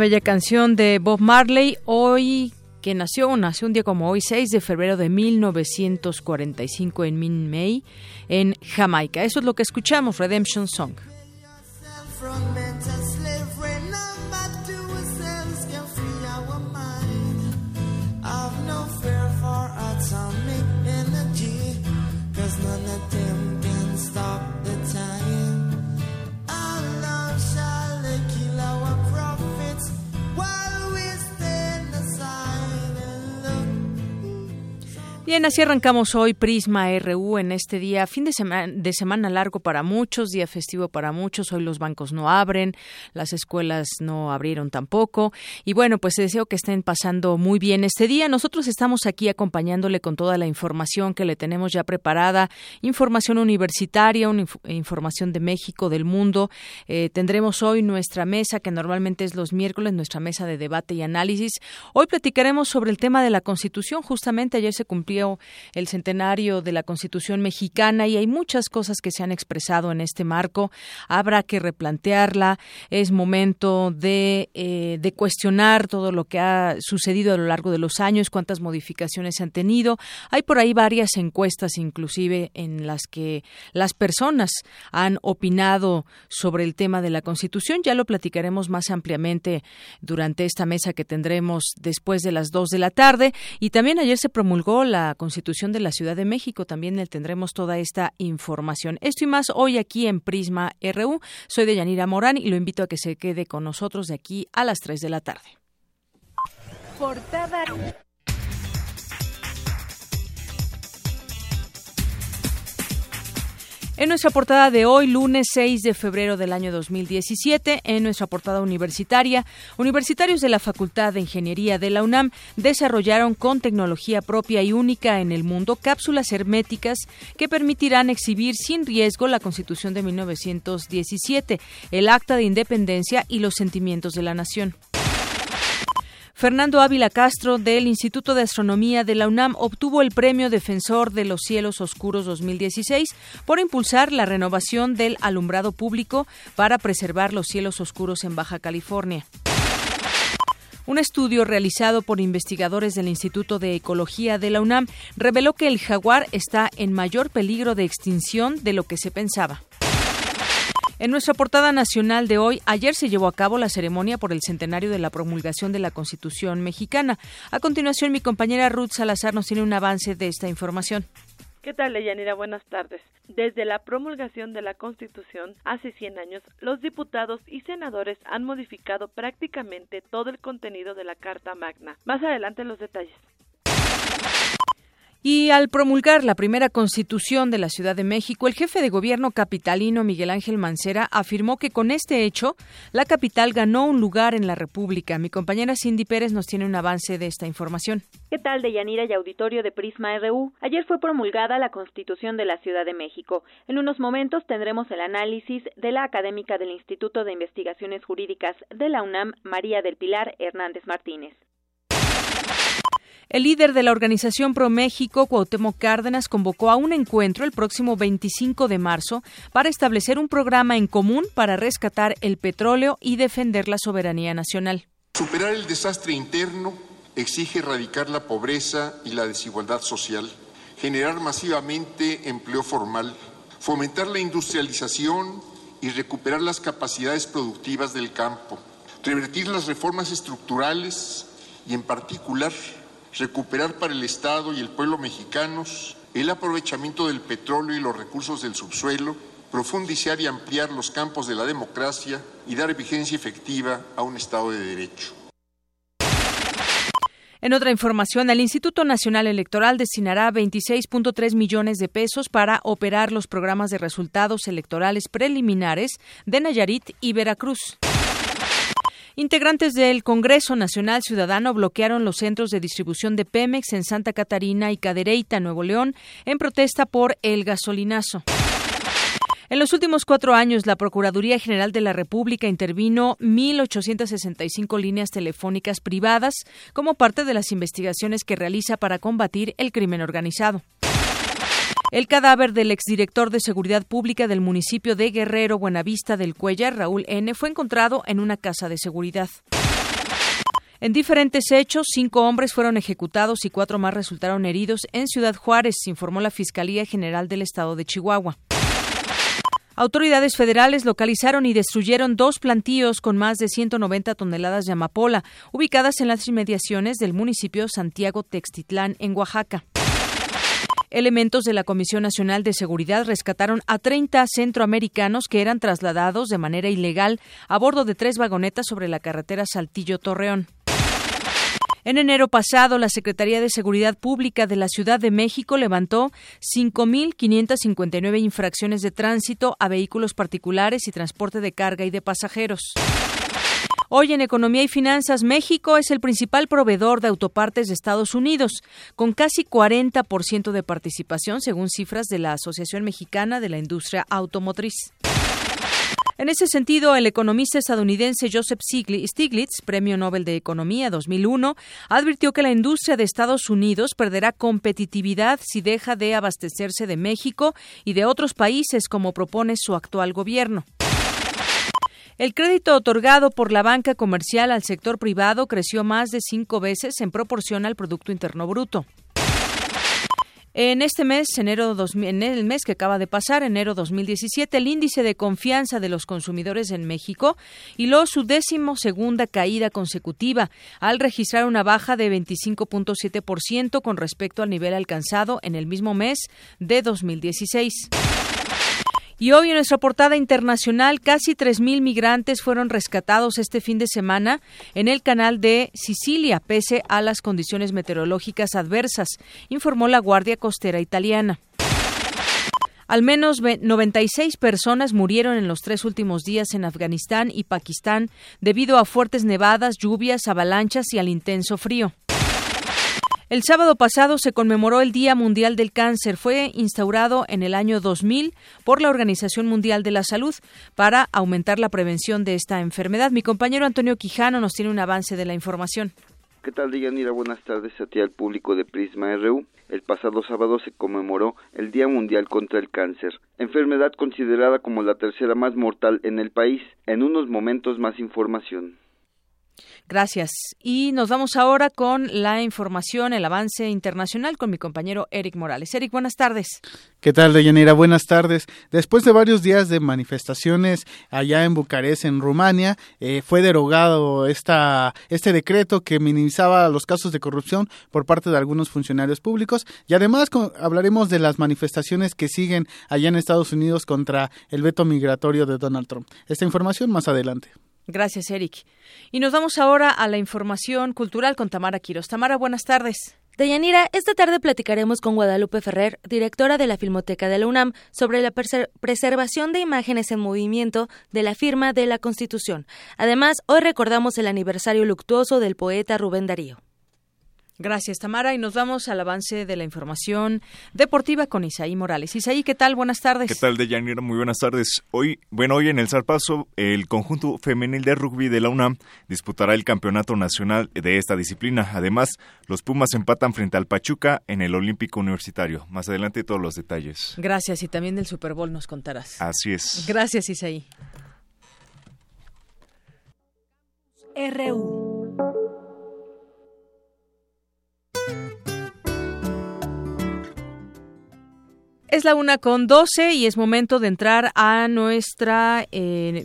Bella canción de Bob Marley, hoy que nació, nació un día como hoy, 6 de febrero de 1945 en Minmay, en Jamaica. Eso es lo que escuchamos, Redemption Song. Bien, así arrancamos hoy Prisma RU en este día, fin de semana, de semana largo para muchos, día festivo para muchos. Hoy los bancos no abren, las escuelas no abrieron tampoco. Y bueno, pues deseo que estén pasando muy bien este día. Nosotros estamos aquí acompañándole con toda la información que le tenemos ya preparada, información universitaria, información de México, del mundo. Eh, tendremos hoy nuestra mesa, que normalmente es los miércoles, nuestra mesa de debate y análisis. Hoy platicaremos sobre el tema de la Constitución. Justamente ayer se cumplió el centenario de la Constitución mexicana y hay muchas cosas que se han expresado en este marco. Habrá que replantearla. Es momento de, eh, de cuestionar todo lo que ha sucedido a lo largo de los años, cuántas modificaciones se han tenido. Hay por ahí varias encuestas, inclusive, en las que las personas han opinado sobre el tema de la Constitución. Ya lo platicaremos más ampliamente durante esta mesa que tendremos después de las dos de la tarde. Y también ayer se promulgó la Constitución de la Ciudad de México. También tendremos toda esta información. Esto y más hoy aquí en Prisma RU. Soy de Yanira Morán y lo invito a que se quede con nosotros de aquí a las 3 de la tarde. En nuestra portada de hoy, lunes 6 de febrero del año 2017, en nuestra portada universitaria, universitarios de la Facultad de Ingeniería de la UNAM desarrollaron con tecnología propia y única en el mundo cápsulas herméticas que permitirán exhibir sin riesgo la Constitución de 1917, el Acta de Independencia y los sentimientos de la nación. Fernando Ávila Castro del Instituto de Astronomía de la UNAM obtuvo el Premio Defensor de los Cielos Oscuros 2016 por impulsar la renovación del alumbrado público para preservar los cielos oscuros en Baja California. Un estudio realizado por investigadores del Instituto de Ecología de la UNAM reveló que el jaguar está en mayor peligro de extinción de lo que se pensaba. En nuestra portada nacional de hoy, ayer se llevó a cabo la ceremonia por el centenario de la promulgación de la Constitución mexicana. A continuación, mi compañera Ruth Salazar nos tiene un avance de esta información. ¿Qué tal, Leyanira? Buenas tardes. Desde la promulgación de la Constitución hace 100 años, los diputados y senadores han modificado prácticamente todo el contenido de la Carta Magna. Más adelante los detalles. Y al promulgar la primera constitución de la Ciudad de México, el jefe de gobierno capitalino Miguel Ángel Mancera afirmó que con este hecho la capital ganó un lugar en la República. Mi compañera Cindy Pérez nos tiene un avance de esta información. ¿Qué tal, Deyanira y auditorio de Prisma RU? Ayer fue promulgada la Constitución de la Ciudad de México. En unos momentos tendremos el análisis de la académica del Instituto de Investigaciones Jurídicas de la UNAM, María del Pilar Hernández Martínez. El líder de la organización Pro México, Cuauhtémoc Cárdenas, convocó a un encuentro el próximo 25 de marzo para establecer un programa en común para rescatar el petróleo y defender la soberanía nacional. Superar el desastre interno exige erradicar la pobreza y la desigualdad social, generar masivamente empleo formal, fomentar la industrialización y recuperar las capacidades productivas del campo, revertir las reformas estructurales y, en particular, recuperar para el Estado y el pueblo mexicanos el aprovechamiento del petróleo y los recursos del subsuelo, profundizar y ampliar los campos de la democracia y dar vigencia efectiva a un Estado de Derecho. En otra información, el Instituto Nacional Electoral destinará 26.3 millones de pesos para operar los programas de resultados electorales preliminares de Nayarit y Veracruz. Integrantes del Congreso Nacional Ciudadano bloquearon los centros de distribución de Pemex en Santa Catarina y Cadereyta, Nuevo León, en protesta por el gasolinazo. En los últimos cuatro años, la Procuraduría General de la República intervino 1.865 líneas telefónicas privadas como parte de las investigaciones que realiza para combatir el crimen organizado. El cadáver del exdirector de Seguridad Pública del municipio de Guerrero, Buenavista del Cuellar, Raúl N., fue encontrado en una casa de seguridad. En diferentes hechos, cinco hombres fueron ejecutados y cuatro más resultaron heridos en Ciudad Juárez, informó la Fiscalía General del Estado de Chihuahua. Autoridades federales localizaron y destruyeron dos plantíos con más de 190 toneladas de amapola, ubicadas en las inmediaciones del municipio Santiago Textitlán, en Oaxaca. Elementos de la Comisión Nacional de Seguridad rescataron a 30 centroamericanos que eran trasladados de manera ilegal a bordo de tres vagonetas sobre la carretera Saltillo-Torreón. En enero pasado, la Secretaría de Seguridad Pública de la Ciudad de México levantó 5.559 infracciones de tránsito a vehículos particulares y transporte de carga y de pasajeros. Hoy en Economía y Finanzas, México es el principal proveedor de autopartes de Estados Unidos, con casi 40% de participación, según cifras de la Asociación Mexicana de la Industria Automotriz. En ese sentido, el economista estadounidense Joseph Stiglitz, Premio Nobel de Economía 2001, advirtió que la industria de Estados Unidos perderá competitividad si deja de abastecerse de México y de otros países como propone su actual gobierno. El crédito otorgado por la banca comercial al sector privado creció más de cinco veces en proporción al Producto Interno Bruto. En este mes, enero en el mes que acaba de pasar, enero 2017, el índice de confianza de los consumidores en México hiló su décimo segunda caída consecutiva, al registrar una baja de 25.7% con respecto al nivel alcanzado en el mismo mes de 2016. Y hoy en nuestra portada internacional, casi 3.000 migrantes fueron rescatados este fin de semana en el canal de Sicilia, pese a las condiciones meteorológicas adversas, informó la Guardia Costera Italiana. Al menos 96 personas murieron en los tres últimos días en Afganistán y Pakistán debido a fuertes nevadas, lluvias, avalanchas y al intenso frío. El sábado pasado se conmemoró el Día Mundial del Cáncer. Fue instaurado en el año 2000 por la Organización Mundial de la Salud para aumentar la prevención de esta enfermedad. Mi compañero Antonio Quijano nos tiene un avance de la información. ¿Qué tal, Deyanira? Buenas tardes a ti al público de Prisma RU. El pasado sábado se conmemoró el Día Mundial contra el Cáncer, enfermedad considerada como la tercera más mortal en el país. En unos momentos más información. Gracias. Y nos vamos ahora con la información, el avance internacional con mi compañero Eric Morales. Eric, buenas tardes. ¿Qué tal, Deyanira? Buenas tardes. Después de varios días de manifestaciones allá en Bucarest, en Rumania, eh, fue derogado esta, este decreto que minimizaba los casos de corrupción por parte de algunos funcionarios públicos. Y además hablaremos de las manifestaciones que siguen allá en Estados Unidos contra el veto migratorio de Donald Trump. Esta información más adelante. Gracias, Eric. Y nos vamos ahora a la información cultural con Tamara Quiros. Tamara, buenas tardes. Deyanira, esta tarde platicaremos con Guadalupe Ferrer, directora de la Filmoteca de la UNAM, sobre la preservación de imágenes en movimiento de la firma de la Constitución. Además, hoy recordamos el aniversario luctuoso del poeta Rubén Darío. Gracias, Tamara. Y nos vamos al avance de la información deportiva con Isaí Morales. Isaí, ¿qué tal? Buenas tardes. ¿Qué tal, Deyanira? Muy buenas tardes. Hoy, bueno, hoy en el Zarpazo, el conjunto femenil de rugby de la UNAM disputará el campeonato nacional de esta disciplina. Además, los Pumas empatan frente al Pachuca en el Olímpico Universitario. Más adelante todos los detalles. Gracias. Y también del Super Bowl nos contarás. Así es. Gracias, Isaí. RU. Es la una con doce y es momento de entrar a nuestra eh,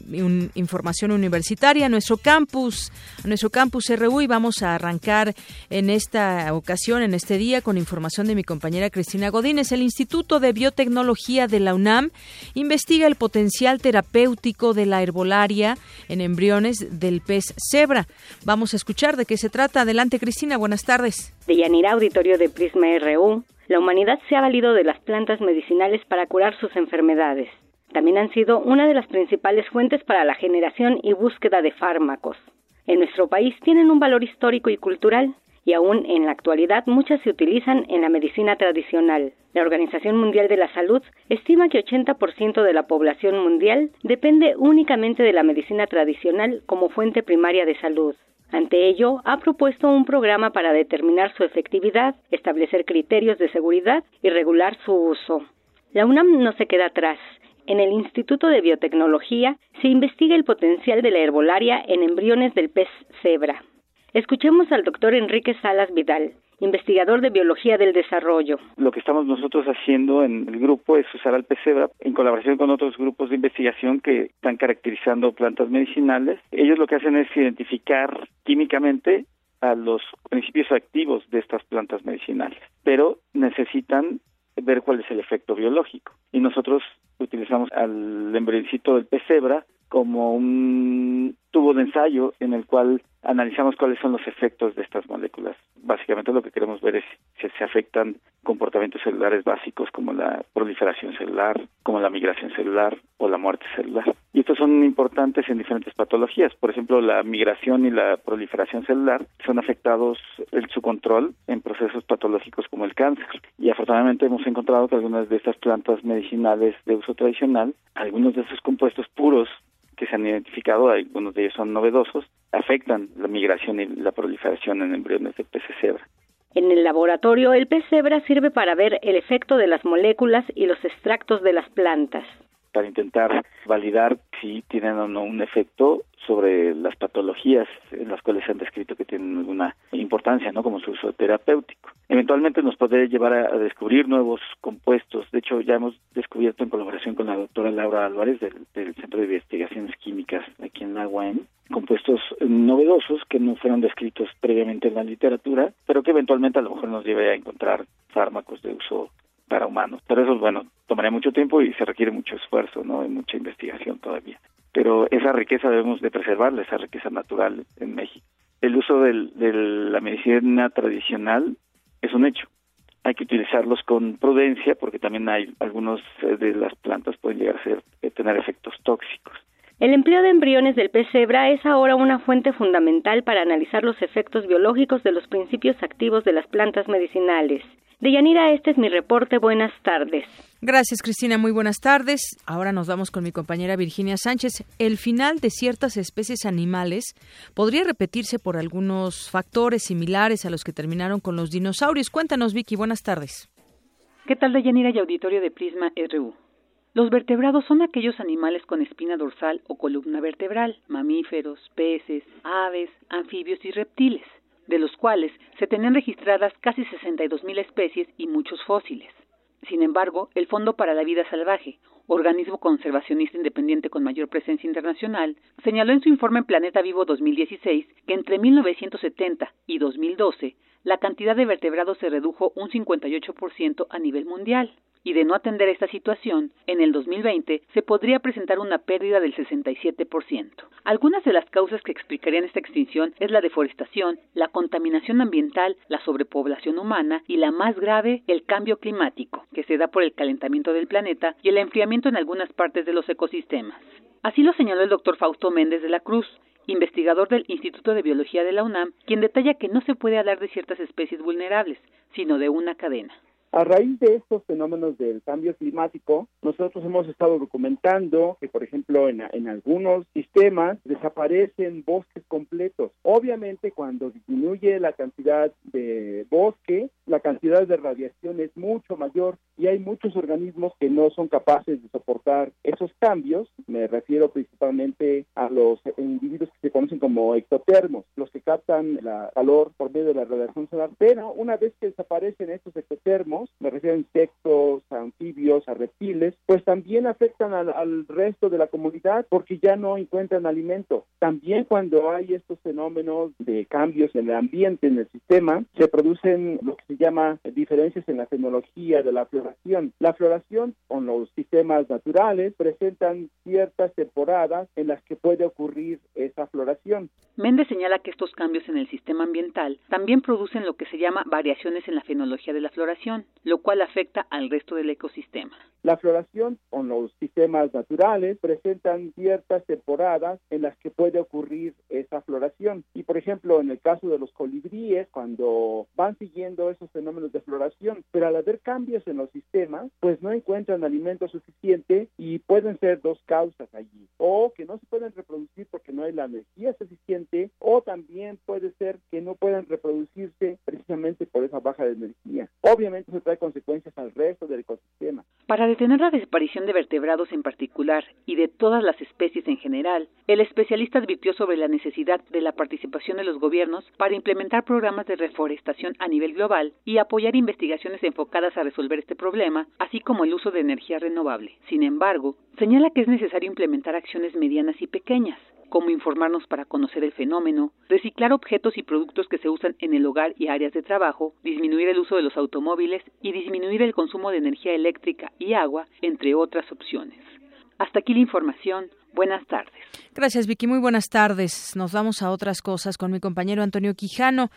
información universitaria, a nuestro campus, a nuestro campus RU y vamos a arrancar en esta ocasión, en este día, con información de mi compañera Cristina Godínez. El Instituto de Biotecnología de la UNAM investiga el potencial terapéutico de la herbolaria en embriones del pez cebra. Vamos a escuchar de qué se trata. Adelante, Cristina. Buenas tardes. De Yanira, auditorio de Prisma RU. La humanidad se ha valido de las plantas medicinales para curar sus enfermedades. También han sido una de las principales fuentes para la generación y búsqueda de fármacos. En nuestro país tienen un valor histórico y cultural, y aún en la actualidad muchas se utilizan en la medicina tradicional. La Organización Mundial de la Salud estima que 80% de la población mundial depende únicamente de la medicina tradicional como fuente primaria de salud. Ante ello, ha propuesto un programa para determinar su efectividad, establecer criterios de seguridad y regular su uso. La UNAM no se queda atrás. En el Instituto de Biotecnología se investiga el potencial de la herbolaria en embriones del pez cebra. Escuchemos al doctor Enrique Salas Vidal, investigador de biología del desarrollo. Lo que estamos nosotros haciendo en el grupo es usar al pesebra en colaboración con otros grupos de investigación que están caracterizando plantas medicinales. Ellos lo que hacen es identificar químicamente a los principios activos de estas plantas medicinales, pero necesitan ver cuál es el efecto biológico. Y nosotros utilizamos al embrioncito del pesebra como un tubo de ensayo en el cual analizamos cuáles son los efectos de estas moléculas. Básicamente lo que queremos ver es si se afectan comportamientos celulares básicos como la proliferación celular, como la migración celular o la muerte celular. Y estos son importantes en diferentes patologías. Por ejemplo, la migración y la proliferación celular son afectados en su control en procesos patológicos como el cáncer. Y afortunadamente hemos encontrado que algunas de estas plantas medicinales de uso tradicional, algunos de esos compuestos puros que se han identificado, algunos de ellos son novedosos, afectan la migración y la proliferación en embriones de peces cebra. En el laboratorio, el pez cebra sirve para ver el efecto de las moléculas y los extractos de las plantas. Para intentar validar si tienen o no un efecto sobre las patologías en las cuales se han descrito que tienen alguna importancia, ¿no? Como su uso terapéutico. Eventualmente nos puede llevar a, descubrir nuevos compuestos. De hecho, ya hemos descubierto en colaboración con la doctora Laura Álvarez del, Centro de Investigaciones Químicas aquí en la UAM compuestos novedosos que no fueron descritos previamente en la literatura, pero que eventualmente a lo mejor nos lleve a encontrar fármacos de uso para humanos. Pero eso, bueno, tomaría mucho tiempo y se requiere mucho esfuerzo, ¿no? Y mucha investigación todavía pero esa riqueza debemos de preservarla, esa riqueza natural en México. El uso de la medicina tradicional es un hecho. Hay que utilizarlos con prudencia porque también hay algunos eh, de las plantas pueden llegar a ser, a tener efectos tóxicos. El empleo de embriones del pez cebra es ahora una fuente fundamental para analizar los efectos biológicos de los principios activos de las plantas medicinales. Deyanira, este es mi reporte. Buenas tardes. Gracias, Cristina. Muy buenas tardes. Ahora nos vamos con mi compañera Virginia Sánchez. El final de ciertas especies animales podría repetirse por algunos factores similares a los que terminaron con los dinosaurios. Cuéntanos, Vicky. Buenas tardes. ¿Qué tal, Deyanira y auditorio de Prisma RU? Los vertebrados son aquellos animales con espina dorsal o columna vertebral, mamíferos, peces, aves, anfibios y reptiles de los cuales se tenían registradas casi 62.000 especies y muchos fósiles. Sin embargo, el Fondo para la Vida Salvaje, organismo conservacionista independiente con mayor presencia internacional, señaló en su informe Planeta Vivo 2016 que entre 1970 y 2012 la cantidad de vertebrados se redujo un 58% a nivel mundial y de no atender esta situación, en el 2020 se podría presentar una pérdida del 67%. Algunas de las causas que explicarían esta extinción es la deforestación, la contaminación ambiental, la sobrepoblación humana y la más grave, el cambio climático, que se da por el calentamiento del planeta y el enfriamiento en algunas partes de los ecosistemas. Así lo señaló el doctor Fausto Méndez de la Cruz, investigador del Instituto de Biología de la UNAM, quien detalla que no se puede hablar de ciertas especies vulnerables, sino de una cadena. A raíz de estos fenómenos del cambio climático, nosotros hemos estado documentando que, por ejemplo, en, en, algunos sistemas desaparecen bosques completos. Obviamente, cuando disminuye la cantidad de bosque, la cantidad de radiación es mucho mayor y hay muchos organismos que no son capaces de soportar esos cambios. Me refiero principalmente a los individuos conocen como ectotermos, los que captan el calor por medio de la radiación solar. Pero una vez que desaparecen estos ectotermos, me refiero a insectos, anfibios, a reptiles, pues también afectan al, resto de la comunidad porque ya no encuentran alimento. También cuando hay estos fenómenos de cambios en el ambiente, en el sistema, se producen lo que se llama diferencias en la tecnología de la floración. La floración con los sistemas naturales presentan ciertas temporadas en las que puede ocurrir esa floración. Méndez señala que estos cambios en el sistema ambiental también producen lo que se llama variaciones en la fenología de la floración lo cual afecta al resto del ecosistema. La floración con los sistemas naturales presentan ciertas temporadas en las que puede ocurrir esa floración. Y por ejemplo, en el caso de los colibríes, cuando van siguiendo esos fenómenos de floración, pero al haber cambios en los sistemas, pues no encuentran alimento suficiente y pueden ser dos causas allí. O que no se pueden reproducir porque no hay la energía suficiente, o también puede ser que no puedan reproducirse precisamente por esa baja de energía. Obviamente se trae consecuencias al resto del ecosistema. Para detener la desaparición de vertebrados en particular y de todas las especies en general, el especialista advirtió sobre la necesidad de la participación de los gobiernos para implementar programas de reforestación a nivel global y apoyar investigaciones enfocadas a resolver este problema, así como el uso de energía renovable. Sin embargo, señala que es necesario implementar acciones medianas y pequeñas, como informarnos para conocer el fenómeno, reciclar objetos y productos que se usan en el hogar y áreas de trabajo, disminuir el uso de los automóviles y disminuir el consumo de energía eléctrica y agua, entre otras opciones. Hasta aquí la información. Buenas tardes. Gracias, Vicky. Muy buenas tardes. Nos vamos a otras cosas con mi compañero Antonio Quijano.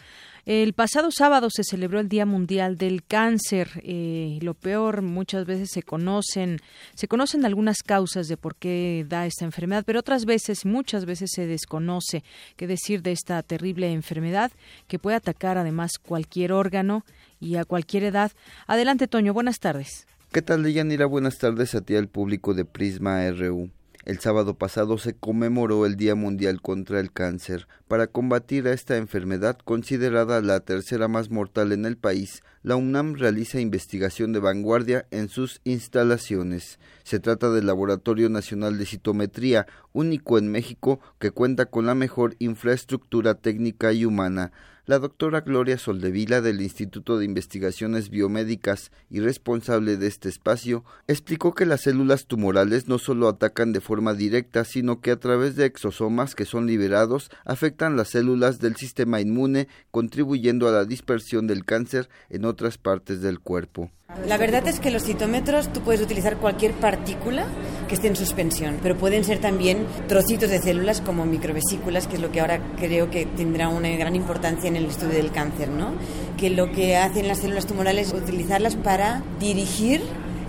El pasado sábado se celebró el Día Mundial del Cáncer. Eh, lo peor, muchas veces se conocen, se conocen algunas causas de por qué da esta enfermedad, pero otras veces, muchas veces se desconoce qué decir de esta terrible enfermedad que puede atacar además cualquier órgano y a cualquier edad. Adelante, Toño. Buenas tardes. ¿Qué tal, Deyanira? Buenas tardes a ti al público de Prisma RU. El sábado pasado se conmemoró el Día Mundial contra el Cáncer. Para combatir a esta enfermedad, considerada la tercera más mortal en el país, la UNAM realiza investigación de vanguardia en sus instalaciones. Se trata del Laboratorio Nacional de Citometría, único en México que cuenta con la mejor infraestructura técnica y humana. La doctora Gloria Soldevila del Instituto de Investigaciones Biomédicas y responsable de este espacio explicó que las células tumorales no solo atacan de forma directa, sino que a través de exosomas que son liberados afectan las células del sistema inmune, contribuyendo a la dispersión del cáncer en otras partes del cuerpo. La verdad es que los citómetros tú puedes utilizar cualquier partícula que esté en suspensión, pero pueden ser también trocitos de células como microvesículas, que es lo que ahora creo que tendrá una gran importancia en el estudio del cáncer, ¿no? Que lo que hacen las células tumorales es utilizarlas para dirigir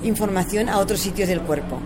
información a otros sitios del cuerpo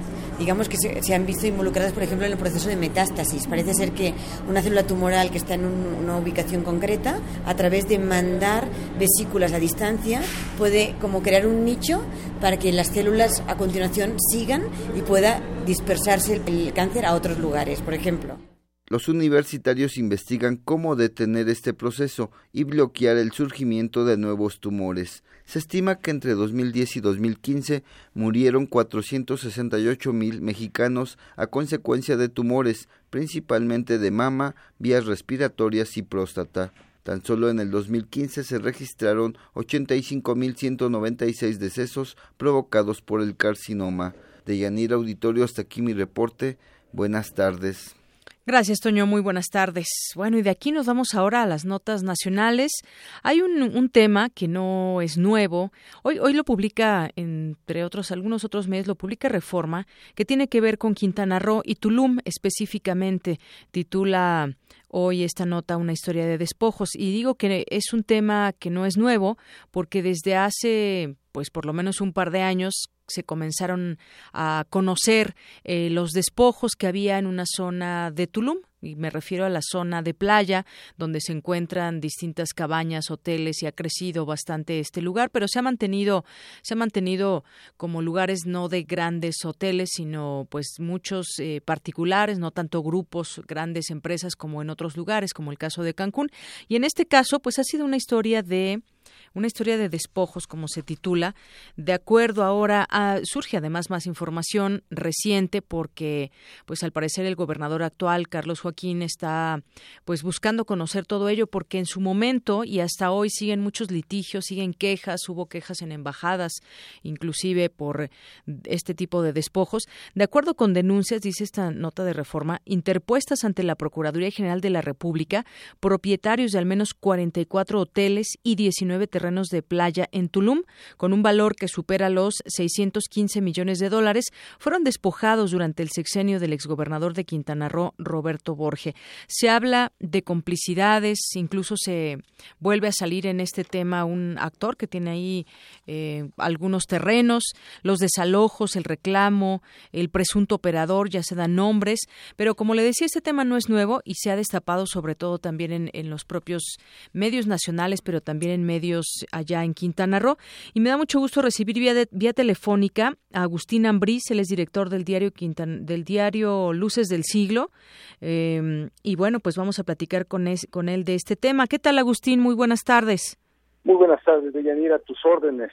digamos que se, han visto involucradas, por ejemplo, en el proceso de metástasis. Parece ser que una célula tumoral que está en una ubicación concreta, a través de mandar vesículas a distancia, puede como crear un nicho para que las células a continuación sigan y pueda dispersarse el cáncer a otros lugares, por ejemplo. Los universitarios investigan cómo detener este proceso y bloquear el surgimiento de nuevos tumores. Se estima que entre 2010 y 2015 murieron 468 mil mexicanos a consecuencia de tumores, principalmente de mama, vías respiratorias y próstata. Tan solo en el 2015 se registraron 85.196 decesos provocados por el carcinoma. De Yanir Auditorio, hasta aquí mi reporte. Buenas tardes. Gracias, Toño. Muy buenas tardes. Bueno, y de aquí nos vamos ahora a las notas nacionales. Hay un, tema que no es nuevo. Hoy, hoy lo publica, entre otros, algunos otros medios, lo publica Reforma, que tiene que ver con Quintana Roo y Tulum específicamente. Titula hoy esta nota una historia de despojos. Y digo que es un tema que no es nuevo, porque desde hace, pues por lo menos un par de años, se comenzaron a conocer eh, los despojos que había en una zona de Tulum, y me refiero a la zona de playa, donde se encuentran distintas cabañas, hoteles y ha crecido bastante este lugar, pero se ha mantenido, se ha mantenido como lugares no de grandes hoteles, sino pues muchos eh, particulares, no tanto grupos, grandes empresas como en otros lugares, como el caso de Cancún. Y en este caso, pues ha sido una historia de una historia de despojos, como se titula. De acuerdo ahora, a, surge además más información reciente porque, pues al parecer el gobernador actual, Carlos Joaquín, está pues buscando conocer todo ello porque en su momento y hasta hoy siguen muchos litigios, siguen quejas, hubo quejas en embajadas, inclusive por este tipo de despojos. De acuerdo con denuncias, dice esta nota de reforma, interpuestas ante la Procuraduría General de la República, propietarios de al menos 44 hoteles y 19 terrenos de playa en Tulum, con un valor que supera los 615 millones de dólares, fueron despojados durante el sexenio del exgobernador de Quintana Roo, Roberto Borge. Se habla de complicidades, incluso se vuelve a salir en este tema un actor que tiene ahí eh, algunos terrenos, los desalojos, el reclamo, el presunto operador, ya se dan nombres, pero como le decía, este tema no es nuevo y se ha destapado sobre todo también en, en los propios medios nacionales, pero también en medios allá en Quintana Roo. Y me da mucho gusto recibir vía, vía telefónica a Agustín Ambrís, él es director del diario, del diario Luces del Siglo. Em, y bueno, pues vamos a platicar con, con él de este tema. ¿Qué tal, Agustín? Muy buenas tardes. Muy buenas tardes, Deyanira, a tus órdenes.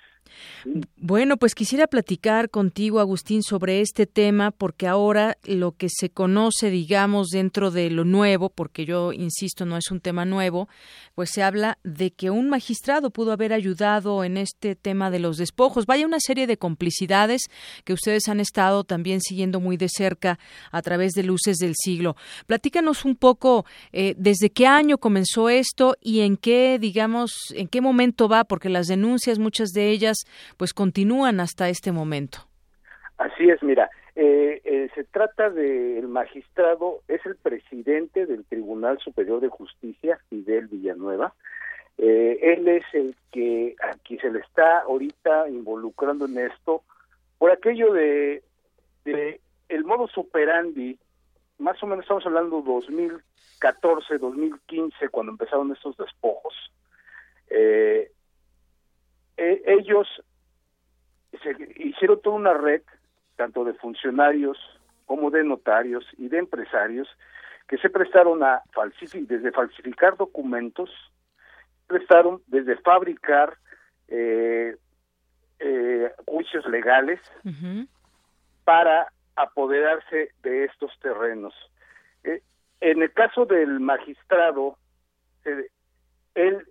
Bueno, pues quisiera platicar contigo, Agustín, sobre este tema, porque ahora lo que se conoce, digamos, dentro de lo nuevo, porque yo insisto, no es un tema nuevo, pues se habla de que un magistrado pudo haber ayudado en este tema de los despojos. Vaya una serie de complicidades que ustedes han estado también siguiendo muy de cerca a través de Luces del Siglo. Platícanos un poco eh, desde qué año comenzó esto y en qué, digamos, en qué momento va, porque las denuncias, muchas de ellas, pues continúan hasta este momento. Así es, mira, eh, eh, se trata del magistrado, es el presidente del Tribunal Superior de Justicia, Fidel Villanueva. Eh, él es el que aquí se le está ahorita involucrando en esto por aquello de, el modo superandi, más o menos estamos hablando 2014, 2015, cuando empezaron estos despojos. Eh, eh, ellos se hicieron toda una red, tanto de funcionarios como de notarios y de empresarios, que se prestaron a falsificar, desde falsificar documentos, prestaron desde fabricar eh, eh, juicios legales para apoderarse de estos terrenos. en el caso del magistrado, él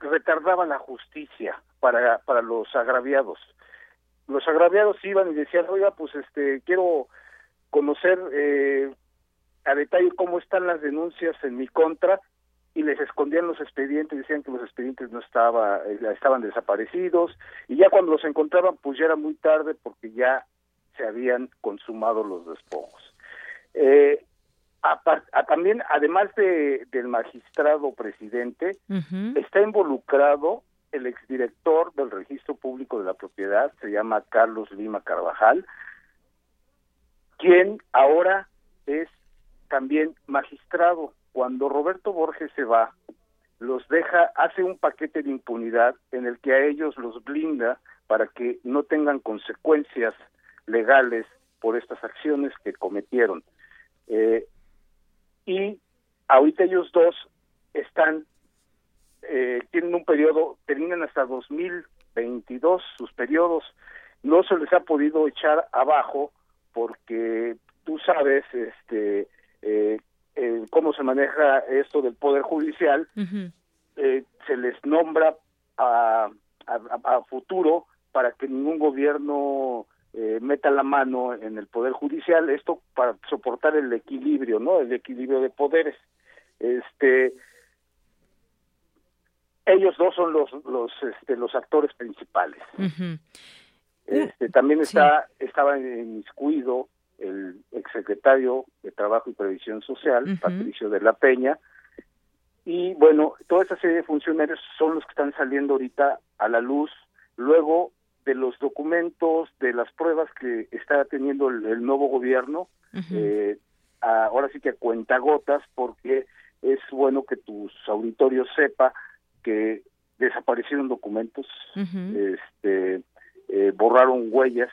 retardaba la justicia para, para los agraviados. Los agraviados iban y decían, oiga, pues este, quiero conocer eh, a detalle cómo están las denuncias en mi contra y les escondían los expedientes, decían que los expedientes no estaba, eh, estaban desaparecidos y ya cuando los encontraban pues ya era muy tarde porque ya se habían consumado los despojos. Eh, también, además de, del magistrado presidente, está involucrado el exdirector del Registro Público de la Propiedad, se llama Carlos Lima Carvajal, quien ahora es también magistrado. Cuando Roberto Borges se va, los deja, hace un paquete de impunidad en el que a ellos los blinda para que no tengan consecuencias legales por estas acciones que cometieron. Eh, y ahorita ellos dos están eh, tienen un periodo, terminan hasta 2022 sus periodos, no se les ha podido echar abajo porque tú sabes este eh, eh, cómo se maneja esto del poder judicial, eh, se les nombra a, a, futuro para que ningún gobierno meta la mano en el poder judicial, esto para soportar el equilibrio, ¿no? El equilibrio de poderes. Este, ellos dos son los los este, los actores principales. Este, también está estaba inmiscuido el exsecretario de Trabajo y Previsión Social Patricio de la Peña. Y bueno toda esa serie de funcionarios son los que están saliendo ahorita a la luz luego de los documentos de las pruebas que está teniendo el, nuevo gobierno eh, ahora sí que a cuentagotas porque es bueno que tus auditorios sepa que desaparecieron documentos, este, eh, borraron huellas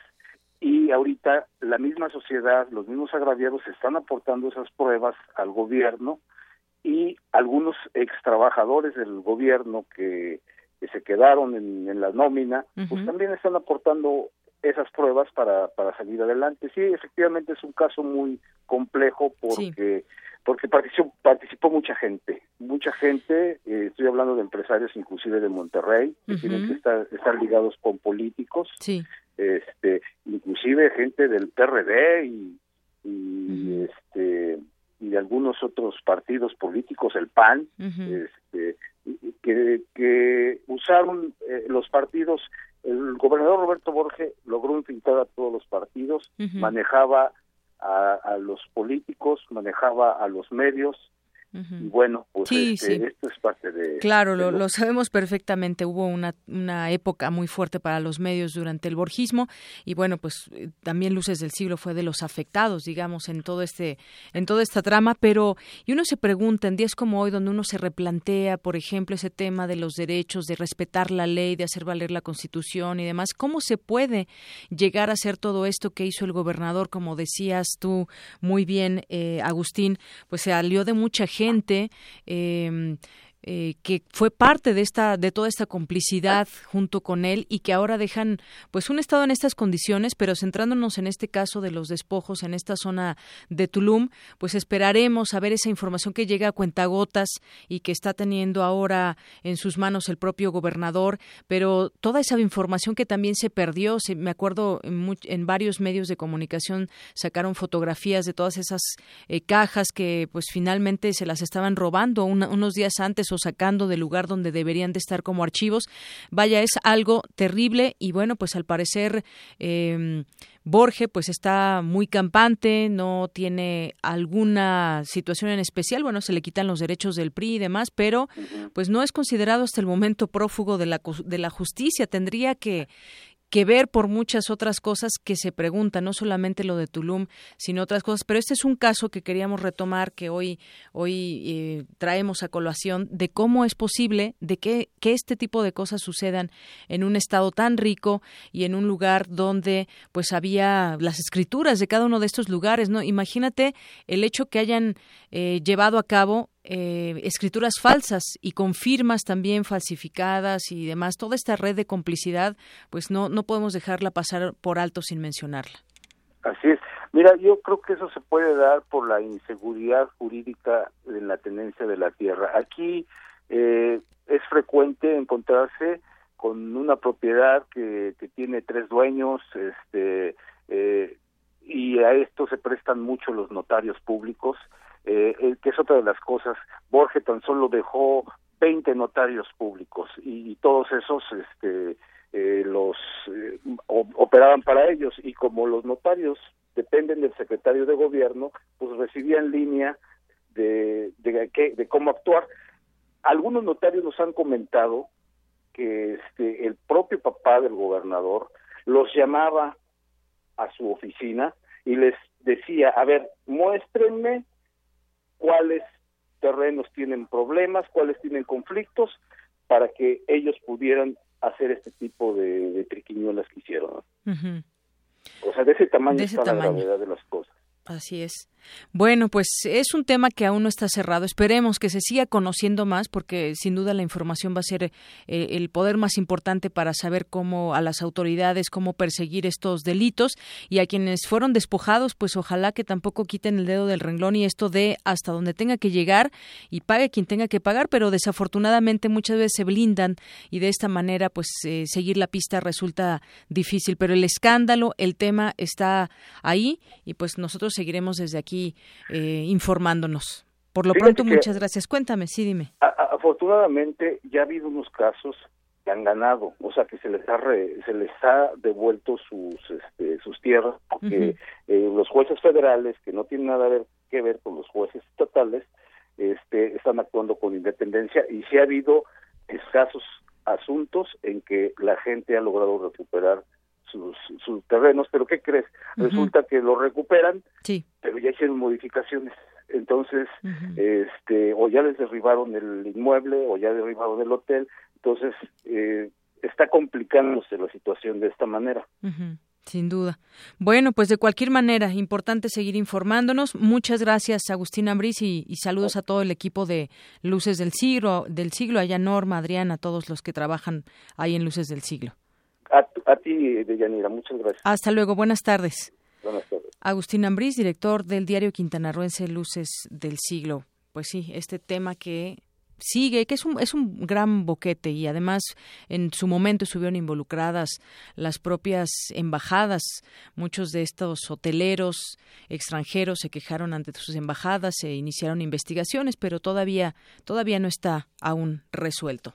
y ahorita la misma sociedad, los mismos agraviados están aportando esas pruebas al gobierno y algunos ex trabajadores del gobierno que, se quedaron en, la nómina, pues también están aportando esas pruebas para, para salir adelante. Sí, efectivamente es un caso muy complejo porque porque participó, participó mucha gente, mucha gente, eh, estoy hablando de empresarios inclusive de Monterrey, que tienen que estar, estar ligados con políticos, sí. este, inclusive gente del PRD y, este y de algunos otros partidos políticos, el PAN, este, que, que usaron eh, los partidos, el gobernador Roberto Borges logró infiltrar a todos los partidos, manejaba a, los políticos, manejaba a los medios, y bueno, pues este, esto es parte de... Claro, lo, sabemos perfectamente. Hubo una, una época muy fuerte para los medios durante el borgismo y bueno, pues eh, también Luces del Siglo fue de los afectados, digamos, en todo este en toda esta trama, pero y uno se pregunta en días como hoy donde uno se replantea, por ejemplo, ese tema de los derechos, de respetar la ley, de hacer valer la Constitución y demás, ¿cómo se puede llegar a hacer todo esto que hizo el gobernador, como decías tú muy bien, eh, Agustín, pues se alió de mucha gente gente eh, eh, que fue parte de esta de toda esta complicidad junto con él y que ahora dejan pues un estado en estas condiciones pero centrándonos en este caso de los despojos en esta zona de Tulum pues esperaremos a ver esa información que llega a cuentagotas y que está teniendo ahora en sus manos el propio gobernador pero toda esa información que también se perdió se, me acuerdo en, varios medios de comunicación sacaron fotografías de todas esas eh, cajas que pues finalmente se las estaban robando unos días antes o sacando del lugar donde deberían de estar como archivos. Vaya, es algo terrible y bueno, pues al parecer eh, Borge pues está muy campante, no tiene alguna situación en especial, bueno, se le quitan los derechos del PRI y demás, pero pues no es considerado hasta el momento prófugo de la, de la justicia. Tendría que, que ver por muchas otras cosas que se preguntan, no solamente lo de Tulum, sino otras cosas. Pero este es un caso que queríamos retomar, que hoy, hoy eh, traemos a colación, de cómo es posible de que, que este tipo de cosas sucedan en un estado tan rico y en un lugar donde pues había las escrituras de cada uno de estos lugares, ¿no? Imagínate el hecho que hayan eh, llevado a cabo eh, escrituras falsas y con firmas también falsificadas y demás, toda esta red de complicidad, pues no, no podemos dejarla pasar por alto sin mencionarla. Así es. Mira, yo creo que eso se puede dar por la inseguridad jurídica en la tenencia de la tierra. Aquí eh, es frecuente encontrarse con una propiedad que, tiene tres dueños, este, eh, y a esto se prestan mucho los notarios públicos eh, que es otra de las cosas. Borges tan solo dejó 20 notarios públicos y, todos esos este, eh, los eh, operaban para ellos y como los notarios dependen del secretario de gobierno, pues recibían línea de, de, de cómo actuar. Algunos notarios nos han comentado que este, el propio papá del gobernador los llamaba a su oficina y les decía, a ver, muéstrenme cuáles terrenos tienen problemas, cuáles tienen conflictos, para que ellos pudieran hacer este tipo de, triquiñuelas que hicieron. O sea, de ese tamaño está la gravedad de las cosas. Así es. Bueno, pues es un tema que aún no está cerrado. Esperemos que se siga conociendo más porque sin duda la información va a ser eh, el poder más importante para saber cómo a las autoridades, cómo perseguir estos delitos. Y a quienes fueron despojados, pues ojalá que tampoco quiten el dedo del renglón y esto de hasta donde tenga que llegar y pague quien tenga que pagar, pero desafortunadamente muchas veces se blindan y de esta manera pues eh, seguir la pista resulta difícil, pero el escándalo, el tema está ahí y pues nosotros seguiremos desde aquí eh, informándonos. Por lo pronto, muchas gracias. Cuéntame, sí, dime. afortunadamente, ya ha habido unos casos que han ganado, o sea, que se les ha se les ha devuelto sus este, sus tierras, porque eh, los jueces federales, que no tienen nada que ver con los jueces estatales, este, están actuando con independencia y sí ha habido escasos asuntos en que la gente ha logrado recuperar sus, sus terrenos, pero ¿qué crees? Resulta que lo recuperan, sí. pero ya hicieron modificaciones. Entonces, este, o ya les derribaron el inmueble, o ya derribaron el hotel, entonces eh, está complicándose la situación de esta manera. Sin duda. Bueno, pues de cualquier manera, importante seguir informándonos. Muchas gracias, Agustín Ambriz, y, saludos a todo el equipo de Luces del Siglo, del siglo allá Norma, Adrián, a todos los que trabajan ahí en Luces del Siglo. A, a ti, Deyanira, muchas gracias. Hasta luego, buenas tardes. Buenas tardes. Agustín Ambriz, director del diario Quintanarroense Luces del Siglo. Pues sí, este tema que sigue, que es un, es un gran boquete y además en su momento estuvieron involucradas las propias embajadas. Muchos de estos hoteleros extranjeros se quejaron ante sus embajadas, se iniciaron investigaciones, pero todavía, todavía no está aún resuelto.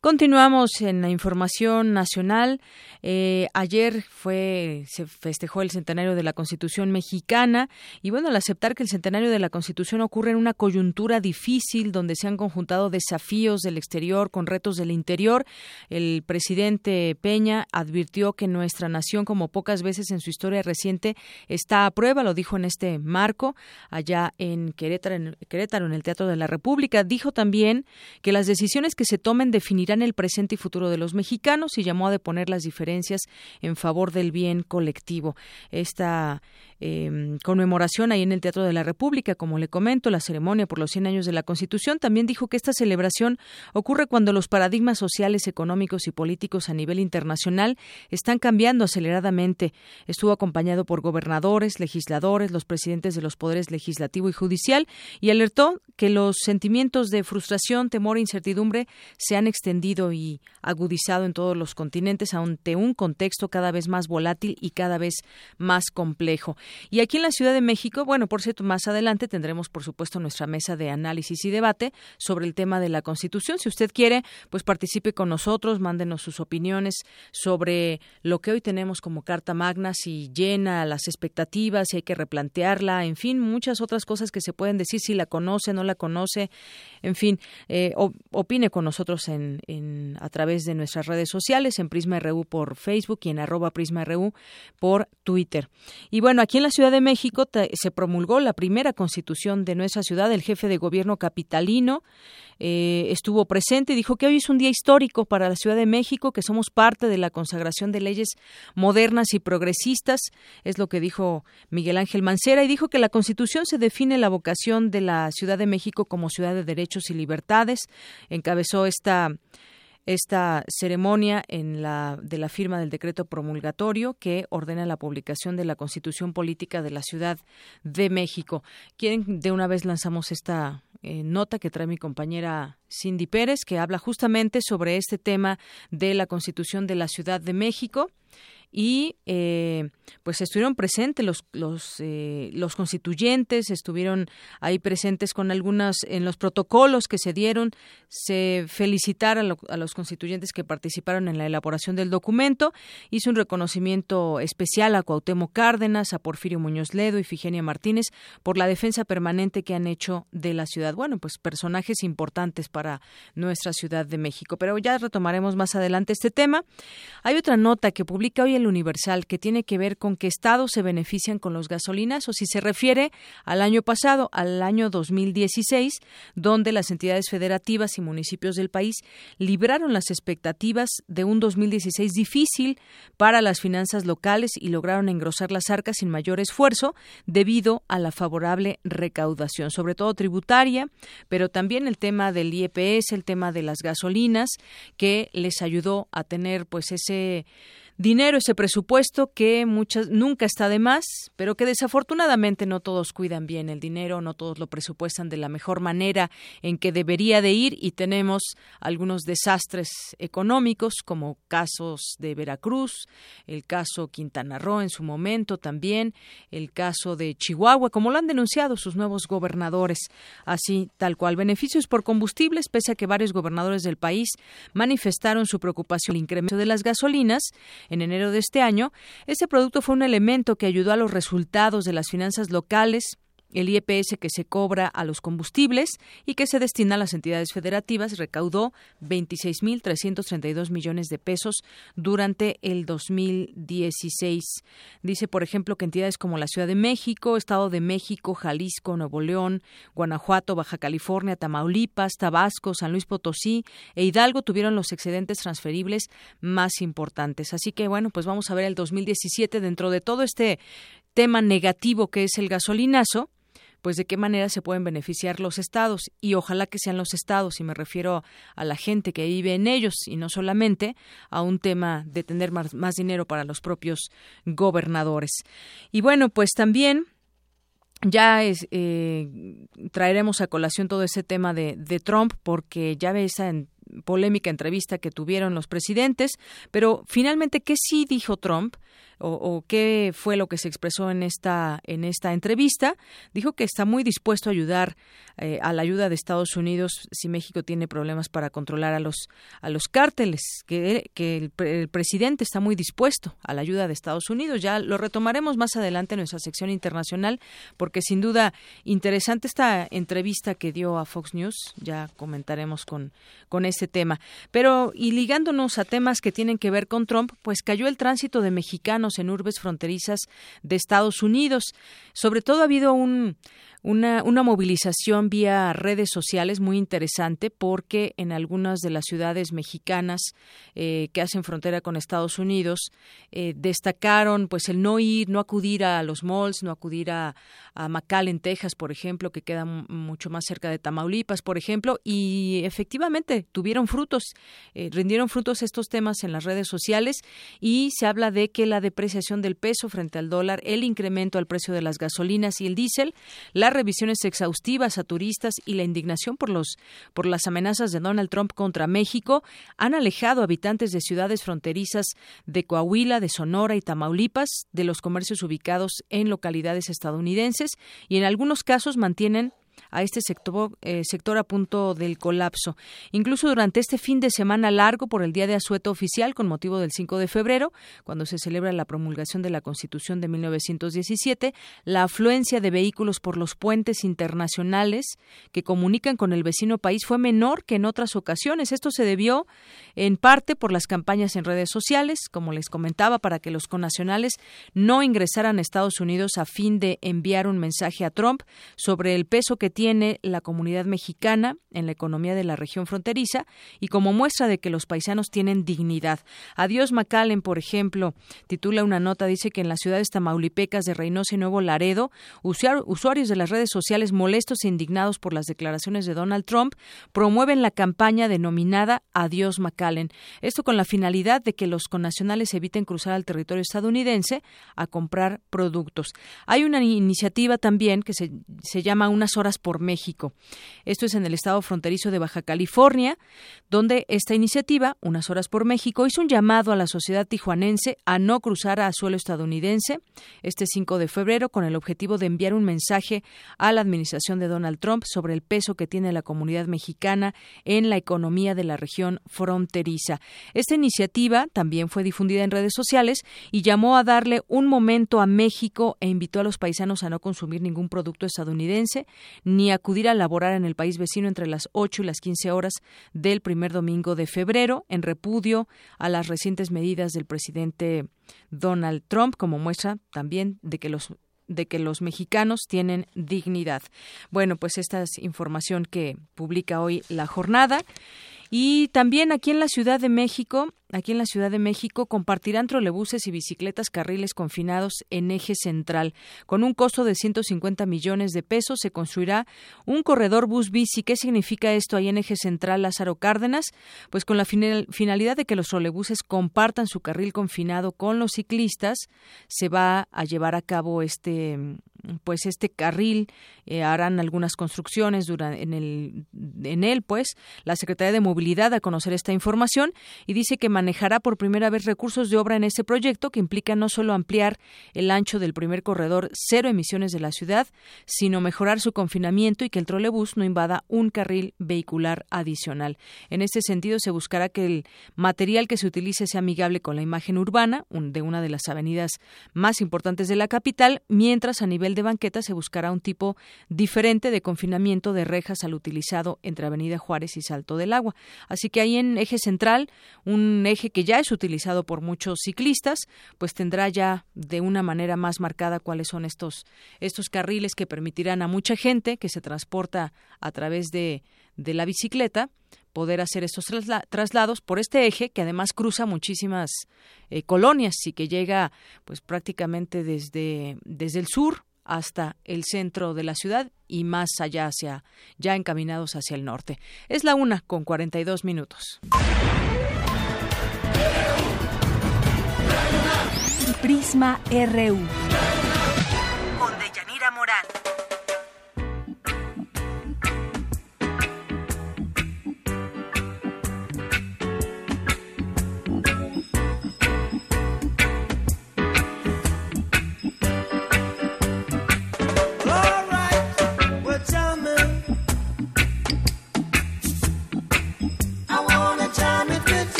Continuamos en la información nacional. Eh, ayer fue se festejó el centenario de la Constitución mexicana y bueno, al aceptar que el centenario de la Constitución ocurre en una coyuntura difícil donde se han conjuntado desafíos del exterior con retos del interior, el presidente Peña advirtió que nuestra nación, como pocas veces en su historia reciente, está a prueba. Lo dijo en este marco allá en Querétaro, en, Querétaro, en el Teatro de la República. Dijo también que las decisiones que se tomen definirán el presente y futuro de los mexicanos y llamó a deponer las diferencias en favor del bien colectivo. Esta eh, conmemoración ahí en el Teatro de la República, como le comento, la ceremonia por los 100 años de la Constitución, también dijo que esta celebración ocurre cuando los paradigmas sociales, económicos y políticos a nivel internacional están cambiando aceleradamente. Estuvo acompañado por gobernadores, legisladores, los presidentes de los poderes legislativo y judicial y alertó que los sentimientos de frustración, temor e incertidumbre se han extendido y agudizado en todos los continentes ante un contexto cada vez más volátil y cada vez más complejo. Y aquí en la Ciudad de México, bueno, por cierto, más adelante tendremos, por supuesto, nuestra mesa de análisis y debate sobre el tema de la Constitución. Si usted quiere, pues participe con nosotros, mándenos sus opiniones sobre lo que hoy tenemos como Carta Magna, si llena las expectativas, si hay que replantearla, en fin, muchas otras cosas que se pueden decir, si la conoce, no la conoce, en fin, eh, opine con nosotros en, en, a través de nuestras redes sociales, en Prisma RU por Facebook y en arroba Prisma RU por Twitter. Y bueno, aquí en la Ciudad de México se promulgó la primera constitución de nuestra ciudad. El jefe de gobierno capitalino eh, estuvo presente y dijo que hoy es un día histórico para la Ciudad de México, que somos parte de la consagración de leyes modernas y progresistas. Es lo que dijo Miguel Ángel Mancera y dijo que la constitución se define la vocación de la Ciudad de México como ciudad de y libertades. Encabezó esta esta ceremonia en la, de la firma del decreto promulgatorio que ordena la publicación de la Constitución Política de la Ciudad de México. Quieren de una vez lanzamos esta eh, nota que trae mi compañera Cindy Pérez, que habla justamente sobre este tema de la Constitución de la Ciudad de México y eh, pues estuvieron presentes los los, eh, los constituyentes estuvieron ahí presentes con algunas en los protocolos que se dieron se felicitaron a, los constituyentes que participaron en la elaboración del documento hizo un reconocimiento especial a Cuauhtémoc Cárdenas a Porfirio Muñoz Ledo y Figenia Martínez por la defensa permanente que han hecho de la ciudad. Bueno pues personajes importantes para nuestra ciudad de México. Pero ya retomaremos más adelante este tema. Hay otra nota que publica hoy el Universal que tiene que ver con qué estados se benefician con los gasolinas o si se refiere al año pasado, al año 2016, donde las entidades federativas y municipios del país libraron las expectativas de un 2016 difícil para las finanzas locales y lograron engrosar las arcas sin mayor esfuerzo debido a la favorable recaudación, sobre todo tributaria, pero también el tema del IEPS, el tema de las gasolinas, que les ayudó a tener pues ese dinero, ese presupuesto que muchas nunca está de más, pero que desafortunadamente no todos cuidan bien el dinero, no todos lo presupuestan de la mejor manera en que debería de ir y tenemos algunos desastres económicos como casos de Veracruz, el caso Quintana Roo en su momento también, el caso de Chihuahua, como lo han denunciado sus nuevos gobernadores, así tal cual beneficios por combustibles, pese a que varios gobernadores del país manifestaron su preocupación el incremento de las gasolinas en enero de este año, este producto fue un elemento que ayudó a los resultados de las finanzas locales el IEPS que se cobra a los combustibles y que se destina a las entidades federativas recaudó 26.332 millones de pesos durante el 2016. Dice, por ejemplo, que entidades como la Ciudad de México, Estado de México, Jalisco, Nuevo León, Guanajuato, Baja California, Tamaulipas, Tabasco, San Luis Potosí e Hidalgo tuvieron los excedentes transferibles más importantes. Así que, bueno, pues vamos a ver el 2017 dentro de todo este tema negativo que es el gasolinazo pues de qué manera se pueden beneficiar los estados y ojalá que sean los estados y me refiero a la gente que vive en ellos y no solamente a un tema de tener más, dinero para los propios gobernadores. Y bueno, pues también ya es, eh, traeremos a colación todo ese tema de, de Trump porque ya ve esa polémica entrevista que tuvieron los presidentes, pero finalmente, ¿qué sí dijo Trump? O, qué fue lo que se expresó en esta en esta entrevista dijo que está muy dispuesto a ayudar eh, a la ayuda de Estados Unidos si México tiene problemas para controlar a los a los cárteles que, que el, presidente está muy dispuesto a la ayuda de Estados Unidos. Ya lo retomaremos más adelante en nuestra sección internacional porque sin duda interesante esta entrevista que dio a Fox News. Ya comentaremos con con este tema. Pero y ligándonos a temas que tienen que ver con Trump pues cayó el tránsito de mexicanos en urbes fronterizas de Estados Unidos. Sobre todo ha habido un, una, una movilización vía redes sociales muy interesante porque en algunas de las ciudades mexicanas eh, que hacen frontera con Estados Unidos eh, destacaron pues el no ir, no acudir a los malls, no acudir a, a McAllen, Texas, por ejemplo, que queda mucho más cerca de Tamaulipas, por ejemplo, y efectivamente tuvieron frutos, eh, rindieron frutos estos temas en las redes sociales y se habla de que la depreciación del peso frente al dólar, el incremento al precio de las gasolinas y el diésel, la revisiones exhaustivas a turistas y la indignación por los por las amenazas de Donald Trump contra México han alejado habitantes de ciudades fronterizas de Coahuila, de Sonora y Tamaulipas de los comercios ubicados en localidades estadounidenses y en algunos casos mantienen a este sector, eh, sector a punto del colapso. Incluso durante este fin de semana largo por el Día de Asueto Oficial con motivo del 5 de febrero, cuando se celebra la promulgación de la Constitución de 1917, la afluencia de vehículos por los puentes internacionales que comunican con el vecino país fue menor que en otras ocasiones. Esto se debió en parte por las campañas en redes sociales, como les comentaba, para que los connacionales no ingresaran a Estados Unidos a fin de enviar un mensaje a Trump sobre el peso que tiene la comunidad mexicana en la economía de la región fronteriza y como muestra de que los paisanos tienen dignidad. Adiós McAllen, por ejemplo, titula una nota, dice que en las ciudades tamaulipecas de Reynosa y Nuevo Laredo, usuarios de las redes sociales molestos e indignados por las declaraciones de Donald Trump promueven la campaña denominada Adiós McAllen. Esto con la finalidad de que los connacionales eviten cruzar al territorio estadounidense a comprar productos. Hay una iniciativa también que se, se llama Unas horas por México. Esto es en el estado fronterizo de Baja California, donde esta iniciativa, Unas Horas por México, hizo un llamado a la sociedad tijuanense a no cruzar a suelo estadounidense este 5 de febrero con el objetivo de enviar un mensaje a la administración de Donald Trump sobre el peso que tiene la comunidad mexicana en la economía de la región fronteriza. Esta iniciativa también fue difundida en redes sociales y llamó a darle un momento a México e invitó a los paisanos a no consumir ningún producto estadounidense ni acudir a laborar en el país vecino entre las 8 y las 15 horas del primer domingo de febrero, en repudio a las recientes medidas del presidente Donald Trump, como muestra también de que los de que los mexicanos tienen dignidad. Bueno, pues esta es información que publica hoy la jornada. Y también aquí en la Ciudad de México, aquí en la Ciudad de México compartirán trolebuses y bicicletas carriles confinados en eje central. Con un costo de 150 millones de pesos se construirá un corredor bus bici. ¿Qué significa esto ahí en eje central Lázaro Cárdenas? Pues con la finalidad de que los trolebuses compartan su carril confinado con los ciclistas, se va a llevar a cabo este pues este carril eh, harán algunas construcciones durante, en, el, en él, pues la Secretaría de Movilidad a conocer esta información y dice que manejará por primera vez recursos de obra en este proyecto que implica no solo ampliar el ancho del primer corredor cero emisiones de la ciudad, sino mejorar su confinamiento y que el trolebús no invada un carril vehicular adicional. En este sentido, se buscará que el material que se utilice sea amigable con la imagen urbana de una de las avenidas más importantes de la capital, mientras a nivel de banqueta se buscará un tipo diferente de confinamiento de rejas al utilizado entre Avenida Juárez y Salto del Agua. Así que ahí en eje central, un eje que ya es utilizado por muchos ciclistas, pues tendrá ya de una manera más marcada cuáles son estos, estos carriles que permitirán a mucha gente que se transporta a través de, de la bicicleta poder hacer estos traslados por este eje que además cruza muchísimas eh, colonias y que llega pues prácticamente desde, desde el sur hasta el centro de la ciudad y más allá hacia ya encaminados hacia el norte. Es la una con 42 minutos. Prisma RU.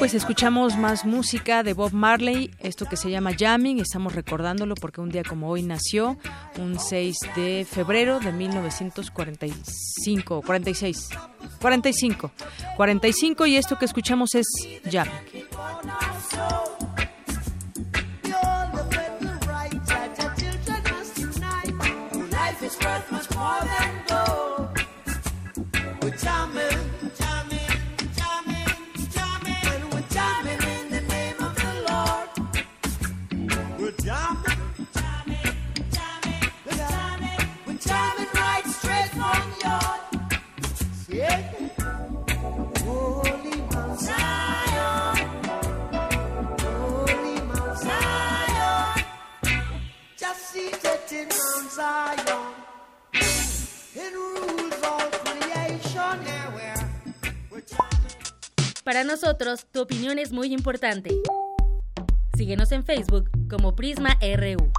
Pues escuchamos más música de Bob Marley, esto que se llama Jamming, estamos recordándolo porque un día como hoy nació, un 6 de febrero de 1945, 46, 45, 45 y esto que escuchamos es Jamming. Para nosotros, tu opinión es muy importante. Síguenos en Facebook como Prisma RU.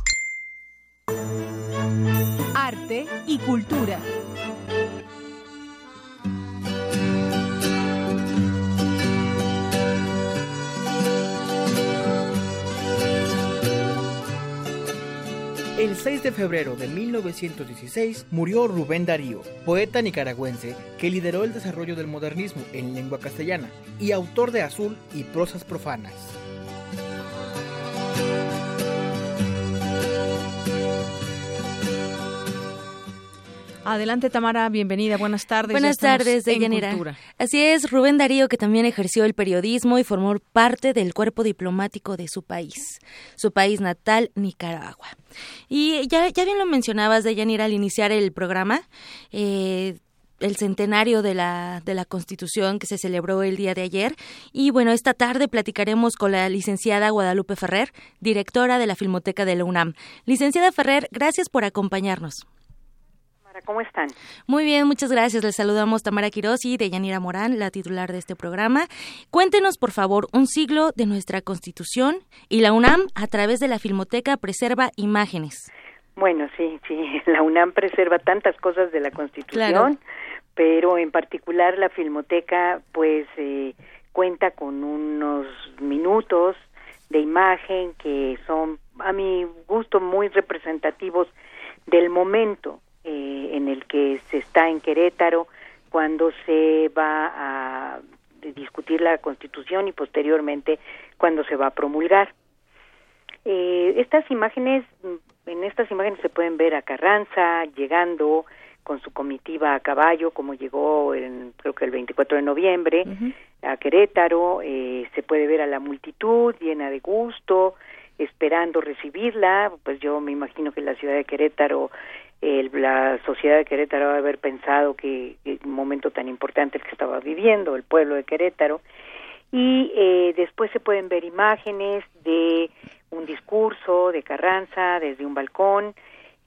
Arte y cultura. El 6 de febrero de 1916 murió Rubén Darío, poeta nicaragüense que lideró el desarrollo del modernismo en lengua castellana y autor de Azul y prosas profanas. Adelante, Tamara, bienvenida, buenas tardes. Buenas tardes, Deyanira. Así es, Rubén Darío, que también ejerció el periodismo y formó parte del cuerpo diplomático de su país, su país natal, Nicaragua. Y ya, ya bien lo mencionabas, Deyanira, al iniciar el programa, eh, el centenario de la, de la Constitución que se celebró el día de ayer. Y bueno, esta tarde platicaremos con la licenciada Guadalupe Ferrer, directora de la Filmoteca de la UNAM. Licenciada Ferrer, gracias por acompañarnos. ¿Cómo están? Muy bien, muchas gracias. Les saludamos Tamara Quiroz y Deyanira Morán, la titular de este programa. Cuéntenos, por favor, un siglo de nuestra Constitución y la UNAM a través de la Filmoteca preserva imágenes. Bueno, sí, sí, la UNAM preserva tantas cosas de la Constitución, pero en particular la Filmoteca pues eh, cuenta con unos minutos de imagen que son a mi gusto muy representativos del momento eh, en el que se está en Querétaro cuando se va a discutir la Constitución y posteriormente cuando se va a promulgar. Eh, estas imágenes, en estas imágenes se pueden ver a Carranza llegando con su comitiva a caballo, como llegó en, creo que el 24 de noviembre a Querétaro, eh, se puede ver a la multitud llena de gusto, esperando recibirla, pues yo me imagino que la ciudad de Querétaro, la sociedad de Querétaro a haber pensado que, un momento tan importante el que estaba viviendo el pueblo de Querétaro, y eh, después se pueden ver imágenes de un discurso de Carranza desde un balcón,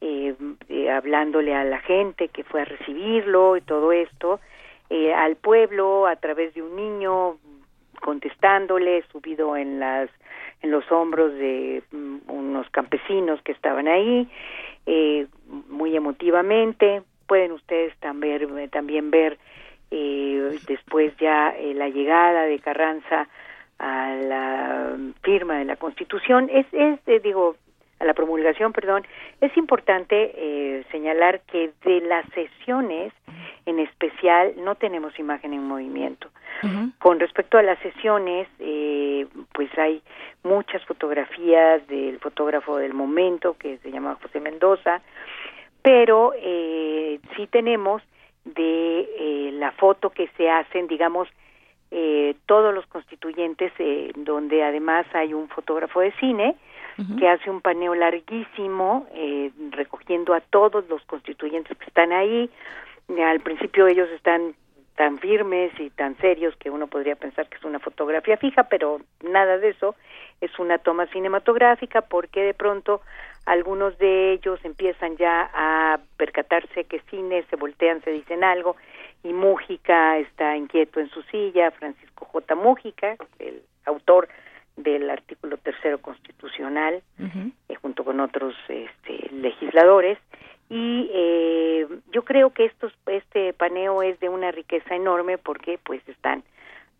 eh, eh, hablándole a la gente que fue a recibirlo y todo esto, eh, al pueblo a través de un niño contestándole, subido en las en los hombros de mm, unos campesinos que estaban ahí, eh, muy emotivamente. Pueden ustedes también, también ver eh, después ya eh, la llegada de Carranza a la firma de la Constitución. Es, es digo, a la promulgación, perdón, es importante eh, señalar que de las sesiones en especial no tenemos imagen en movimiento. Con respecto a las sesiones, eh, pues hay muchas fotografías del fotógrafo del momento que se llama José Mendoza, pero eh, sí tenemos de eh, la foto que se hacen, digamos, eh, todos los constituyentes, eh, donde además hay un fotógrafo de cine, que hace un paneo larguísimo eh, recogiendo a todos los constituyentes que están ahí. Al principio ellos están tan firmes y tan serios que uno podría pensar que es una fotografía fija, pero nada de eso, es una toma cinematográfica porque de pronto algunos de ellos empiezan ya a percatarse que cine, se voltean, se dicen algo y Mújica está inquieto en su silla, Francisco J. Mújica, el autor del artículo tercero constitucional, eh, junto con otros este, legisladores. Y eh, yo creo que estos, este paneo es de una riqueza enorme porque pues están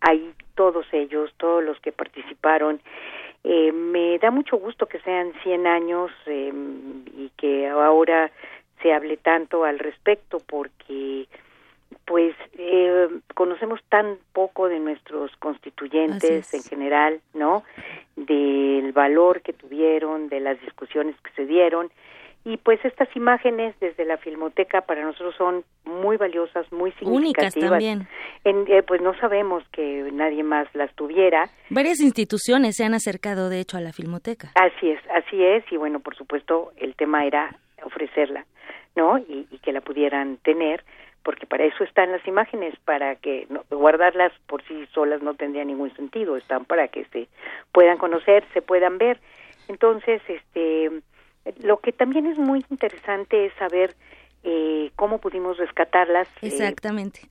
ahí todos ellos, todos los que participaron. Eh, me da mucho gusto que sean 100 años em, y que ahora se hable tanto al respecto porque pues eh, conocemos tan poco de nuestros constituyentes en general, ¿no? Del valor que tuvieron, de las discusiones que se dieron. Y pues estas imágenes desde la Filmoteca para nosotros son muy valiosas, muy significativas. Únicas también. En, eh, pues no sabemos que nadie más las tuviera. Varias instituciones se han acercado, de hecho, a la Filmoteca. Así es, así es. Y bueno, por supuesto, el tema era ofrecerla, ¿no? Y, y que la pudieran tener porque para eso están las imágenes, para que guardarlas por sí solas no tendría ningún sentido, están para que se puedan conocer, se puedan ver. Entonces, este, lo que también es muy interesante es saber eh, cómo pudimos rescatarlas. Eh, Exactamente.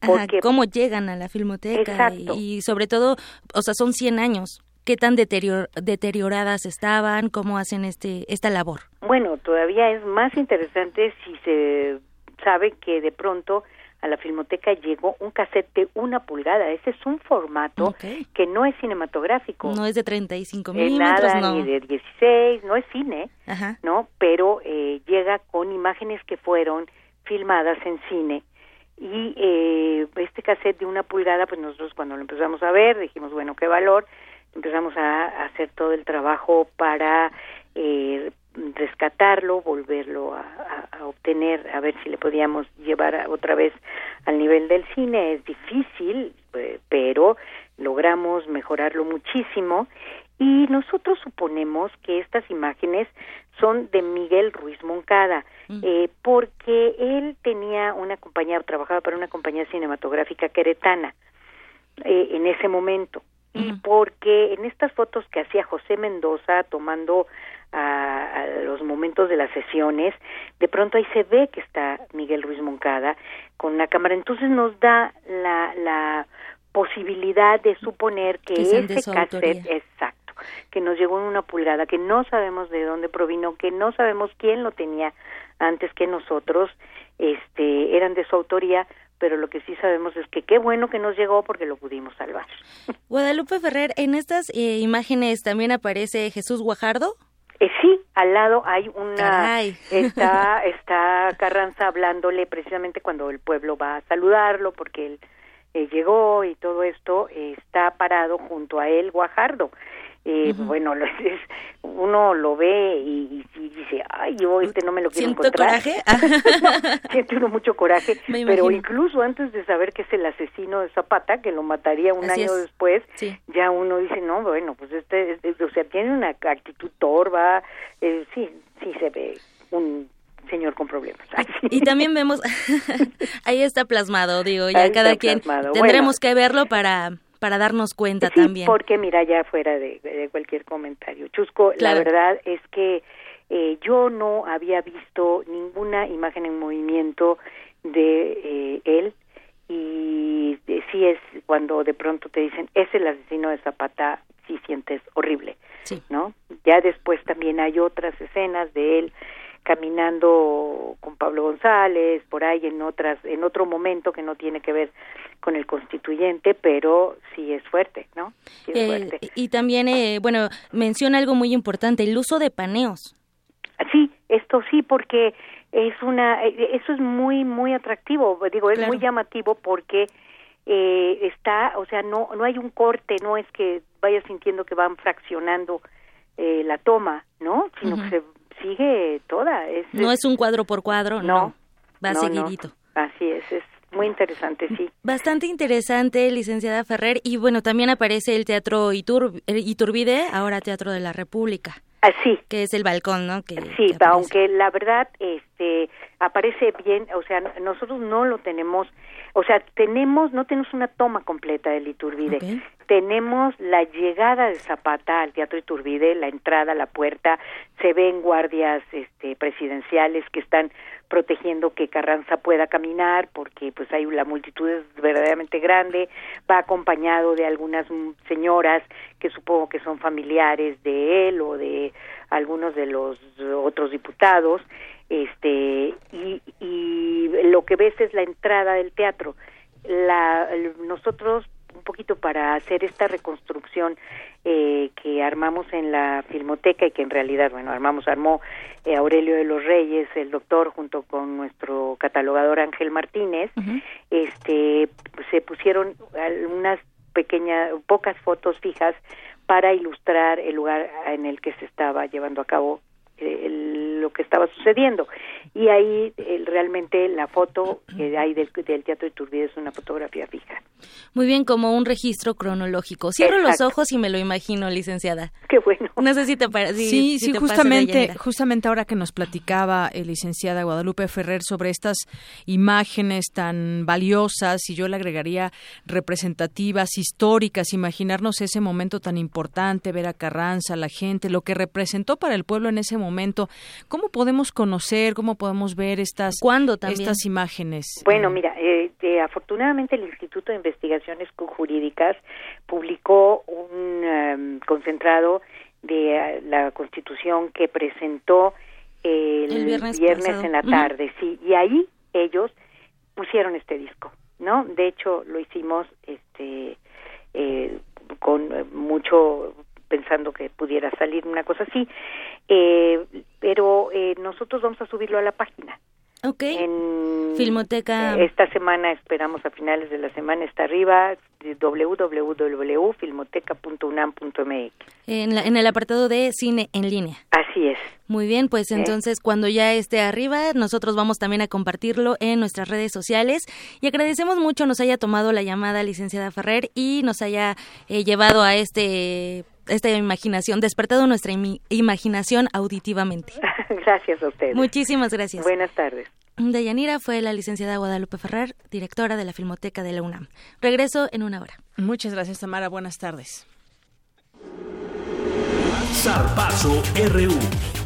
cómo llegan a la filmoteca y, sobre todo, o sea, son 100 años. ¿Qué tan deterioradas estaban? ¿Cómo hacen este esta labor? Bueno, todavía es más interesante si se sabe que de pronto a la Filmoteca llegó un cassette de una pulgada. Ese es un formato que no es cinematográfico. No es de 35 eh, milímetros, nada, ni de 16, no es cine, ¿no? Pero eh, llega con imágenes que fueron filmadas en cine. Y eh, este cassette de una pulgada, pues nosotros cuando lo empezamos a ver dijimos, bueno, qué valor. Empezamos a, hacer todo el trabajo para eh, rescatarlo, volverlo a, obtener, a ver si le podíamos llevar otra vez al nivel del cine. Es difícil, eh, pero logramos mejorarlo muchísimo y nosotros suponemos que estas imágenes son de Miguel Ruiz Moncada, mm. eh, porque él tenía una compañía, trabajaba para una compañía cinematográfica queretana eh, en ese momento, y porque en estas fotos que hacía José Mendoza tomando a, los momentos de las sesiones, de pronto ahí se ve que está Miguel Ruiz Moncada con una cámara, entonces nos da la, la posibilidad de suponer que, ese cassette, exacto, que nos llegó en una pulgada, que no sabemos de dónde provino, que no sabemos quién lo tenía antes que nosotros, este, eran de su autoría, pero lo que sí sabemos es que qué bueno que nos llegó porque lo pudimos salvar. Guadalupe Ferrer, en estas eh, imágenes también aparece Jesús Guajardo. Eh, sí, al lado hay una está está Carranza hablándole precisamente cuando el pueblo va a saludarlo porque él eh, llegó y todo esto está parado junto a él Guajardo eh, bueno, es, uno lo ve y, dice, ay, yo este no me lo quiero ¿Siento encontrar. coraje? Siente uno mucho coraje, pero incluso antes de saber que es el asesino de Zapata, que lo mataría un año después, ya uno dice, no, bueno, pues este, o sea, tiene una actitud torva, eh, sí, sí se ve un señor con problemas. y también vemos, ahí está plasmado, digo, ya cada quien tendremos que verlo para para darnos cuenta sí, también. Porque mira, ya fuera de, cualquier comentario, Chusco, la verdad es que eh, yo no había visto ninguna imagen en movimiento de eh, él y eh, sí es cuando de pronto te dicen es el asesino de Zapata, sí sientes horrible, sí. ¿no? Ya después también hay otras escenas de él caminando con Pablo González por ahí en otras en otro momento que no tiene que ver con el constituyente pero sí es fuerte no eh, y también eh, bueno menciona algo muy importante el uso de paneos. Sí esto sí porque es una eh, eso es muy muy atractivo digo es muy llamativo porque eh, está o sea no no hay un corte no es que vaya sintiendo que van fraccionando eh, la toma no sino que se sigue toda. Es, no es un cuadro por cuadro, no. va seguidito. Así es, es muy interesante, sí. Bastante interesante, licenciada Ferrer. Y bueno, también aparece el Teatro Iturbide, ahora Teatro de la República. Así. Ah, que es el balcón, ¿no? Que, sí, aunque la verdad este aparece bien, o sea, nosotros no lo tenemos, o sea, tenemos, no tenemos una toma completa del Iturbide. Tenemos la llegada de Zapata al Teatro Iturbide, la entrada, la puerta, se ven guardias este, presidenciales que están protegiendo que Carranza pueda caminar porque pues hay la multitud es verdaderamente grande, va acompañado de algunas señoras que supongo que son familiares de él o de algunos de los otros diputados, este y, y lo que ves es la entrada del teatro. La, nosotros un poquito para hacer esta reconstrucción eh, que armamos en la filmoteca y que en realidad, bueno, armamos, armó eh, Aurelio de los Reyes, el doctor, junto con nuestro catalogador Ángel Martínez, este, se pusieron unas pequeñas, pocas fotos fijas para ilustrar el lugar en el que se estaba llevando a cabo eh, lo que estaba sucediendo y ahí realmente la foto que hay del, del Teatro de Iturbide es una fotografía fija. Muy bien, como un registro cronológico. Cierro los ojos y me lo imagino, licenciada. Qué bueno. No sé si te parece. Sí, sí, justamente, justamente ahora que nos platicaba el licenciada Guadalupe Ferrer sobre estas imágenes tan valiosas y yo le agregaría representativas, históricas, imaginarnos ese momento tan importante, ver a Carranza, la gente, lo que representó para el pueblo en ese momento. ¿Cómo podemos conocer, cómo podemos ver estas, estas imágenes? Bueno, mira, eh, afortunadamente el Instituto de Investigaciones Jurídicas publicó un em, concentrado de eh, la Constitución que presentó el, viernes, en la tarde, sí, y ahí ellos pusieron este disco, ¿no? De hecho, lo hicimos este eh, con mucho pensando que pudiera salir una cosa así, eh, pero eh, nosotros vamos a subirlo a la página. Ok. En Filmoteca. Esta semana esperamos a finales de la semana está arriba www.filmoteca.unam.mx. En, en el apartado de cine en línea. Así es. Muy bien, pues entonces cuando ya esté arriba, nosotros vamos también a compartirlo en nuestras redes sociales y agradecemos mucho nos haya tomado la llamada licenciada Ferrer y nos haya eh, llevado a este esta imaginación, despertado nuestra imaginación auditivamente. gracias a ustedes. Muchísimas gracias. Buenas tardes. Deyanira fue la licenciada Guadalupe Ferrer, directora de la Filmoteca de la UNAM. Regreso en una hora. Muchas gracias, Tamara. Buenas tardes. Zarpazo RU.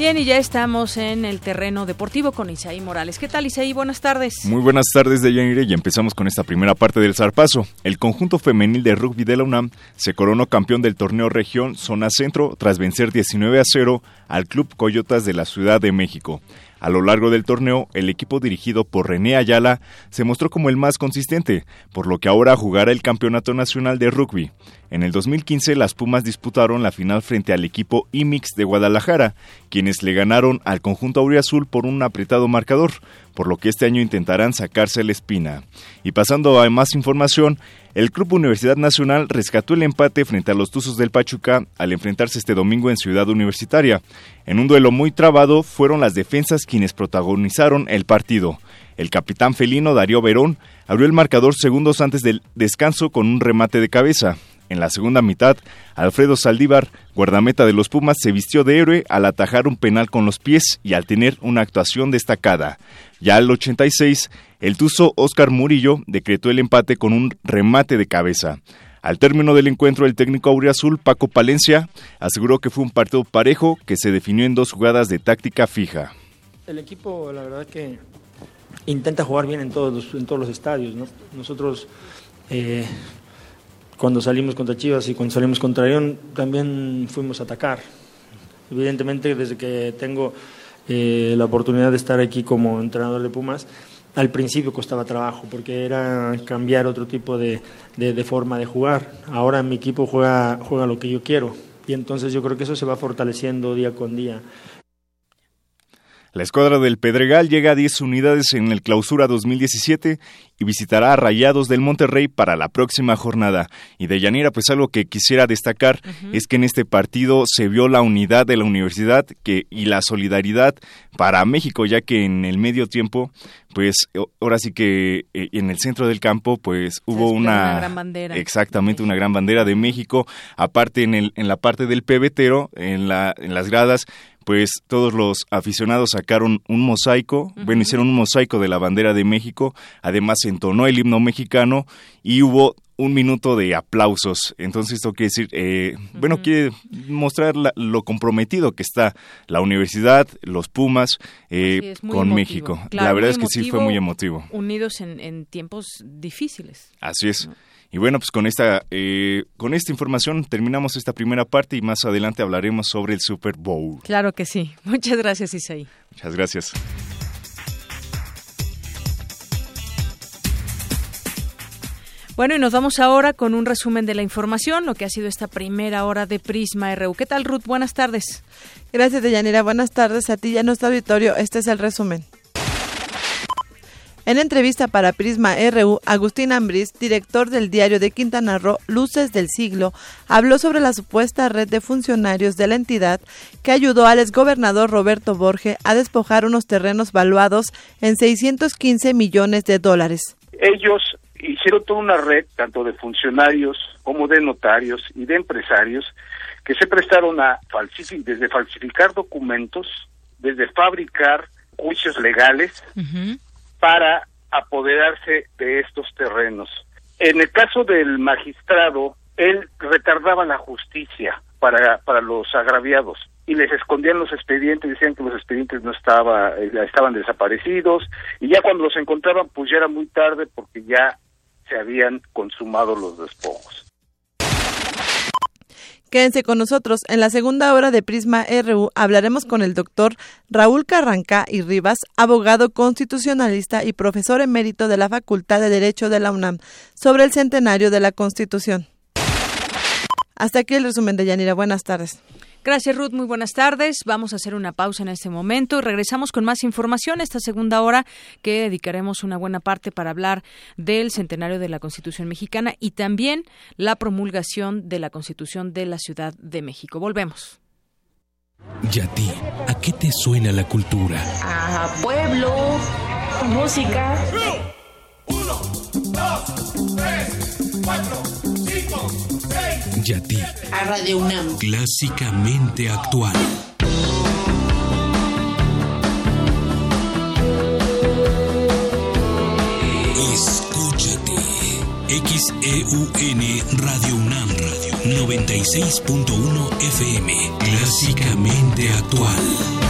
Bien, y ya estamos en el terreno deportivo con Isaí Morales. ¿Qué tal, Isaí? Buenas tardes. Muy buenas tardes, Deyanire, y empezamos con esta primera parte del zarpazo. El conjunto femenil de rugby de la UNAM se coronó campeón del torneo región Zona Centro tras vencer 19 a 0 al Club Coyotas de la Ciudad de México. A lo largo del torneo, el equipo dirigido por René Ayala se mostró como el más consistente, por lo que ahora jugará el Campeonato Nacional de Rugby. En el 2015, las Pumas disputaron la final frente al equipo IMIX de Guadalajara, quienes le ganaron al conjunto auriazul por un apretado marcador, por lo que este año intentarán sacarse la espina. Y pasando a más información, el Club Universidad Nacional rescató el empate frente a los Tuzos del Pachuca al enfrentarse este domingo en Ciudad Universitaria. En un duelo muy trabado fueron las defensas quienes protagonizaron el partido. El capitán felino Darío Verón abrió el marcador segundos antes del descanso con un remate de cabeza. En la segunda mitad, Alfredo Saldívar, guardameta de los Pumas, se vistió de héroe al atajar un penal con los pies y al tener una actuación destacada. Ya al 86, el tuzo Oscar Murillo decretó el empate con un remate de cabeza. Al término del encuentro, el técnico auriazul Paco Palencia aseguró que fue un partido parejo que se definió en dos jugadas de táctica fija. El equipo, la verdad que intenta jugar bien en todos los, estadios. Nosotros eh, cuando salimos contra Chivas y cuando salimos contra León también fuimos a atacar. Evidentemente, desde que tengo eh, la oportunidad de estar aquí como entrenador de Pumas, al principio costaba trabajo porque era cambiar otro tipo de, de, forma de jugar. Ahora mi equipo juega, juega lo que yo quiero y entonces yo creo que eso se va fortaleciendo día con día. La escuadra del Pedregal llega a 10 unidades en el Clausura 2017 y visitará a Rayados del Monterrey para la próxima jornada. Y de Yanira, pues algo que quisiera destacar es que en este partido se vio la unidad de la universidad que, y la solidaridad para México, ya que en el medio tiempo, pues ahora sí que eh, en el centro del campo, pues hubo una, gran bandera. exactamente una gran bandera de México. Aparte en el en la parte del pebetero, en la en las gradas, pues todos los aficionados sacaron un mosaico, bueno, hicieron un mosaico de la bandera de México, además se entonó el himno mexicano y hubo un minuto de aplausos. Entonces esto quiere decir, eh, bueno, quiere mostrar lo comprometido que está la universidad, los Pumas, eh, con México. la verdad es que sí fue muy emotivo. Unidos en, tiempos difíciles. Así es. Y bueno, pues con esta, eh, con esta información terminamos esta primera parte y más adelante hablaremos sobre el Super Bowl. Claro que sí. Muchas gracias, Isaí. Muchas gracias. Bueno, y nos vamos ahora con un resumen de la información, lo que ha sido esta primera hora de Prisma RU. ¿Qué tal, Ruth? Buenas tardes. Gracias, Deyanira. Buenas tardes a ti y a nuestro auditorio. Este es el resumen. En entrevista para Prisma RU, Agustín Ambriz, director del diario de Quintana Roo, Luces del Siglo, habló sobre la supuesta red de funcionarios de la entidad que ayudó al exgobernador Roberto Borge a despojar unos terrenos valuados en 615 millones de dólares. Ellos hicieron toda una red, tanto de funcionarios como de notarios y de empresarios, que se prestaron a falsificar, desde falsificar documentos, desde fabricar juicios legales, para apoderarse de estos terrenos. En el caso del magistrado, él retardaba la justicia para, para los agraviados y les escondían los expedientes, decían que los expedientes no estaba, eh, estaban desaparecidos y ya cuando los encontraban pues ya era muy tarde porque ya se habían consumado los despojos. Quédense con nosotros. En la segunda hora de Prisma RU hablaremos con el doctor Raúl Carranca y Rivas, abogado constitucionalista y profesor emérito de la Facultad de Derecho de la UNAM, sobre el centenario de la Constitución. Hasta aquí el resumen de Yanira. Buenas tardes. Gracias, Ruth. Muy buenas tardes. Vamos a hacer una pausa en este momento y regresamos con más información esta segunda hora que dedicaremos una buena parte para hablar del centenario de la Constitución mexicana y también la promulgación de la Constitución de la Ciudad de México. Volvemos. ¿Y a ti? ¿A qué te suena la cultura? A pueblo, música. Uno, dos, tres, cuatro, cinco. Yati. A Radio UNAM. Clásicamente actual. Escúchate. XEUN Radio UNAM Radio 96.1 FM. Clásicamente actual.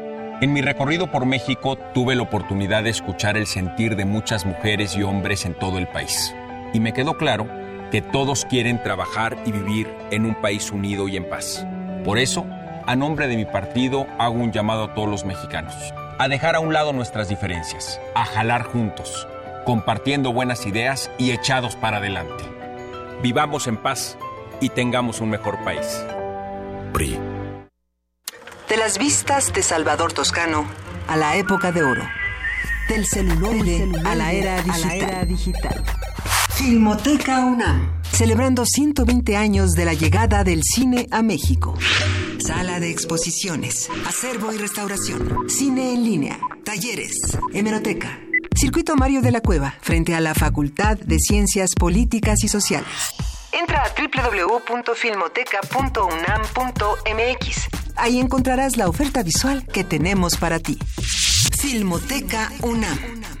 En mi recorrido por México tuve la oportunidad de escuchar el sentir de muchas mujeres y hombres en todo el país. Y me quedó claro que todos quieren trabajar y vivir en un país unido y en paz. Por eso, a nombre de mi partido, hago un llamado a todos los mexicanos, a dejar a un lado nuestras diferencias, a jalar juntos, compartiendo buenas ideas y echados para adelante. Vivamos en paz y tengamos un mejor país. PRI. De las vistas de Salvador Toscano a la época de oro. Del celular a la era digital. Filmoteca UNAM. Celebrando 120 años de la llegada del cine a México. Sala de exposiciones, acervo y restauración, cine en línea, talleres, hemeroteca. Circuito Mario de la Cueva, frente a la Facultad de Ciencias Políticas y Sociales. Entra a www.filmoteca.unam.mx. Ahí encontrarás la oferta visual que tenemos para ti. Filmoteca UNAM.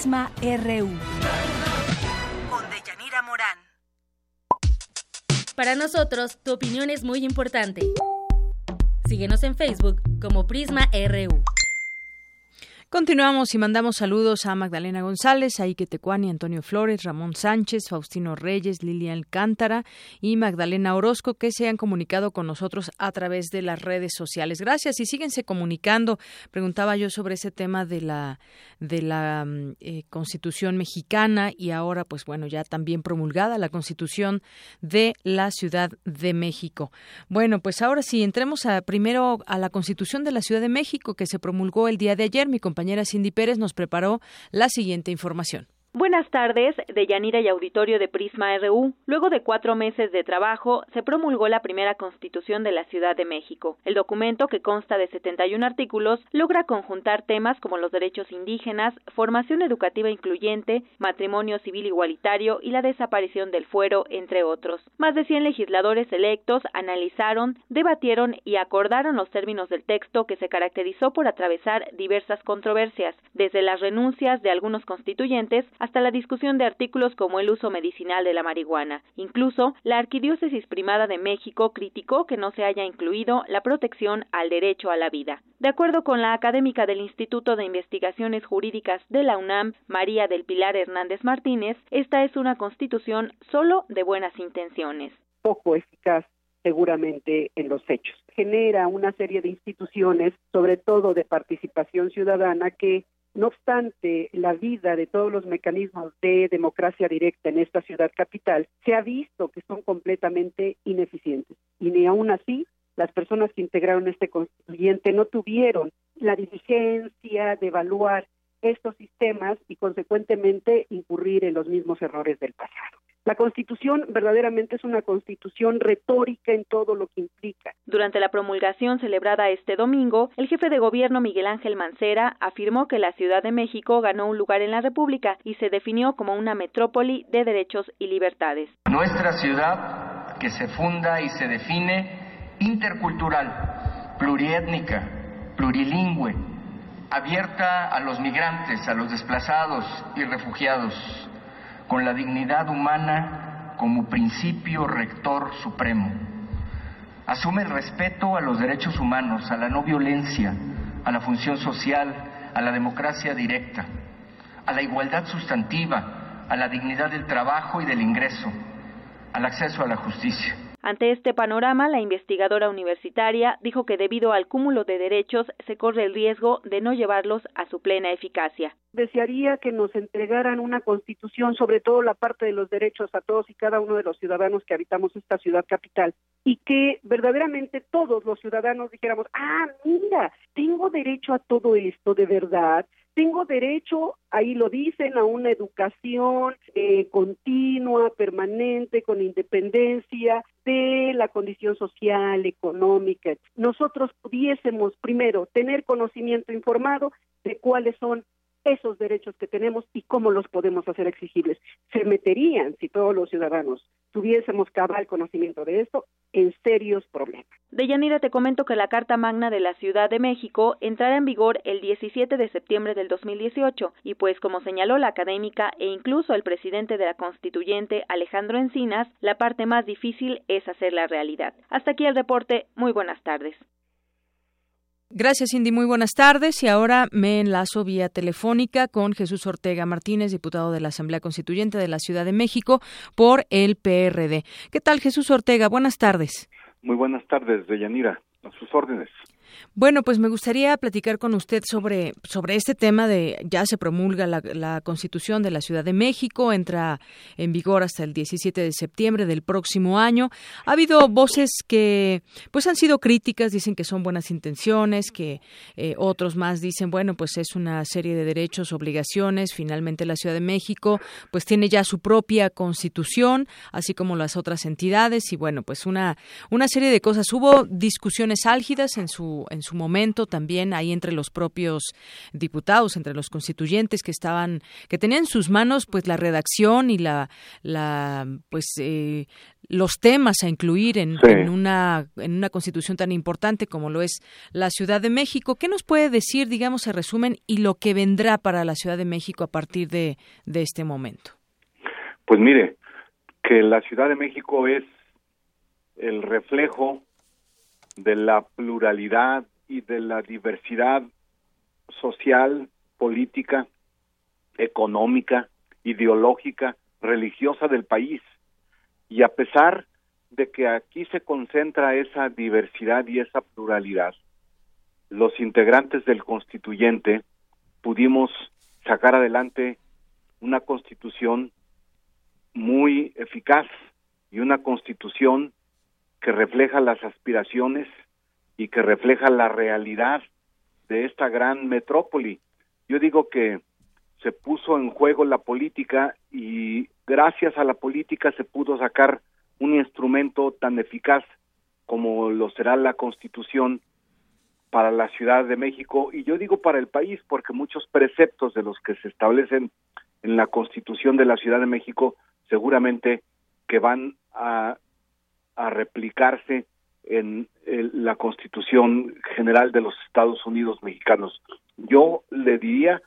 Prisma RU. Con Deyanira Morán. Para nosotros, tu opinión es muy importante. Síguenos en Facebook como Prisma RU. Continuamos y mandamos saludos a Magdalena González, a Ike Tecuani, Antonio Flores, Ramón Sánchez, Faustino Reyes, Lilian Cántara y Magdalena Orozco que se han comunicado con nosotros a través de las redes sociales. Gracias y síguense comunicando. Preguntaba yo sobre ese tema de la de la mm, eh, Constitución mexicana y ahora pues bueno, ya también promulgada la Constitución de la Ciudad de México. Bueno, pues ahora sí entremos a, primero a la Constitución de la Ciudad de México que se promulgó el día de ayer. Mi compañera Cindy Pérez nos preparó la siguiente información. Buenas tardes, de Yanira y Auditorio de Prisma RU. Luego de cuatro meses de trabajo, se promulgó la primera Constitución de la Ciudad de México. El documento, que consta de 71 artículos, logra conjuntar temas como los derechos indígenas, formación educativa incluyente, matrimonio civil igualitario y la desaparición del fuero, entre otros. Más de 100 legisladores electos analizaron, debatieron y acordaron los términos del texto que se caracterizó por atravesar diversas controversias, desde las renuncias de algunos constituyentes hasta la discusión de artículos como el uso medicinal de la marihuana. Incluso, la Arquidiócesis Primada de México criticó que no se haya incluido la protección al derecho a la vida. De acuerdo con la académica del Instituto de Investigaciones Jurídicas de la UNAM, María del Pilar Hernández Martínez, esta es una constitución solo de buenas intenciones. Poco eficaz seguramente en los hechos. Genera una serie de instituciones, sobre todo de participación ciudadana, que no obstante, la vida de todos los mecanismos de democracia directa en esta ciudad capital se ha visto que son completamente ineficientes. Y ni aún así, las personas que integraron este constituyente no tuvieron la diligencia de evaluar estos sistemas y consecuentemente incurrir en los mismos errores del pasado. La Constitución verdaderamente es una Constitución retórica en todo lo que implica. Durante la promulgación celebrada este domingo, el jefe de gobierno Miguel Ángel Mancera afirmó que la Ciudad de México ganó un lugar en la República y se definió como una metrópoli de derechos y libertades. Nuestra ciudad, que se funda y se define intercultural, pluriétnica, plurilingüe, abierta a los migrantes, a los desplazados y refugiados con la dignidad humana como principio rector supremo. Asume el respeto a los derechos humanos, a la no violencia, a la función social, a la democracia directa, a la igualdad sustantiva, a la dignidad del trabajo y del ingreso, al acceso a la justicia. Ante este panorama, la investigadora universitaria dijo que debido al cúmulo de derechos se corre el riesgo de no llevarlos a su plena eficacia. Desearía que nos entregaran una constitución, sobre todo la parte de los derechos a todos y cada uno de los ciudadanos que habitamos esta ciudad capital, y que verdaderamente todos los ciudadanos dijéramos, ah, mira, tengo derecho a todo esto de verdad, tengo derecho, ahí lo dicen, a una educación eh, continua, permanente, con independencia de la condición social, económica. Nosotros pudiésemos primero tener conocimiento informado de cuáles son esos derechos que tenemos y cómo los podemos hacer exigibles. Se meterían, si todos los ciudadanos tuviésemos cabal conocimiento de esto, en serios problemas. Deyanira, te comento que la Carta Magna de la Ciudad de México entrará en vigor el 17 de septiembre del 2018 y pues como señaló la académica e incluso el presidente de la constituyente Alejandro Encinas, la parte más difícil es hacerla realidad. Hasta aquí el reporte. Muy buenas tardes. Gracias, Cindy. Muy buenas tardes. Y ahora me enlazo vía telefónica con Jesús Ortega Martínez, diputado de la Asamblea Constituyente de la Ciudad de México por el PRD. ¿Qué tal, Jesús Ortega? Buenas tardes. Muy buenas tardes, Deyanira. A sus órdenes. Bueno, pues me gustaría platicar con usted sobre, sobre este tema de ya se promulga la, Constitución de la Ciudad de México, entra en vigor hasta el 17 de septiembre del próximo año. Ha habido voces que pues han sido críticas, dicen que son buenas intenciones, que eh, otros más dicen, bueno, pues es una serie de derechos, obligaciones. Finalmente la Ciudad de México pues tiene ya su propia Constitución, así como las otras entidades y bueno, pues una una serie de cosas. Hubo discusiones álgidas en su en su momento también ahí entre los propios diputados, entre los constituyentes que estaban, que tenían en sus manos pues la redacción y la, la pues eh, los temas a incluir en, en, una en una constitución tan importante como lo es la Ciudad de México. ¿Qué nos puede decir, digamos, se resumen y lo que vendrá para la Ciudad de México a partir de, de este momento? Pues mire, que la Ciudad de México es el reflejo de la pluralidad y de la diversidad social, política, económica, ideológica, religiosa del país. Y a pesar de que aquí se concentra esa diversidad y esa pluralidad, los integrantes del constituyente pudimos sacar adelante una constitución muy eficaz y una constitución que refleja las aspiraciones y que refleja la realidad de esta gran metrópoli. Yo digo que se puso en juego la política y gracias a la política se pudo sacar un instrumento tan eficaz como lo será la Constitución para la Ciudad de México y yo digo para el país porque muchos preceptos de los que se establecen en la Constitución de la Ciudad de México seguramente que van a a replicarse en la Constitución General de los Estados Unidos Mexicanos. Yo le diría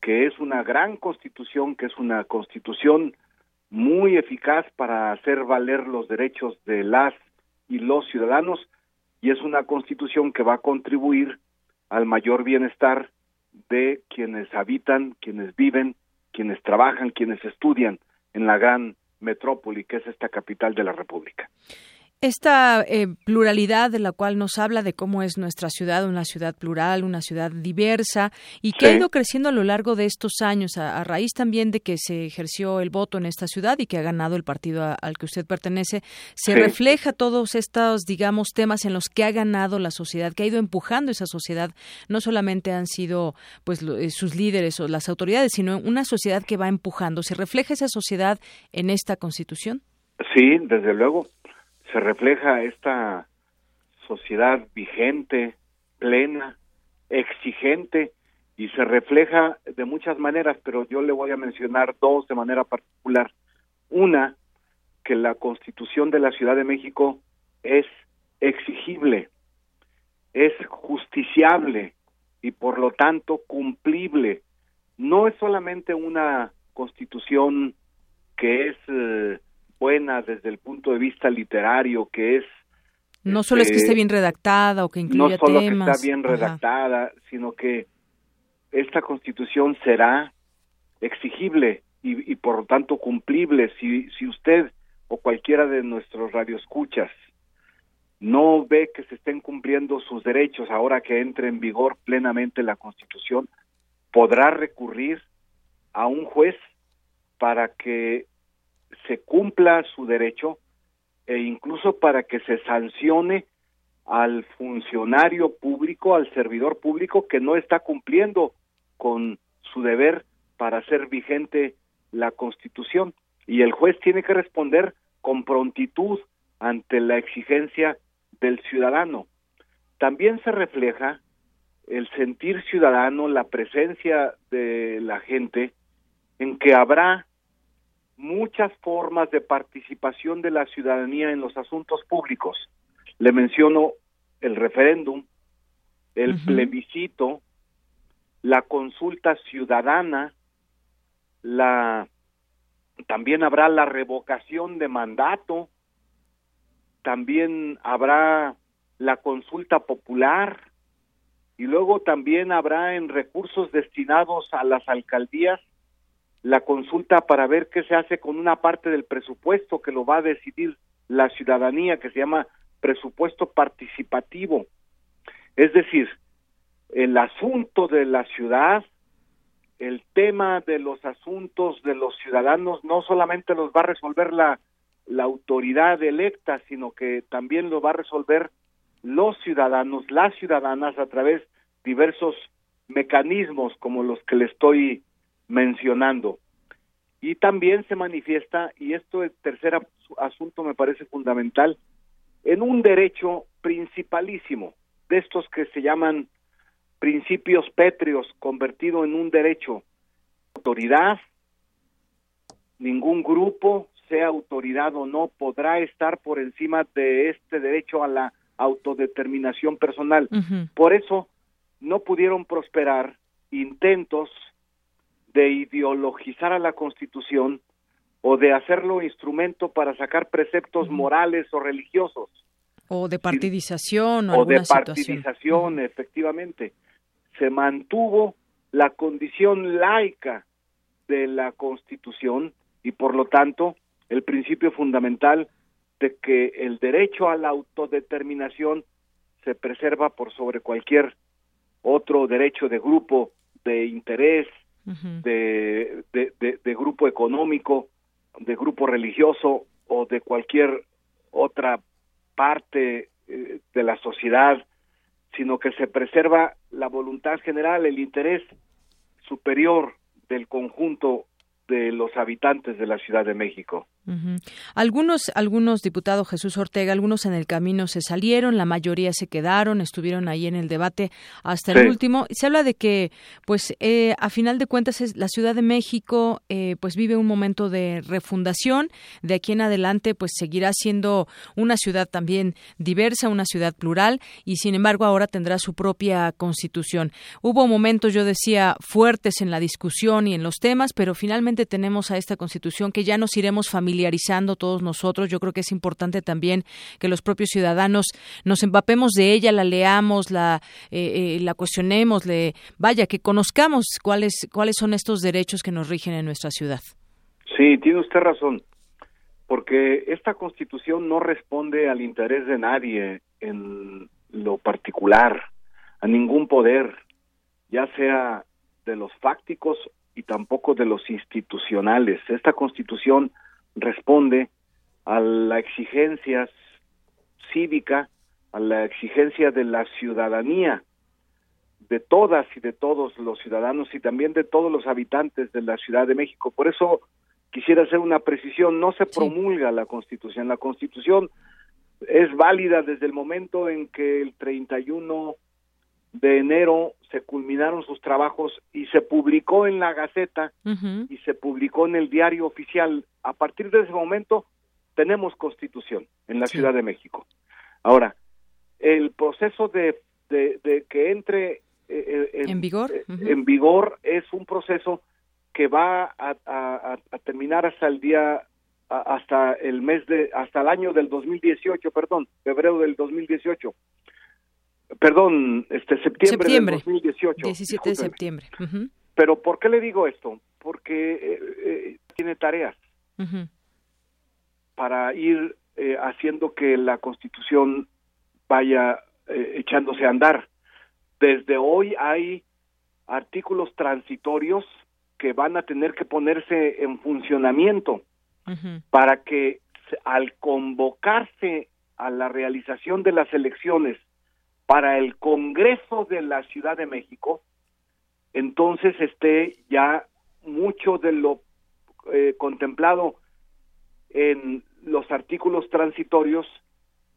que es una gran constitución, que es una constitución muy eficaz para hacer valer los derechos de las y los ciudadanos y es una constitución que va a contribuir al mayor bienestar de quienes habitan, quienes viven, quienes trabajan, quienes estudian en la gran metrópoli que es esta capital de la República. Esta eh, pluralidad de la cual nos habla de cómo es nuestra ciudad, una ciudad plural, una ciudad diversa y que ha ido creciendo a lo largo de estos años, a, raíz también de que se ejerció el voto en esta ciudad y que ha ganado el partido al que usted pertenece, se refleja todos estos, digamos, temas en los que ha ganado la sociedad, que ha ido empujando esa sociedad. No solamente han sido pues eh, sus líderes o las autoridades, sino una sociedad que va empujando. ¿Se refleja esa sociedad en esta Constitución? Sí, desde luego se refleja esta sociedad vigente, plena, exigente y se refleja de muchas maneras, pero yo le voy a mencionar dos de manera particular. Una, que la constitución de la Ciudad de México es exigible, es justiciable y por lo tanto cumplible. No es solamente una constitución que es eh, buena desde el punto de vista literario, que es... No solo es que esté este, bien redactada o que incluya No solo que está bien redactada, sino que esta constitución será exigible y, y, por lo tanto cumplible si, si usted o cualquiera de nuestros radioescuchas no ve que se estén cumpliendo sus derechos ahora que entre en vigor plenamente la Constitución, podrá recurrir a un juez para que se cumpla su derecho e incluso para que se sancione al funcionario público, al servidor público que no está cumpliendo con su deber para hacer vigente la Constitución. Y el juez tiene que responder con prontitud ante la exigencia del ciudadano. También se refleja el sentir ciudadano, la presencia de la gente, en que habrá muchas formas de participación de la ciudadanía en los asuntos públicos. Le menciono el referéndum, el plebiscito, la consulta ciudadana, la también habrá la revocación de mandato, también habrá la consulta popular y luego también habrá en recursos destinados a las alcaldías la consulta para ver qué se hace con una parte del presupuesto que lo va a decidir la ciudadanía, que se llama presupuesto participativo. Es decir, el asunto de la ciudad, el tema de los asuntos de los ciudadanos no solamente los va a resolver la, la autoridad electa, sino que también lo va a resolver los ciudadanos, las ciudadanas a través de diversos mecanismos como los que le estoy mencionando. Y también se manifiesta, y esto es tercer asunto me parece fundamental, en un derecho principalísimo, de estos que se llaman principios pétreos, convertido en un derecho. Autoridad, ningún grupo, sea autoridad o no, podrá estar por encima de este derecho a la autodeterminación personal. Por eso no pudieron prosperar intentos de ideologizar a la Constitución o de hacerlo instrumento para sacar preceptos morales o religiosos. O de partidización o, de partidización, efectivamente. Se mantuvo la condición laica de la Constitución y por lo tanto el principio fundamental de que el derecho a la autodeterminación se preserva por sobre cualquier otro derecho de grupo, de interés, de, de, grupo económico, de grupo religioso o de cualquier otra parte eh, de la sociedad, sino que se preserva la voluntad general, el interés superior del conjunto de los habitantes de la Ciudad de México. Algunos, algunos diputados Jesús Ortega, algunos en el camino se salieron, la mayoría se quedaron, estuvieron ahí en el debate hasta el último. Se habla de que, pues, eh, a final de cuentas, es, la Ciudad de México, eh, pues, vive un momento de refundación. De aquí en adelante, pues, seguirá siendo una ciudad también diversa, una ciudad plural, y sin embargo ahora tendrá su propia constitución. Hubo momentos, yo decía, fuertes en la discusión y en los temas, pero finalmente tenemos a esta constitución que ya nos iremos familiarizando familiarizando todos nosotros. Yo creo que es importante también que los propios ciudadanos nos empapemos de ella, la leamos, la, eh, eh, la cuestionemos, le, vaya, que conozcamos cuáles, cuáles son estos derechos que nos rigen en nuestra ciudad. Sí, tiene usted razón, porque esta constitución no responde al interés de nadie en lo particular, a ningún poder, ya sea de los fácticos y tampoco de los institucionales. Esta constitución responde a la exigencia cívica, a la exigencia de la ciudadanía, de todas y de todos los ciudadanos y también de todos los habitantes de la Ciudad de México. Por eso quisiera hacer una precisión, no se promulga la Constitución, la Constitución es válida desde el momento en que el 31 de enero se culminaron sus trabajos y se publicó en la Gaceta y se publicó en el diario oficial. A partir de ese momento tenemos constitución en la Ciudad de México. Ahora, el proceso de, de, que entre eh, eh, en, vigor eh, en vigor es un proceso que va a, a, terminar hasta el día hasta el mes de hasta el año del 2018, perdón, febrero del 2018 perdón, este septiembre, septiembre. del 2018. 17 de septiembre. Pero ¿por qué le digo esto? Porque eh, eh, tiene tareas. para ir eh, haciendo que la Constitución vaya echándose a andar. Desde hoy hay artículos transitorios que van a tener que ponerse en funcionamiento para que al convocarse a la realización de las elecciones para el Congreso de la Ciudad de México, entonces esté ya mucho de lo eh, contemplado en los artículos transitorios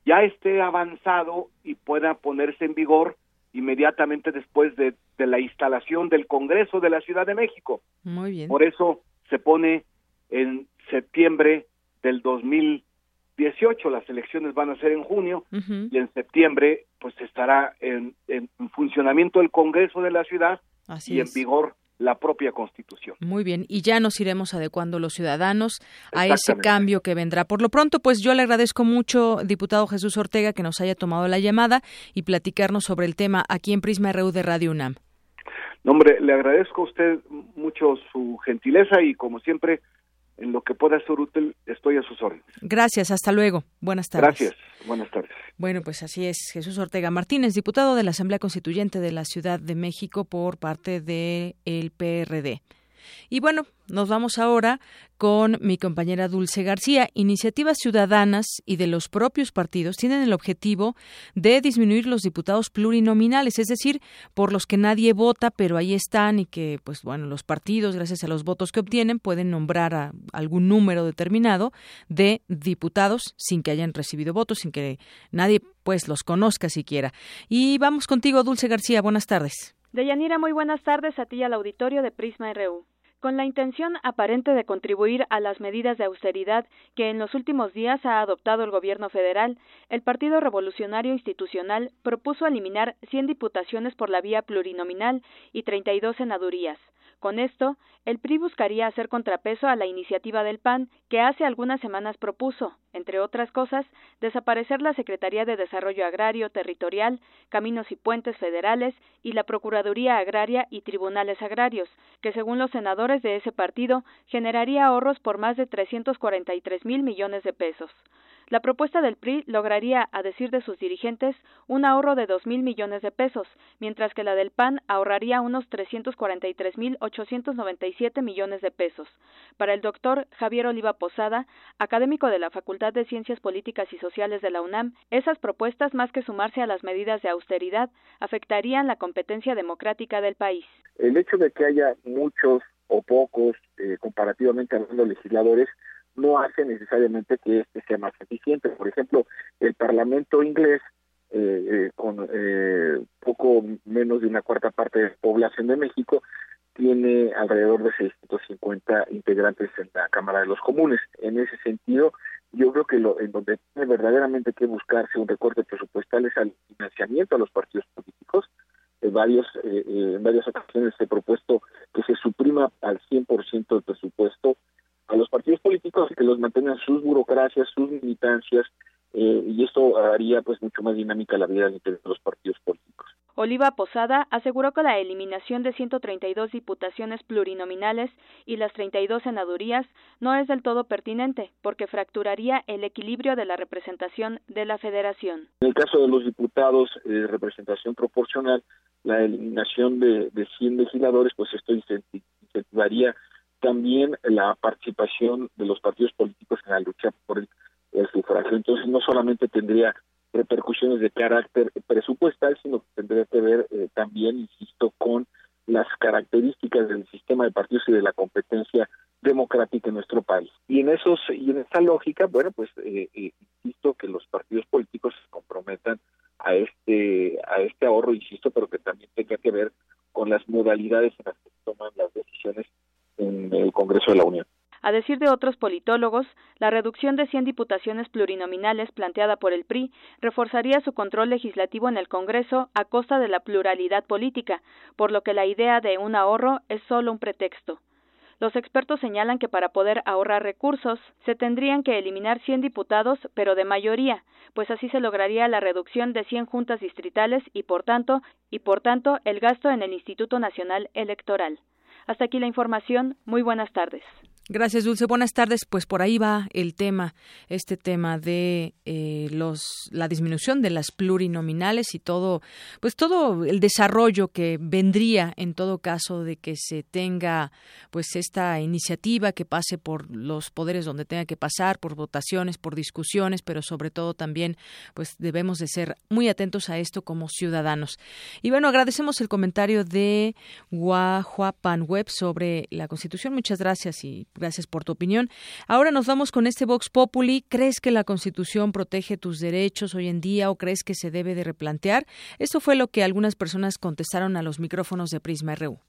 ya esté avanzado y pueda ponerse en vigor inmediatamente después de, la instalación del Congreso de la Ciudad de México. Muy bien. Por eso se pone en septiembre del 2018, las elecciones van a ser en junio y en septiembre pues estará en, en, funcionamiento el Congreso de la ciudad y en vigor la propia Constitución. Muy bien, y ya nos iremos adecuando los ciudadanos a ese cambio que vendrá. Por lo pronto, pues yo le agradezco mucho, diputado Jesús Ortega, que nos haya tomado la llamada y platicarnos sobre el tema aquí en Prisma RU de Radio UNAM. No, hombre, le agradezco a usted mucho su gentileza y como siempre en lo que pueda ser útil, estoy a sus órdenes. Gracias, hasta luego. Buenas tardes. Gracias, buenas tardes. Bueno, pues así es. Jesús Ortega Martínez, diputado de la Asamblea Constituyente de la Ciudad de México por parte del el PRD. Y bueno, nos vamos ahora con mi compañera Dulce García. Iniciativas ciudadanas y de los propios partidos tienen el objetivo de disminuir los diputados plurinominales, es decir, por los que nadie vota, pero ahí están y que, pues bueno, los partidos, gracias a los votos que obtienen, pueden nombrar a algún número determinado de diputados sin que hayan recibido votos, sin que nadie pues los conozca siquiera. Y vamos contigo, Dulce García. Buenas tardes. Deyanira, muy buenas tardes a ti y al auditorio de Prisma RU. Con la intención aparente de contribuir a las medidas de austeridad que en los últimos días ha adoptado el gobierno federal, el Partido Revolucionario Institucional propuso eliminar 100 diputaciones por la vía plurinominal y 32 senadurías. Con esto, el PRI buscaría hacer contrapeso a la iniciativa del PAN que hace algunas semanas propuso, entre otras cosas, desaparecer la Secretaría de Desarrollo Agrario Territorial, Caminos y Puentes Federales y la Procuraduría Agraria y Tribunales Agrarios, que según los senadores de ese partido generaría ahorros por más de 343 mil millones de pesos. La propuesta del PRI lograría, a decir de sus dirigentes, un ahorro de dos mil millones de pesos, mientras que la del PAN ahorraría unos trescientos cuarenta y tres mil ochocientos noventa y siete millones de pesos. Para el doctor Javier Oliva Posada, académico de la Facultad de Ciencias Políticas y Sociales de la UNAM, esas propuestas, más que sumarse a las medidas de austeridad, afectarían la competencia democrática del país. El hecho de que haya muchos o pocos, eh, comparativamente hablando, legisladores, no hace necesariamente que este sea más eficiente. Por ejemplo, el Parlamento inglés, eh, eh, con eh, poco menos de una cuarta parte de la población de México, tiene alrededor de 650 integrantes en la Cámara de los Comunes. En ese sentido, yo creo que lo, en donde tiene verdaderamente que buscarse un recorte presupuestal es al financiamiento a los partidos políticos. En, varios, en varias ocasiones ha propuesto que se suprima al 100% el presupuesto a los partidos políticos que los mantengan sus burocracias, sus militancias, eh, y esto haría pues mucho más dinámica la vida de los partidos políticos. Oliva Posada aseguró que la eliminación de 132 diputaciones plurinominales y las 32 senadurías no es del todo pertinente, porque fracturaría el equilibrio de la representación de la federación. En el caso de los diputados de representación proporcional, la eliminación de, de 100 legisladores, pues esto incentivaría también la participación de los partidos políticos en la lucha por el, sufragio. Entonces, no solamente tendría repercusiones de carácter presupuestal, sino que tendría que ver eh, también, insisto, con las características del sistema de partidos y de la competencia democrática en nuestro país. Y en esos y en esa lógica, bueno, pues eh, eh, insisto que los partidos políticos se comprometan a este a este ahorro, insisto, pero que también tenga que ver con las modalidades en las que toman las decisiones en el Congreso de la Unión. A decir de otros politólogos, la reducción de 100 diputaciones plurinominales planteada por el PRI reforzaría su control legislativo en el Congreso a costa de la pluralidad política, por lo que la idea de un ahorro es solo un pretexto. Los expertos señalan que para poder ahorrar recursos se tendrían que eliminar 100 diputados, pero de mayoría, pues así se lograría la reducción de 100 juntas distritales y por tanto, y por tanto el gasto en el Instituto Nacional Electoral. Hasta aquí la información. Muy buenas tardes. Gracias, Dulce. Buenas tardes. Pues por ahí va el tema, este tema de eh, los la disminución de las plurinominales y todo, pues todo el desarrollo que vendría en todo caso de que se tenga, pues esta iniciativa que pase por los poderes donde tenga que pasar, por votaciones, por discusiones, pero sobre todo también, pues debemos de ser muy atentos a esto como ciudadanos. Y bueno, agradecemos el comentario de Guajuapan Web sobre la Constitución. Muchas gracias y Gracias por tu opinión. Ahora nos vamos con este Vox Populi. ¿Crees que la Constitución protege tus derechos hoy en día o crees que se debe de replantear? Esto fue lo que algunas personas contestaron a los micrófonos de Prisma RU.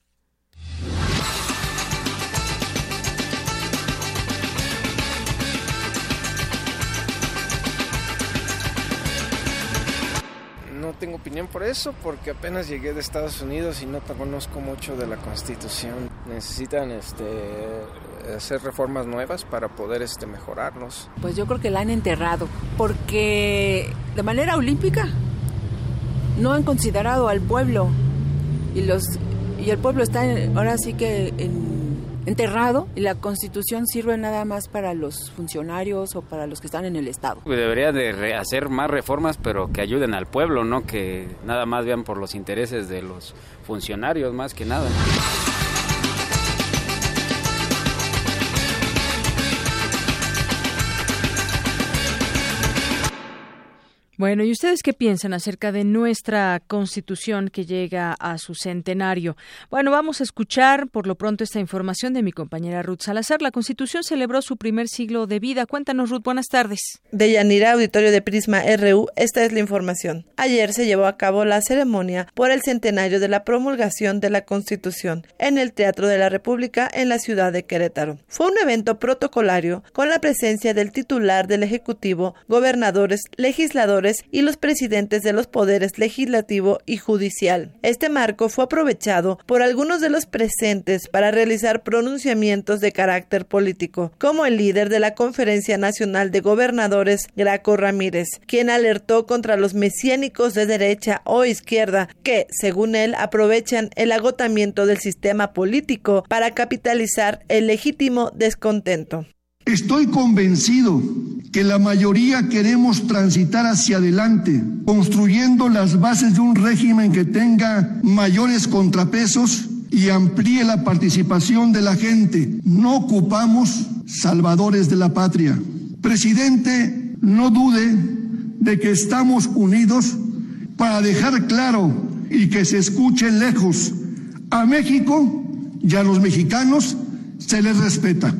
No tengo opinión por eso porque apenas llegué de Estados Unidos y no conozco mucho de la Constitución. Necesitan este hacer reformas nuevas para poder este mejorarnos. Pues yo creo que la han enterrado porque de manera olímpica no han considerado al pueblo y los y el pueblo está ahora sí que en enterrado y la constitución sirve nada más para los funcionarios o para los que están en el Estado. Debería de hacer más reformas, pero que ayuden al pueblo, no que nada más vean por los intereses de los funcionarios más que nada. Bueno, ¿y ustedes qué piensan acerca de nuestra constitución que llega a su centenario? Bueno, vamos a escuchar por lo pronto esta información de mi compañera Ruth Salazar. La constitución celebró su primer siglo de vida. Cuéntanos, Ruth, buenas tardes. De Yanira, auditorio de Prisma RU, esta es la información. Ayer se llevó a cabo la ceremonia por el centenario de la promulgación de la constitución en el Teatro de la República en la ciudad de Querétaro. Fue un evento protocolario con la presencia del titular del Ejecutivo, gobernadores, legisladores, y los presidentes de los poderes legislativo y judicial. Este marco fue aprovechado por algunos de los presentes para realizar pronunciamientos de carácter político, como el líder de la Conferencia Nacional de Gobernadores, Graco Ramírez, quien alertó contra los mesiánicos de derecha o izquierda que, según él, aprovechan el agotamiento del sistema político para capitalizar el legítimo descontento. Estoy convencido que la mayoría queremos transitar hacia adelante, construyendo las bases de un régimen que tenga mayores contrapesos y amplíe la participación de la gente. No ocupamos salvadores de la patria. Presidente, no dude de que estamos unidos para dejar claro y que se escuche lejos. A México y a los mexicanos se les respeta.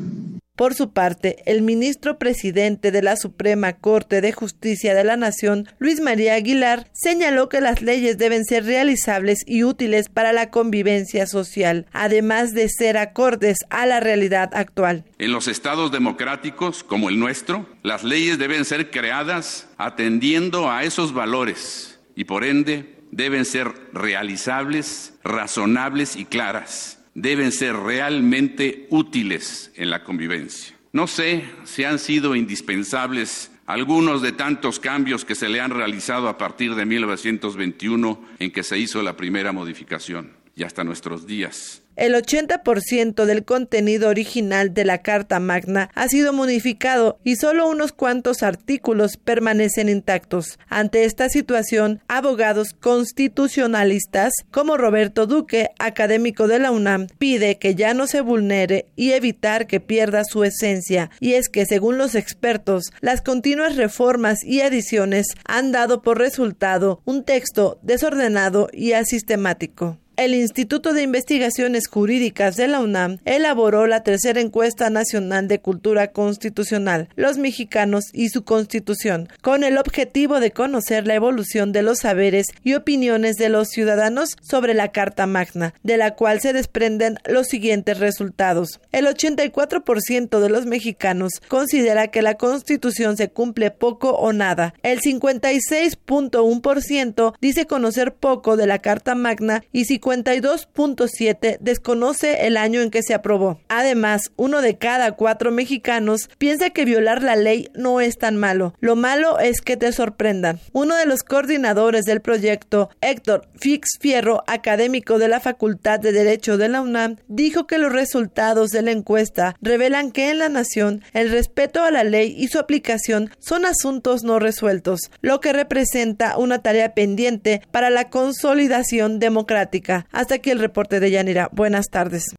Por su parte, el ministro presidente de la Suprema Corte de Justicia de la Nación, Luis María Aguilar, señaló que las leyes deben ser realizables y útiles para la convivencia social, además de ser acordes a la realidad actual. En los estados democráticos como el nuestro, las leyes deben ser creadas atendiendo a esos valores y por ende deben ser realizables, razonables y claras deben ser realmente útiles en la convivencia. No sé si han sido indispensables algunos de tantos cambios que se le han realizado a partir de 1921 en que se hizo la primera modificación y hasta nuestros días. El 80% del contenido original de la Carta Magna ha sido modificado y solo unos cuantos artículos permanecen intactos. Ante esta situación, abogados constitucionalistas como Roberto Duque, académico de la UNAM, pide que ya no se vulnere y evitar que pierda su esencia. Y es que, según los expertos, las continuas reformas y adiciones han dado por resultado un texto desordenado y asistemático. El Instituto de Investigaciones Jurídicas de la UNAM elaboró la tercera encuesta nacional de cultura constitucional, Los mexicanos y su constitución, con el objetivo de conocer la evolución de los saberes y opiniones de los ciudadanos sobre la Carta Magna, de la cual se desprenden los siguientes resultados. El 84% de los mexicanos considera que la constitución se cumple poco o nada. El 56.1% dice conocer poco de la Carta Magna y si 52.7 desconoce el año en que se aprobó. Además, uno de cada cuatro mexicanos piensa que violar la ley no es tan malo. Lo malo es que te sorprendan. Uno de los coordinadores del proyecto, Héctor Fix Fierro, académico de la Facultad de Derecho de la UNAM, dijo que los resultados de la encuesta revelan que en la nación el respeto a la ley y su aplicación son asuntos no resueltos, lo que representa una tarea pendiente para la consolidación democrática. Hasta aquí el reporte de Yanira. Buenas tardes.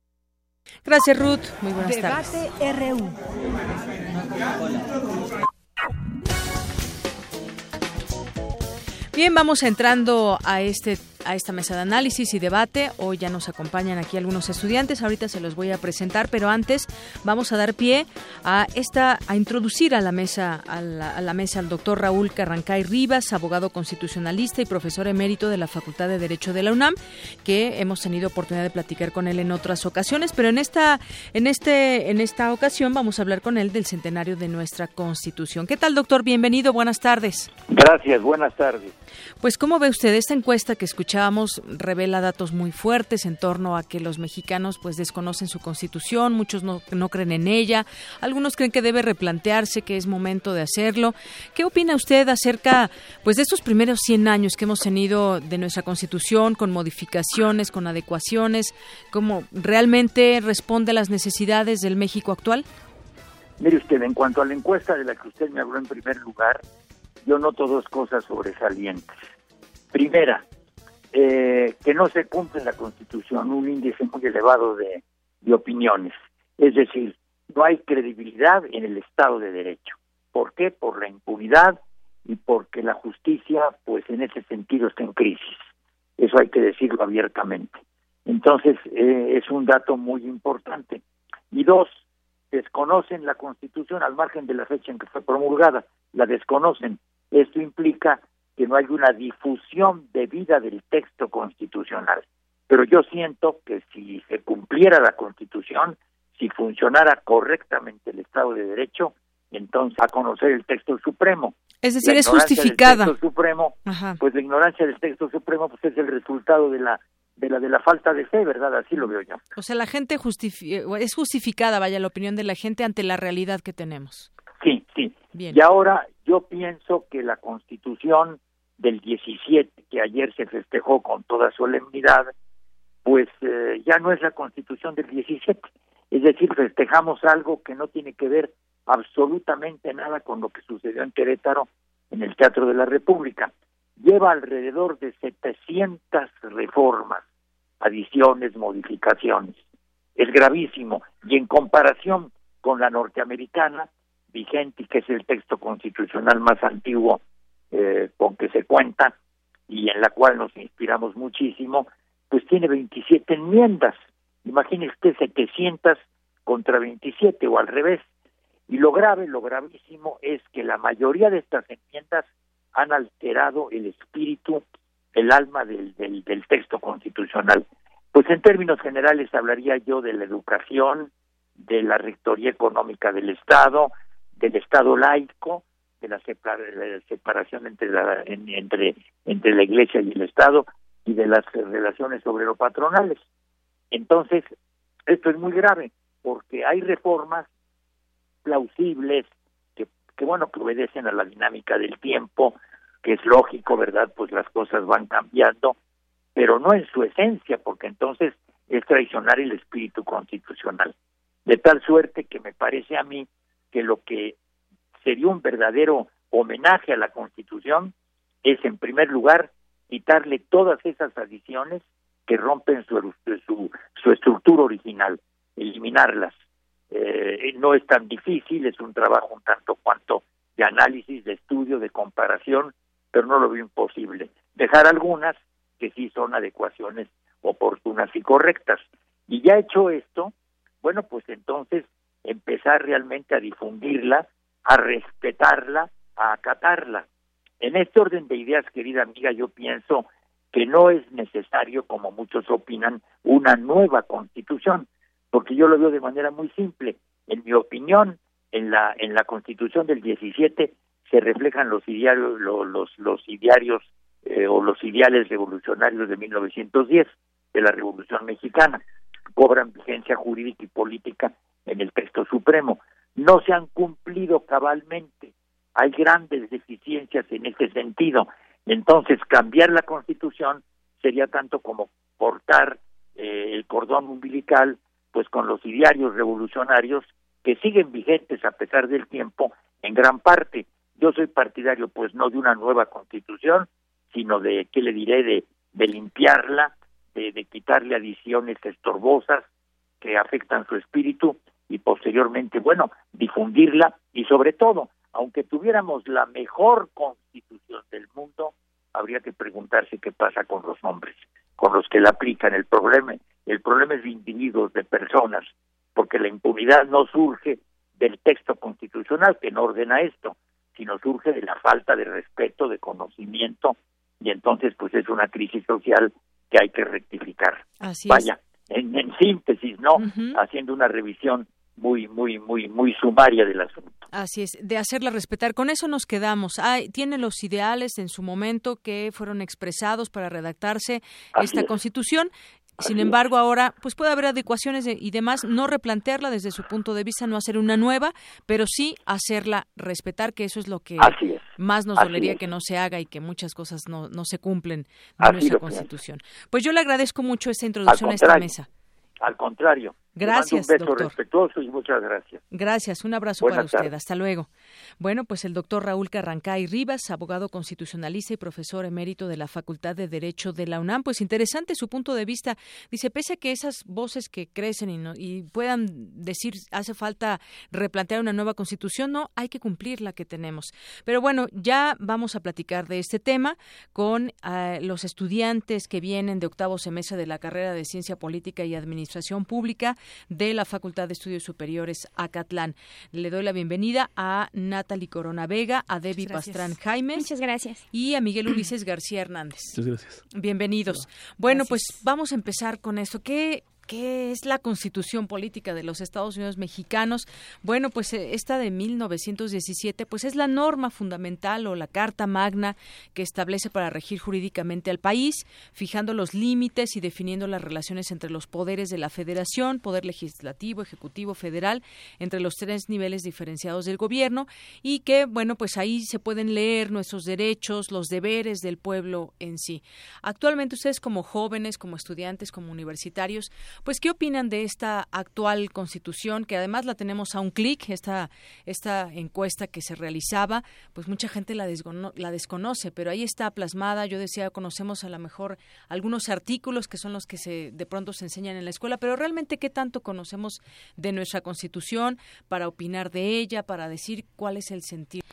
Gracias, Ruth. Muy buenas Debate RU. Bien, vamos entrando a este a esta mesa de análisis y debate. Hoy ya nos acompañan aquí algunos estudiantes, ahorita se los voy a presentar, pero antes vamos a dar pie a esta, a introducir a la mesa, a la, mesa al doctor Raúl Carrancay Rivas, abogado constitucionalista y profesor emérito de la Facultad de Derecho de la UNAM, que hemos tenido oportunidad de platicar con él en otras ocasiones, pero en esta, en este, en esta ocasión vamos a hablar con él del centenario de nuestra Constitución. ¿Qué tal, doctor? Bienvenido, buenas tardes. Gracias, buenas tardes. Pues, ¿cómo ve usted esta encuesta que escuchábamos? Revela datos muy fuertes en torno a que los mexicanos pues desconocen su constitución, muchos no, no creen en ella, algunos creen que debe replantearse, que es momento de hacerlo. ¿Qué opina usted acerca pues de estos primeros 100 años que hemos tenido de nuestra constitución, con modificaciones, con adecuaciones? ¿Cómo realmente responde a las necesidades del México actual? Mire usted, en cuanto a la encuesta de la que usted me habló en primer lugar, yo noto dos cosas sobresalientes. Primera, eh, que no se cumple la Constitución, un índice muy elevado de, opiniones. Es decir, no hay credibilidad en el Estado de Derecho. ¿Por qué? Por la impunidad y porque la justicia, pues en ese sentido, está en crisis. Eso hay que decirlo abiertamente. Entonces, eh, es un dato muy importante. Y dos, desconocen la Constitución al margen de la fecha en que fue promulgada, la desconocen. Esto implica que no hay una difusión debida del texto constitucional. Pero yo siento que si se cumpliera la Constitución, si funcionara correctamente el Estado de Derecho, entonces a conocer el texto supremo. Es decir, es justificada. Del texto supremo, pues la ignorancia del texto supremo pues es el resultado de la de la de la falta de fe, ¿verdad? Así lo veo yo. O sea, la gente es justificada, vaya, la opinión de la gente ante la realidad que tenemos. Y ahora yo pienso que la Constitución del 17 que ayer se festejó con toda solemnidad, pues eh, ya no es la Constitución del 17. Es decir, festejamos algo que no tiene que ver absolutamente nada con lo que sucedió en Querétaro en el Teatro de la República lleva alrededor de 700 reformas, adiciones, modificaciones. Es gravísimo y en comparación con la norteamericana, vigente y que es el texto constitucional más antiguo eh, con que se cuenta y en la cual nos inspiramos muchísimo, pues tiene 27 enmiendas. Imagínese usted 700 contra 27 o al revés. Y lo grave, lo gravísimo es que la mayoría de estas enmiendas han alterado el espíritu, el alma del, del, texto constitucional. Pues en términos generales hablaría yo de la educación, de la rectoría económica del Estado, del Estado laico, de la, separación entre la, entre, entre la Iglesia y el Estado y de las relaciones obrero-patronales. Entonces, esto es muy grave porque hay reformas plausibles que, que, bueno, que obedecen a la dinámica del tiempo, que es lógico, ¿verdad? Pues las cosas van cambiando, pero no en su esencia, porque entonces es traicionar el espíritu constitucional. De tal suerte que me parece a mí que lo que sería un verdadero homenaje a la Constitución es, en primer lugar, quitarle todas esas adiciones que rompen su, su, su estructura original, eliminarlas. Eh, no es tan difícil, es un trabajo un tanto cuanto de análisis, de estudio, de comparación, pero no lo veo imposible. Dejar algunas que sí son adecuaciones oportunas y correctas. Y ya hecho esto, bueno, pues entonces empezar realmente a difundirla, a respetarla, a acatarla. En este orden de ideas, querida amiga, yo pienso que no es necesario, como muchos opinan, una nueva constitución, porque yo lo veo de manera muy simple. En mi opinión, en la, en la constitución del 17 se reflejan los idearios, los, los, idearios eh, o los ideales revolucionarios de 1910. de la Revolución Mexicana. Cobran vigencia jurídica y política en el texto supremo. No se han cumplido cabalmente. Hay grandes deficiencias en ese sentido. Entonces, cambiar la Constitución sería tanto como cortar eh, el cordón umbilical pues con los idearios revolucionarios que siguen vigentes a pesar del tiempo en gran parte. Yo soy partidario pues no de una nueva constitución, sino de, ¿qué le diré?, de, limpiarla, de, de quitarle adiciones estorbosas que afectan su espíritu y posteriormente, bueno, difundirla y sobre todo, aunque tuviéramos la mejor constitución del mundo, habría que preguntarse qué pasa con los hombres, con los que la aplican. El problema, el problema es de individuos, de personas, porque la impunidad no surge del texto constitucional que no ordena esto, sino surge de la falta de respeto, de conocimiento, y entonces pues es una crisis social que hay que rectificar. Vaya, En, síntesis, ¿no? Haciendo una revisión muy, muy, muy, muy sumaria del asunto. Así es, de hacerla respetar. Con eso nos quedamos. tiene los ideales en su momento que fueron expresados para redactarse esta Constitución. Sin embargo, ahora pues puede haber adecuaciones y demás, no replantearla desde su punto de vista, no hacer una nueva, pero sí hacerla respetar, que eso es lo que más nos dolería que no se haga y que muchas cosas no, no se cumplen en nuestra Constitución. Pues yo le agradezco mucho esta introducción a esta mesa. Al contrario, Gracias, un beso doctor. respetuoso y muchas gracias. Gracias, un abrazo para usted. Hasta luego. Bueno, pues el doctor Raúl Carrancay Rivas, abogado constitucionalista y profesor emérito de la Facultad de Derecho de la UNAM. Pues interesante su punto de vista. Dice, pese a que esas voces que crecen y, y puedan decir hace falta replantear una nueva constitución, no, hay que cumplir la que tenemos. Pero bueno, ya vamos a platicar de este tema con ah, los estudiantes que vienen de octavo semestre de la carrera de Ciencia Política y Administración Pública de la Facultad de Estudios Superiores Acatlán. Le doy la bienvenida a Natalie Corona Vega, a Debbie Pastrán Jaime. Muchas gracias. Y a Miguel Ulises García Hernández. Muchas gracias. Bienvenidos. Bueno, pues vamos a empezar con esto. ¿Qué ¿Qué es la constitución política de los Estados Unidos mexicanos? Bueno, pues eh, esta de 1917, pues es la norma fundamental o la carta magna que establece para regir jurídicamente al país, fijando los límites y definiendo las relaciones entre los poderes de la federación, poder legislativo, ejecutivo, federal, entre los tres niveles diferenciados del gobierno y que, bueno, pues ahí se pueden leer nuestros derechos, los deberes del pueblo en sí. Actualmente ustedes como jóvenes, como estudiantes, como universitarios, pues, ¿qué opinan de esta actual constitución? Que además la tenemos a un clic, esta, esta encuesta que se realizaba, pues mucha gente la, la desconoce, pero ahí está plasmada. Yo decía, conocemos a lo mejor algunos artículos que son los que se, de pronto se enseñan en la escuela, pero realmente, ¿qué tanto conocemos de nuestra constitución para opinar de ella, para decir cuál es el sentido?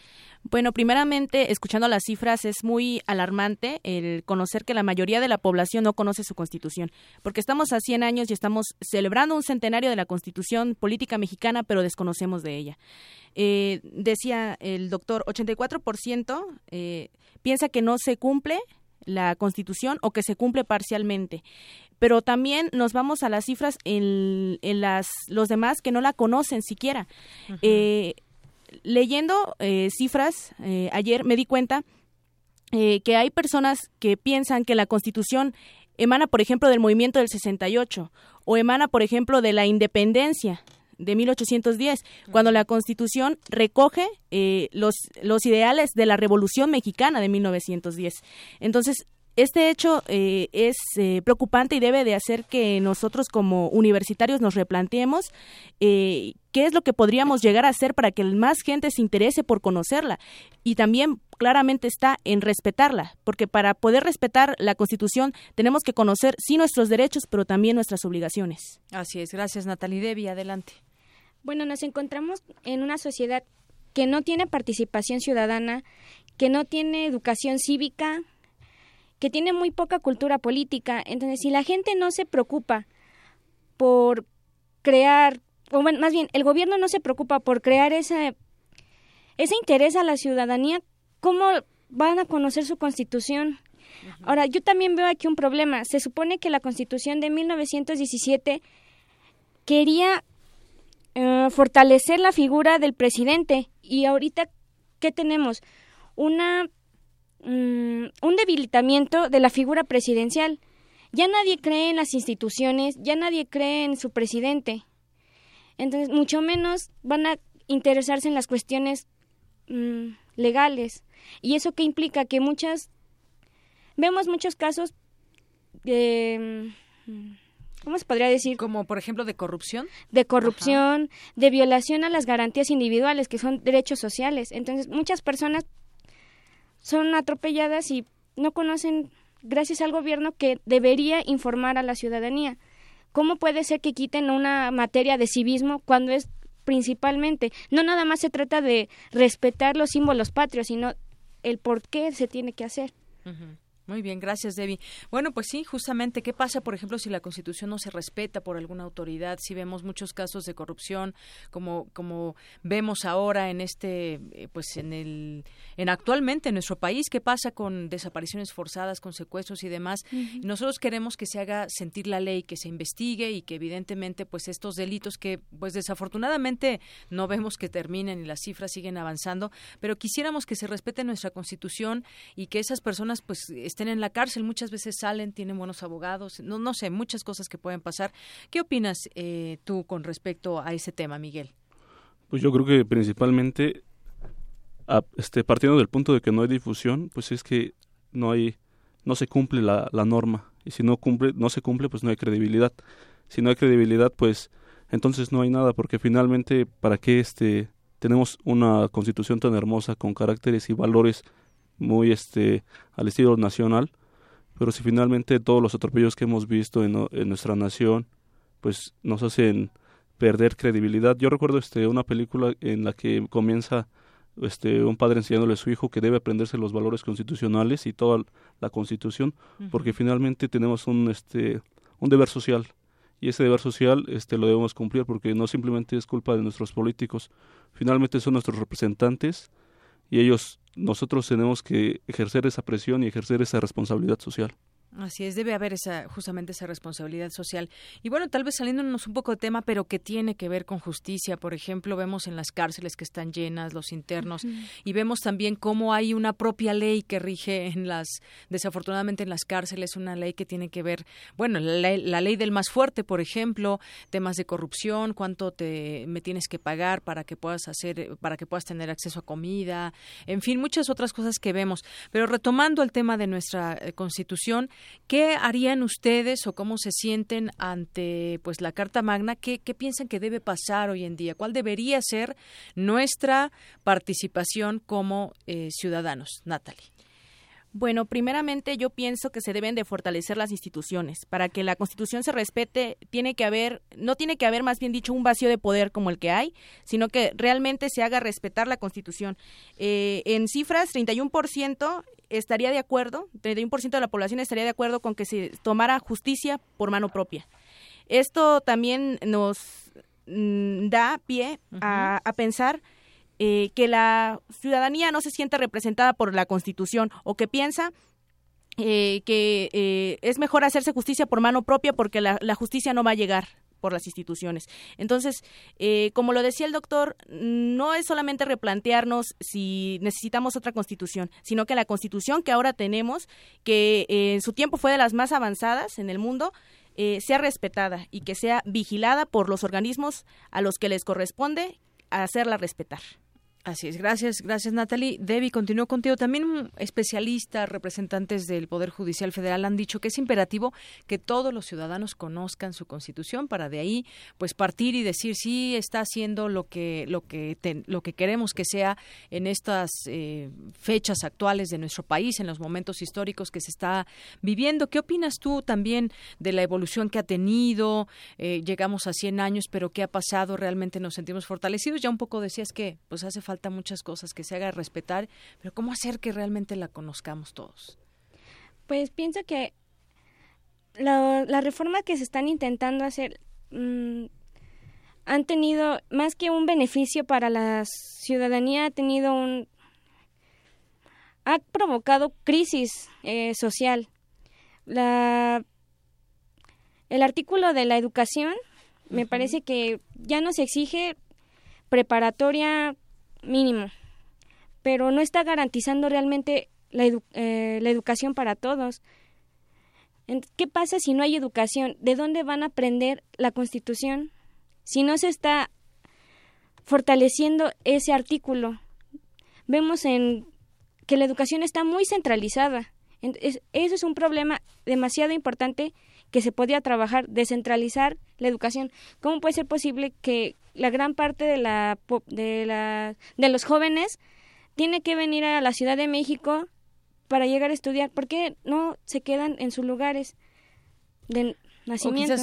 Bueno, primeramente, escuchando las cifras, es muy alarmante el conocer que la mayoría de la población no conoce su constitución, porque estamos a 100 años y estamos celebrando un centenario de la constitución política mexicana, pero desconocemos de ella. Eh, decía el doctor, 84% eh, piensa que no se cumple la constitución o que se cumple parcialmente pero también nos vamos a las cifras en, en las los demás que no la conocen siquiera leyendo eh, cifras eh, ayer me di cuenta eh, que hay personas que piensan que la Constitución emana, por ejemplo, del movimiento del 68 o emana, por ejemplo, de la independencia de 1810, cuando la Constitución recoge los, los ideales de la Revolución Mexicana de 1910. Entonces, este hecho eh, es eh, preocupante y debe de hacer que nosotros como universitarios nos replanteemos eh, qué es lo que podríamos llegar a hacer para que más gente se interese por conocerla y también claramente está en respetarla, porque para poder respetar la Constitución tenemos que conocer sí nuestros derechos, pero también nuestras obligaciones. Así es, gracias Natalie Devi, adelante. Bueno, nos encontramos en una sociedad que no tiene participación ciudadana, que no tiene educación cívica, que tiene muy poca cultura política. Entonces, si la gente no se preocupa por crear, o más bien, el gobierno no se preocupa por crear ese, ese interés a la ciudadanía, ¿cómo van a conocer su constitución? Ahora, yo también veo aquí un problema. Se supone que la constitución de 1917 quería eh, fortalecer la figura del presidente y ahorita, ¿qué tenemos? Una Mm, un debilitamiento de la figura presidencial. ya nadie cree en las instituciones, ya nadie cree en su presidente. Entonces, mucho menos van a interesarse en las cuestiones mm, legales. ¿Y eso qué implica? Que muchas, vemos muchos casos de... Mm, ¿Cómo se podría decir? Como, por ejemplo, de corrupción. De corrupción, de violación a las garantías individuales, que son derechos sociales. Entonces, muchas personas son atropelladas y no conocen, gracias al gobierno, que debería informar a la ciudadanía. ¿Cómo puede ser que quiten una materia de civismo cuando es principalmente, no nada más se trata de respetar los símbolos patrios, sino el por qué se tiene que hacer? Muy bien, gracias, Debbie. Bueno, pues sí, justamente, ¿qué pasa, por ejemplo, si la Constitución no se respeta por alguna autoridad? Si vemos muchos casos de corrupción, como como vemos ahora en este, eh, pues en el, en actualmente en nuestro país, ¿qué pasa con desapariciones forzadas, con secuestros y demás? Nosotros queremos que se haga sentir la ley, que se investigue y que evidentemente, pues estos delitos que, pues desafortunadamente no vemos que terminen y las cifras siguen avanzando, pero quisiéramos que se respete nuestra Constitución y que esas personas, pues estén en la cárcel, muchas veces salen, tienen buenos abogados, no, no sé, muchas cosas que pueden pasar. ¿Qué opinas eh, tú con respecto a ese tema, Miguel? Pues yo creo que principalmente, este, partiendo del punto de que no hay difusión, pues es que no hay, no se cumple la, la norma y si no cumple, no se cumple, pues no hay credibilidad. Si no hay credibilidad, pues entonces no hay nada, porque finalmente, ¿para qué este tenemos una constitución tan hermosa con caracteres y valores muy este al estilo nacional, pero si finalmente todos los atropellos que hemos visto en, en nuestra nación pues nos hacen perder credibilidad. Yo recuerdo este una película en la que comienza este un padre enseñándole a su hijo que debe aprenderse los valores constitucionales y toda la Constitución, porque finalmente tenemos un este un deber social y ese deber social este lo debemos cumplir porque no simplemente es culpa de nuestros políticos, finalmente son nuestros representantes y ellos nosotros tenemos que ejercer esa presión y ejercer esa responsabilidad social. Así es, debe haber esa justamente esa responsabilidad social. Y bueno, tal vez saliéndonos un poco de tema, pero que tiene que ver con justicia. Por ejemplo, vemos en las cárceles que están llenas, los internos, y vemos también cómo hay una propia ley que rige en las, desafortunadamente en las cárceles, una ley que tiene que ver, bueno, la, la ley del más fuerte, por ejemplo, temas de corrupción, cuánto te me tienes que pagar para que puedas hacer, para que puedas tener acceso a comida, en fin, muchas otras cosas que vemos. Pero retomando el tema de nuestra eh, constitución, ¿Qué harían ustedes o cómo se sienten ante pues la Carta Magna? ¿Qué, piensan que debe pasar hoy en día? ¿Cuál debería ser nuestra participación como eh, ciudadanos? Natalie. Bueno, primeramente yo pienso que se deben de fortalecer las instituciones. Para que la Constitución se respete, tiene que haber, no tiene que haber más bien dicho un vacío de poder como el que hay, sino que realmente se haga respetar la Constitución. Eh, en cifras, 31% estaría de acuerdo, 31% de la población estaría de acuerdo con que se tomara justicia por mano propia. Esto también nos mm, da pie a, a pensar eh, que la ciudadanía no se siente representada por la Constitución o que piensa eh, que eh, es mejor hacerse justicia por mano propia porque la, justicia no va a llegar por las instituciones. Entonces, como lo decía el doctor, no es solamente replantearnos si necesitamos otra constitución, sino que la constitución que ahora tenemos, que en su tiempo fue de las más avanzadas en el mundo, sea respetada y que sea vigilada por los organismos a los que les corresponde hacerla respetar. Así es, gracias, gracias Natalie. Debbie, continúo contigo. También especialistas, representantes del Poder Judicial Federal han dicho que es imperativo que todos los ciudadanos conozcan su Constitución para de ahí, pues partir y decir si está haciendo lo que lo que lo que queremos que sea en estas eh, fechas actuales de nuestro país, en los momentos históricos que se está viviendo. ¿Qué opinas tú también de la evolución que ha tenido? Eh, llegamos a 100 años, pero ¿qué ha pasado? Realmente nos sentimos fortalecidos. Ya un poco decías que pues hace falta falta muchas cosas que se haga respetar, pero ¿cómo hacer que realmente la conozcamos todos? Pues pienso que la, la reforma que se están intentando hacer mm, han tenido más que un beneficio para la ciudadanía, ha tenido un ha provocado crisis eh, social. La, el artículo de la educación me parece que ya no se exige preparatoria mínimo, pero no está garantizando realmente la, eh, educación para todos. ¿Qué pasa si no hay educación? ¿De dónde van a aprender la Constitución? Si no se está fortaleciendo ese artículo. Vemos en que la educación está muy centralizada. Eso es un problema demasiado importante que se podía trabajar, descentralizar la educación. ¿Cómo puede ser posible que la gran parte de la de la de los jóvenes tiene que venir a la Ciudad de México para llegar a estudiar? ¿Por qué no se quedan en sus lugares de nacimiento?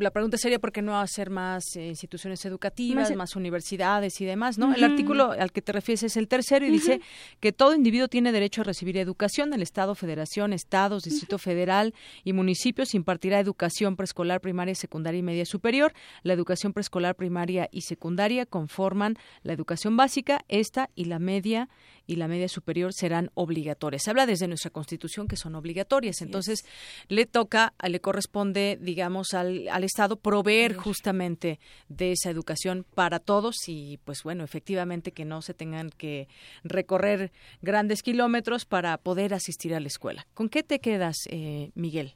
La pregunta sería por qué no hacer más eh, instituciones educativas, más, universidades y demás, ¿no? El artículo al que te refieres es el tercero y dice que todo individuo tiene derecho a recibir educación. El Estado, Federación, Estados, Distrito Federal y municipios impartirá educación preescolar, primaria, secundaria y media superior. La educación preescolar, primaria y secundaria conforman la educación básica, esta y la media y la media superior serán obligatorias. Habla desde nuestra Constitución que son obligatorias. Entonces, le toca, le corresponde, digamos, al al, Estado proveer justamente de esa educación para todos y pues bueno, efectivamente que no se tengan que recorrer grandes kilómetros para poder asistir a la escuela. ¿Con qué te quedas, eh, Miguel?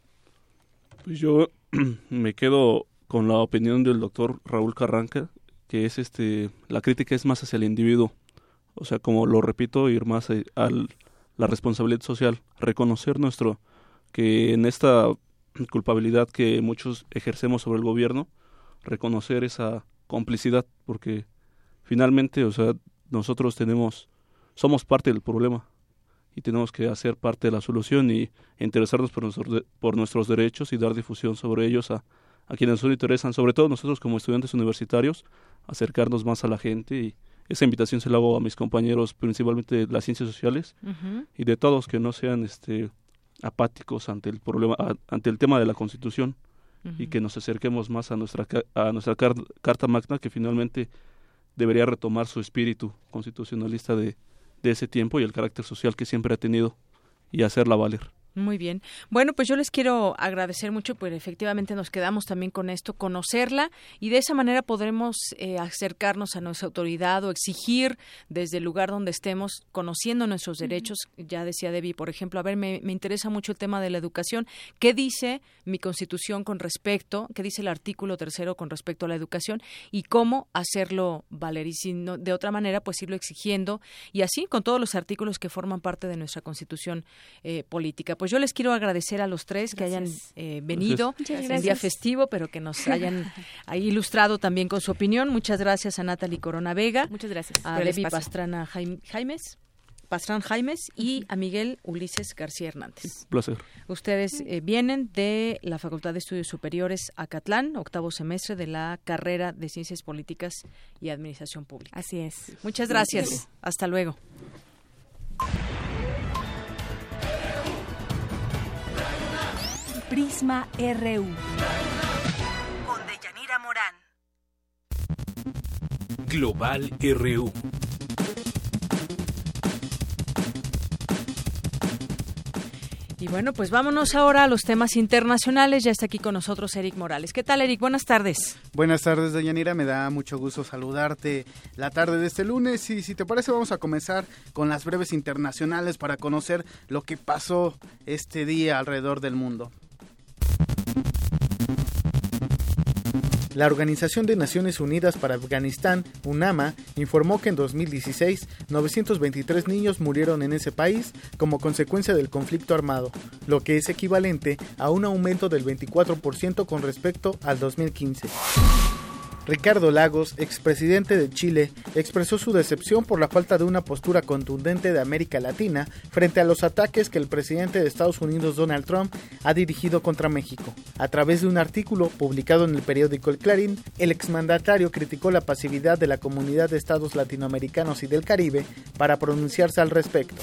Pues yo me quedo con la opinión del doctor Raúl Carranca, que es este, la crítica es más hacia el individuo, o sea, como lo repito, ir más a la responsabilidad social, reconocer nuestro, que en esta culpabilidad que muchos ejercemos sobre el gobierno, reconocer esa complicidad, porque finalmente, o sea, nosotros tenemos, somos parte del problema y tenemos que hacer parte de la solución y interesarnos por, nuestros, por nuestros derechos y dar difusión sobre ellos a, a quienes nos interesan, sobre todo nosotros como estudiantes universitarios, acercarnos más a la gente y esa invitación se la hago a mis compañeros principalmente de las ciencias sociales y de todos que no sean este apáticos ante el problema, ante el tema de la Constitución y que nos acerquemos más a nuestra a nuestra carta magna que finalmente debería retomar su espíritu constitucionalista de, de ese tiempo y el carácter social que siempre ha tenido y hacerla valer. Muy bien. Bueno, pues yo les quiero agradecer mucho, pues efectivamente nos quedamos también con esto, conocerla y de esa manera podremos eh, acercarnos a nuestra autoridad o exigir desde el lugar donde estemos, conociendo nuestros derechos. Ya decía Debbie, por ejemplo, a ver, me, interesa mucho el tema de la educación. ¿Qué dice mi constitución con respecto, qué dice el artículo tercero con respecto a la educación y cómo hacerlo valer? Y si no, de otra manera, pues irlo exigiendo y así con todos los artículos que forman parte de nuestra constitución eh, política. Pues yo les quiero agradecer a los tres que hayan eh, venido en día festivo, pero que nos hayan ilustrado también con su opinión. Muchas gracias a Natalie Corona Vega. Muchas gracias. A Levi Pastrana Jaimes. Pastrán Jaimes y a Miguel Ulises García Hernández. Placer. Ustedes eh, vienen de la Facultad de Estudios Superiores Acatlán, octavo semestre de la carrera de Ciencias Políticas y Administración Pública. Así es. Muchas gracias. Hasta luego. Prisma RU. Con Deyanira Morán. Global RU. Y bueno, pues vámonos ahora a los temas internacionales. Ya está aquí con nosotros Eric Morales. ¿Qué tal, Eric? Buenas tardes. Buenas tardes, Deyanira. Me da mucho gusto saludarte la tarde de este lunes. Y si te parece, vamos a comenzar con las breves internacionales para conocer lo que pasó este día alrededor del mundo. La Organización de Naciones Unidas para Afganistán, UNAMA, informó que en 2016 923 niños murieron en ese país como consecuencia del conflicto armado, lo que es equivalente a un aumento del 24% con respecto al 2015. Ricardo Lagos, expresidente de Chile, expresó su decepción por la falta de una postura contundente de América Latina frente a los ataques que el presidente de Estados Unidos Donald Trump ha dirigido contra México. A través de un artículo publicado en el periódico El Clarín, el exmandatario criticó la pasividad de la comunidad de estados latinoamericanos y del Caribe para pronunciarse al respecto.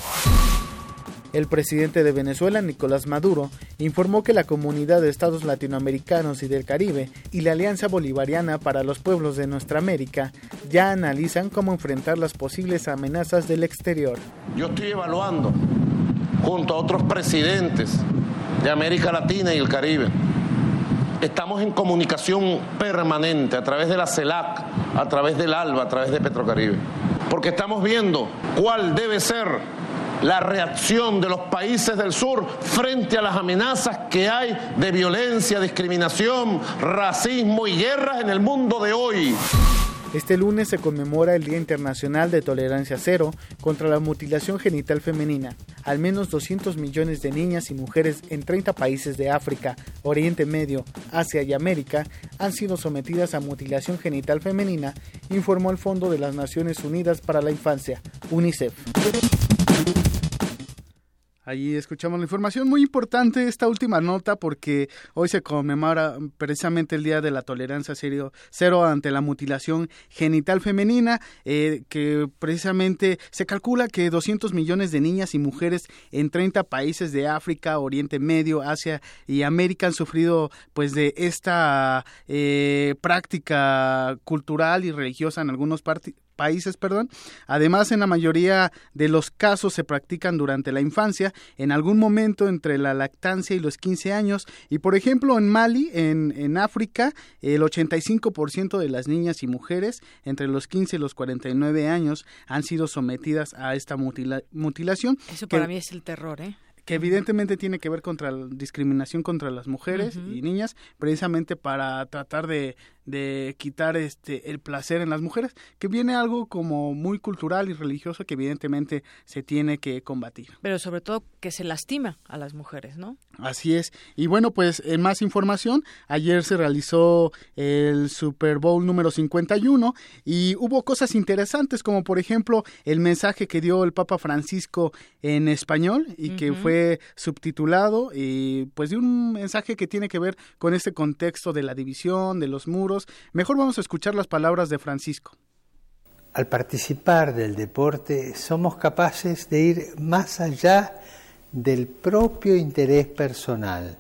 El presidente de Venezuela, Nicolás Maduro, informó que la comunidad de estados latinoamericanos y del Caribe y la Alianza Bolivariana para los Pueblos de Nuestra América ya analizan cómo enfrentar las posibles amenazas del exterior. Yo estoy evaluando, junto a otros presidentes de América Latina y el Caribe, Estamos en comunicación permanente a través de la CELAC, a través del ALBA, a través de Petrocaribe, porque estamos viendo cuál debe ser la reacción de los países del sur frente a las amenazas que hay de violencia, discriminación, racismo y guerras en el mundo de hoy. Este lunes se conmemora el Día Internacional de Tolerancia Cero contra la mutilación genital femenina. Al menos 200 millones de niñas y mujeres en 30 países de África, Oriente Medio, Asia y América han sido sometidas a mutilación genital femenina, informó el Fondo de las Naciones Unidas para la Infancia, UNICEF. Ahí escuchamos la información. Muy importante esta última nota porque hoy se conmemora precisamente el Día de la Tolerancia Cero ante la mutilación genital femenina, eh, que precisamente se calcula que 200 millones de niñas y mujeres en 30 países de África, Oriente Medio, Asia y América han sufrido pues de esta eh, práctica cultural y religiosa en algunos países, perdón. Además, en la mayoría de los casos se practican durante la infancia, en algún momento entre la lactancia y los 15 años. Y por ejemplo, en Mali, en, en África, el 85% de las niñas y mujeres entre los 15 y los 49 años han sido sometidas a esta mutilación. Eso para mí es el terror, ¿eh? que evidentemente tiene que ver contra la discriminación contra las mujeres y niñas, precisamente para tratar de, de quitar este el placer en las mujeres, que viene algo como muy cultural y religioso que evidentemente se tiene que combatir. Pero sobre todo que se lastima a las mujeres, ¿no? Así es. Y bueno, pues en más información, ayer se realizó el Super Bowl número 51 y hubo cosas interesantes como por ejemplo el mensaje que dio el Papa Francisco en español y que fue subtitulado y pues de un mensaje que tiene que ver con este contexto de la división, de los muros Mejor vamos a escuchar las palabras de Francisco. Al participar del deporte somos capaces de ir más allá del propio interés personal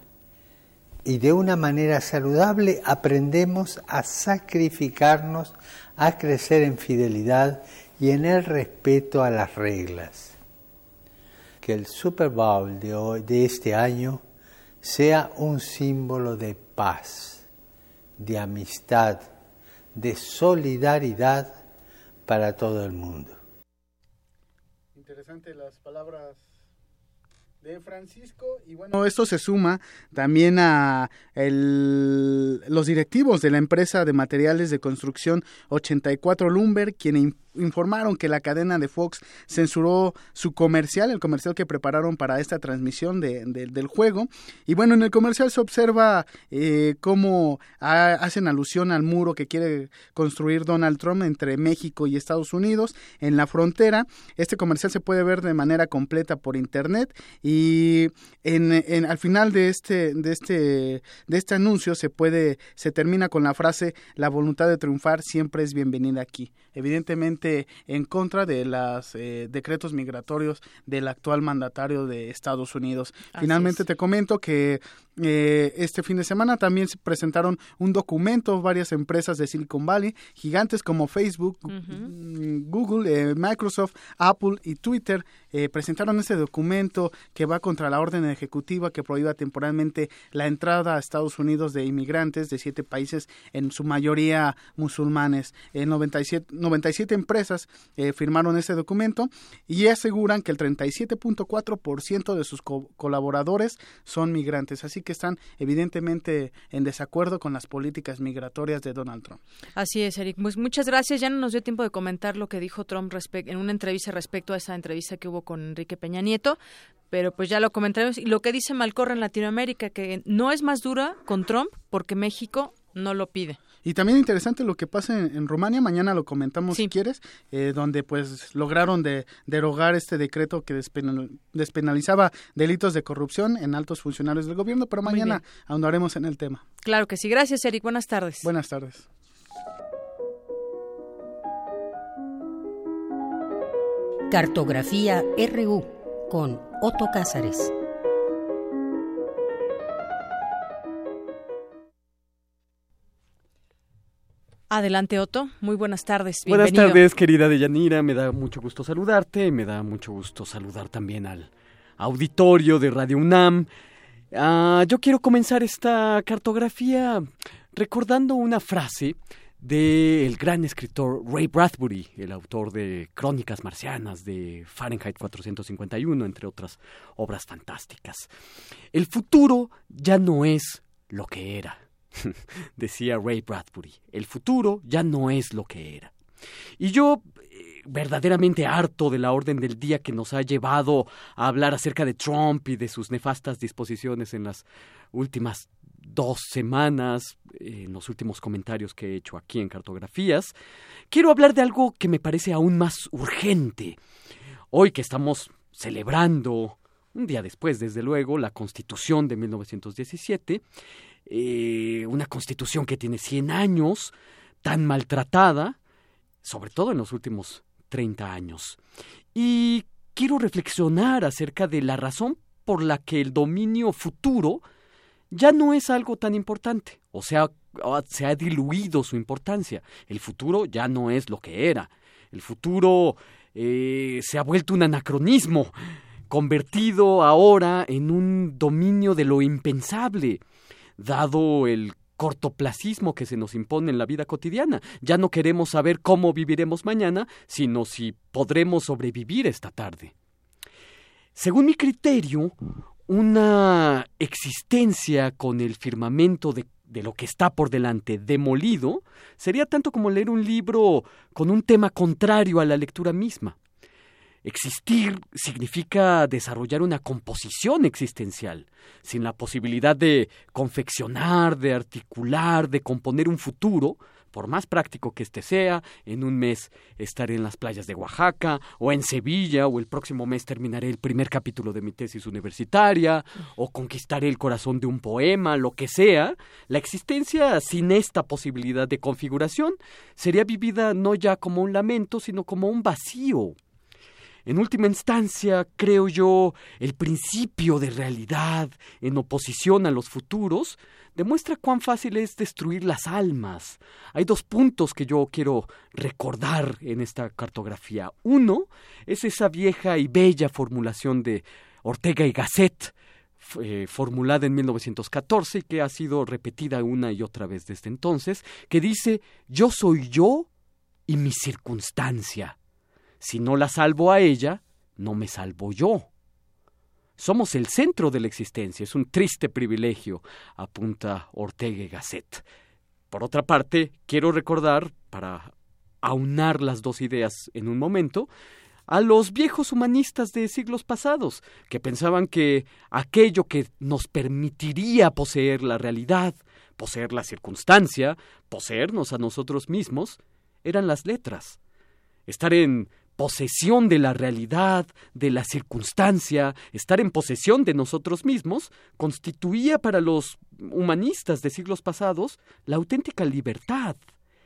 y de una manera saludable aprendemos a sacrificarnos, a crecer en fidelidad y en el respeto a las reglas. Que el Super Bowl de, este año sea un símbolo de paz de amistad, de solidaridad para todo el mundo. Interesante las palabras de Francisco y bueno esto se suma también a los directivos de la empresa de materiales de construcción 84 Lumber quienes informaron que la cadena de Fox censuró su comercial, el comercial que prepararon para esta transmisión de, del juego. Y bueno, en el comercial se observa eh, cómo hacen alusión al muro que quiere construir Donald Trump entre México y Estados Unidos en la frontera. Este comercial se puede ver de manera completa por internet y en, en, al final de este, de este, de este anuncio se puede, se termina con la frase la voluntad de triunfar siempre es bienvenida aquí. Evidentemente en contra de los eh, decretos migratorios del actual mandatario de Estados Unidos. Finalmente te comento que eh, este fin de semana también se presentaron un documento varias empresas de Silicon Valley, gigantes como Facebook, mm, Google, eh, Microsoft, Apple y Twitter, presentaron este documento que va contra la orden ejecutiva que prohíba temporalmente la entrada a Estados Unidos de inmigrantes de siete países, en su mayoría musulmanes. 97, 97 empresas eh, firmaron ese documento y aseguran que el 37.4% de sus colaboradores son migrantes, así que están evidentemente en desacuerdo con las políticas migratorias de Donald Trump. Así es, Eric. Pues muchas gracias. Ya no nos dio tiempo de comentar lo que dijo Trump en una entrevista respecto a esa entrevista que hubo con Enrique Peña Nieto, pero pues ya lo comentaremos. Y lo que dice Malcorra en Latinoamérica, que no es más dura con Trump porque México no lo pide. Y también interesante lo que pasa en, Rumania, mañana lo comentamos si quieres, eh, donde pues lograron de, derogar este decreto que despenalizaba delitos de corrupción en altos funcionarios del gobierno, pero mañana ahondaremos en el tema. Claro que sí. Gracias, Eric. Buenas tardes. Buenas tardes. Cartografía RU con Otto Cázares. Adelante, Otto. Muy buenas tardes. Buenas tardes, querida Deyanira. Me da mucho gusto saludarte. Me da mucho gusto saludar también al auditorio de Radio UNAM. Ah, yo quiero comenzar esta cartografía recordando una frase del gran escritor Ray Bradbury, el autor de Crónicas Marcianas, de Fahrenheit 451, entre otras obras fantásticas. El futuro ya no es lo que era, decía Ray Bradbury. El futuro ya no es lo que era. Y yo eh, verdaderamente harto de la orden del día que nos ha llevado a hablar acerca de Trump y de sus nefastas disposiciones en las últimas dos semanas, en los últimos comentarios que he hecho aquí en Cartografías, quiero hablar de algo que me parece aún más urgente. Hoy que estamos celebrando, un día después, desde luego, la Constitución de 1917, eh, una Constitución que tiene 100 años, tan maltratada, sobre todo en los últimos 30 años. Y quiero reflexionar acerca de la razón por la que el dominio futuro ya no es algo tan importante, o sea, se ha diluido su importancia. El futuro ya no es lo que era. El futuro eh, se ha vuelto un anacronismo, convertido ahora en un dominio de lo impensable, dado el cortoplacismo que se nos impone en la vida cotidiana. Ya no queremos saber cómo viviremos mañana, sino si podremos sobrevivir esta tarde. Según mi criterio, una existencia con el firmamento de, lo que está por delante demolido sería tanto como leer un libro con un tema contrario a la lectura misma. Existir significa desarrollar una composición existencial, sin la posibilidad de confeccionar, de articular, de componer un futuro, por más práctico que éste sea, en un mes estaré en las playas de Oaxaca, o en Sevilla, o el próximo mes terminaré el primer capítulo de mi tesis universitaria, o conquistaré el corazón de un poema, lo que sea, la existencia sin esta posibilidad de configuración sería vivida no ya como un lamento, sino como un vacío. En última instancia, creo yo, el principio de realidad en oposición a los futuros demuestra cuán fácil es destruir las almas. Hay dos puntos que yo quiero recordar en esta cartografía. Uno es esa vieja y bella formulación de Ortega y Gasset, eh, formulada en 1914 y que ha sido repetida una y otra vez desde entonces, que dice yo soy yo y mi circunstancia. Si no la salvo a ella, no me salvo yo. Somos el centro de la existencia, es un triste privilegio, apunta Ortega y Gasset. Por otra parte, quiero recordar, para aunar las dos ideas en un momento, a los viejos humanistas de siglos pasados, que pensaban que aquello que nos permitiría poseer la realidad, poseer la circunstancia, poseernos a nosotros mismos, eran las letras. Estar en posesión de la realidad, de la circunstancia, estar en posesión de nosotros mismos, constituía para los humanistas de siglos pasados la auténtica libertad.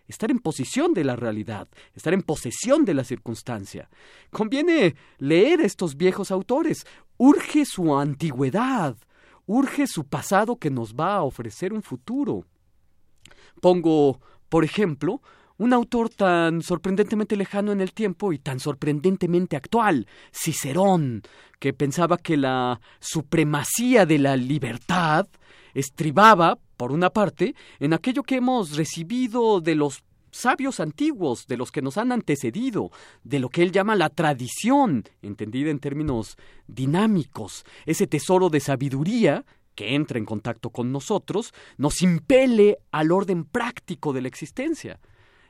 Estar en posesión de la realidad, estar en posesión de la circunstancia. Conviene leer estos viejos autores. Urge su antigüedad, urge su pasado que nos va a ofrecer un futuro. Pongo, por ejemplo, un autor tan sorprendentemente lejano en el tiempo y tan sorprendentemente actual, Cicerón, que pensaba que la supremacía de la libertad estribaba, por una parte, en aquello que hemos recibido de los sabios antiguos, de los que nos han antecedido, de lo que él llama la tradición, entendida en términos dinámicos, ese tesoro de sabiduría que entra en contacto con nosotros, nos impele al orden práctico de la existencia.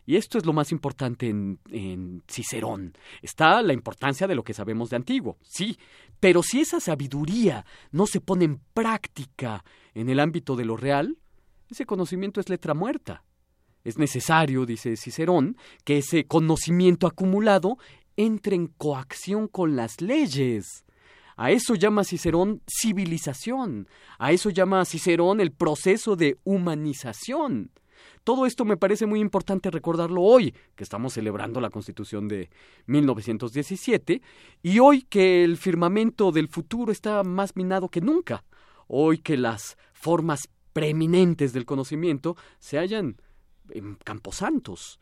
Y esto es lo más importante en, Cicerón. Está la importancia de lo que sabemos de antiguo, sí, pero si esa sabiduría no se pone en práctica en el ámbito de lo real, ese conocimiento es letra muerta. Es necesario, dice Cicerón, que ese conocimiento acumulado entre en coacción con las leyes. A eso llama Cicerón civilización, a eso llama Cicerón el proceso de humanización. Todo esto me parece muy importante recordarlo hoy, que estamos celebrando la Constitución de 1917, y hoy que el firmamento del futuro está más minado que nunca, hoy que las formas preeminentes del conocimiento se hallan en camposantos.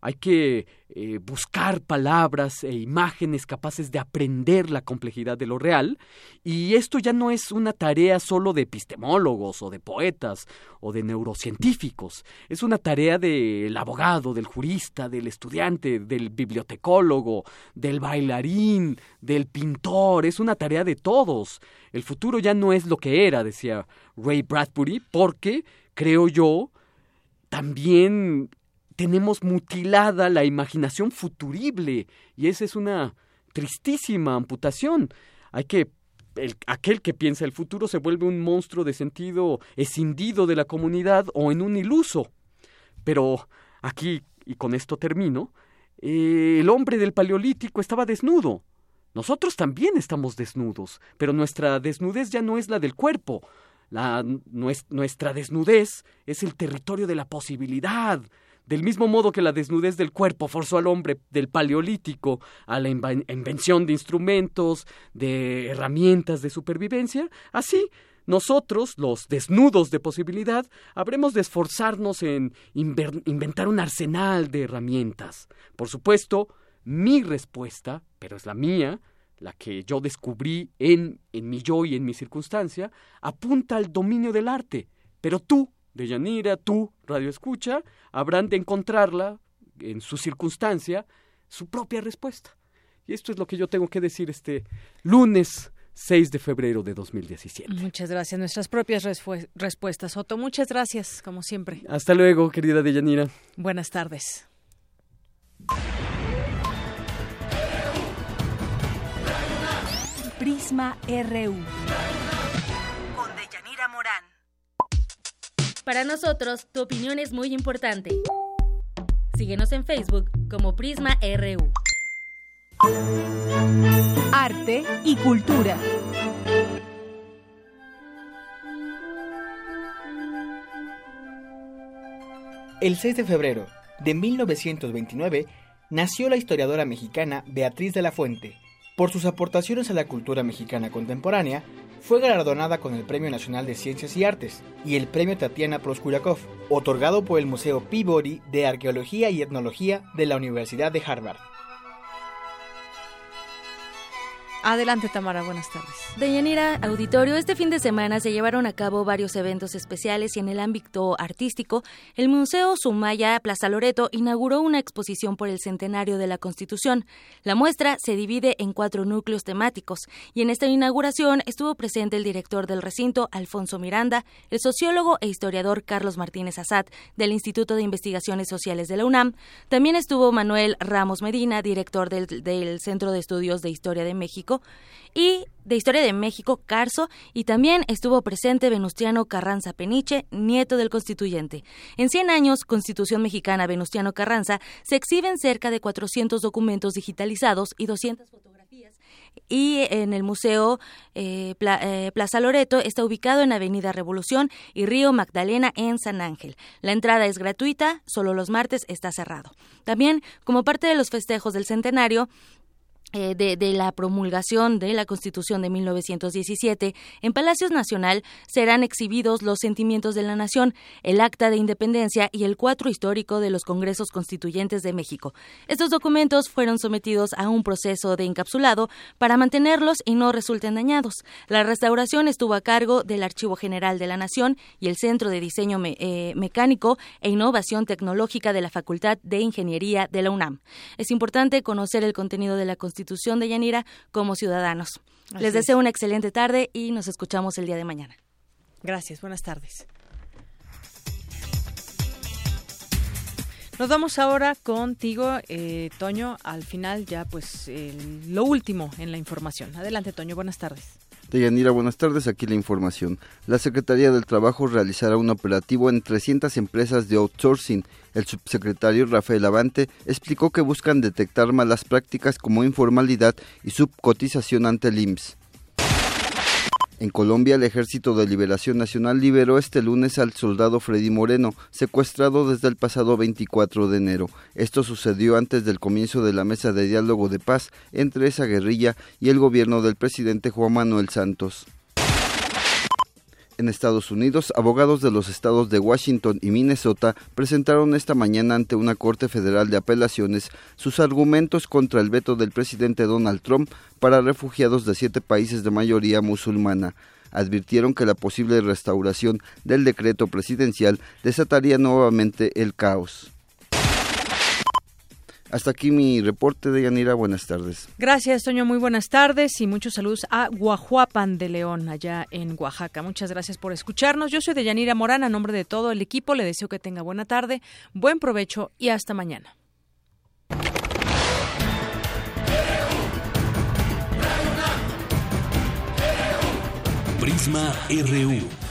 Hay que eh, buscar palabras e imágenes capaces de aprender la complejidad de lo real, y esto ya no es una tarea solo de epistemólogos o de poetas o de neurocientíficos, es una tarea del abogado, del jurista, del estudiante, del bibliotecólogo, del bailarín, del pintor, es una tarea de todos. El futuro ya no es lo que era, decía Ray Bradbury, porque, creo yo, también tenemos mutilada la imaginación futurible y esa es una tristísima amputación. Hay que aquel que piensa el futuro se vuelve un monstruo de sentido escindido de la comunidad o en un iluso. Pero aquí, y con esto termino, eh, el hombre del Paleolítico estaba desnudo. Nosotros también estamos desnudos, pero nuestra desnudez ya no es la del cuerpo. La, nuestra desnudez es el territorio de la posibilidad, del mismo modo que la desnudez del cuerpo forzó al hombre del paleolítico a la invención de instrumentos, de herramientas de supervivencia, así nosotros, los desnudos de posibilidad, habremos de esforzarnos en inventar un arsenal de herramientas. Por supuesto, mi respuesta, pero es la mía, la que yo descubrí en, en mi yo y en mi circunstancia, apunta al dominio del arte. Pero tú, de Yanira, tú, Radio Escucha, habrán de encontrarla en su circunstancia, su propia respuesta. Y esto es lo que yo tengo que decir este lunes 6 de febrero de 2017. Muchas gracias. Nuestras propias respuestas, Otto. Muchas gracias, como siempre. Hasta luego, querida Deyanira. Buenas tardes. Prisma RU. Para nosotros, tu opinión es muy importante. Síguenos en Facebook como Prisma RU. Arte y cultura. El 6 de febrero de 1929 nació la historiadora mexicana Beatriz de la Fuente. Por sus aportaciones a la cultura mexicana contemporánea, fue galardonada con el Premio Nacional de Ciencias y Artes y el Premio Tatiana Proskuryakov, otorgado por el Museo Peabody de Arqueología y Etnología de la Universidad de Harvard. Adelante, Tamara, buenas tardes. Deyanira, auditorio, este fin de semana se llevaron a cabo varios eventos especiales y en el ámbito artístico, el Museo Sumaya Plaza Loreto inauguró una exposición por el centenario de la Constitución. La muestra se divide en cuatro núcleos temáticos y en esta inauguración estuvo presente el director del recinto, Alfonso Miranda, el sociólogo e historiador Carlos Martínez Azad del Instituto de Investigaciones Sociales de la UNAM. También estuvo Manuel Ramos Medina, director del, del Centro de Estudios de Historia de México y de Historia de México, Carso, y también estuvo presente Venustiano Carranza Peniche, nieto del constituyente. En 100 años, Constitución Mexicana Venustiano Carranza, se exhiben cerca de 400 documentos digitalizados y 200 fotografías. Y en el Museo eh, eh, Plaza Loreto está ubicado en Avenida Revolución y Río Magdalena en San Ángel. La entrada es gratuita, solo los martes está cerrado. También, como parte de los festejos del centenario, eh, de, la promulgación de la Constitución de 1917, en Palacios Nacional serán exhibidos los sentimientos de la nación, el Acta de Independencia y el cuatro histórico de los Congresos Constituyentes de México. Estos documentos fueron sometidos a un proceso de encapsulado para mantenerlos y no resulten dañados. La restauración estuvo a cargo del Archivo General de la Nación y el Centro de Diseño eh, Mecánico e Innovación Tecnológica de la Facultad de Ingeniería de la UNAM. Es importante conocer el contenido de la Constitución Constitución de Yanira como ciudadanos. Les deseo una excelente tarde y nos escuchamos el día de mañana. Gracias, buenas tardes. Nos vamos ahora contigo, eh, Toño, al final ya pues lo último en la información. Adelante, Toño, buenas tardes. Deyanira, buenas tardes. Aquí la información. La Secretaría del Trabajo realizará un operativo en 300 empresas de outsourcing. El subsecretario Rafael Avante explicó que buscan detectar malas prácticas como informalidad y subcotización ante el IMSS. En Colombia, el Ejército de Liberación Nacional liberó este lunes al soldado Freddy Moreno, secuestrado desde el pasado 24 de enero. Esto sucedió antes del comienzo de la mesa de diálogo de paz entre esa guerrilla y el gobierno del presidente Juan Manuel Santos. En Estados Unidos, abogados de los estados de Washington y Minnesota presentaron esta mañana ante una Corte Federal de Apelaciones sus argumentos contra el veto del presidente Donald Trump para refugiados de siete países de mayoría musulmana. Advirtieron que la posible restauración del decreto presidencial desataría nuevamente el caos. Hasta aquí mi reporte de Yanira. Buenas tardes. Gracias, Toño. Muy buenas tardes y muchos saludos a Guajuapan de León, allá en Oaxaca. Muchas gracias por escucharnos. Yo soy de Yanira Morán. A nombre de todo el equipo, le deseo que tenga buena tarde, buen provecho y hasta mañana. Prisma RU.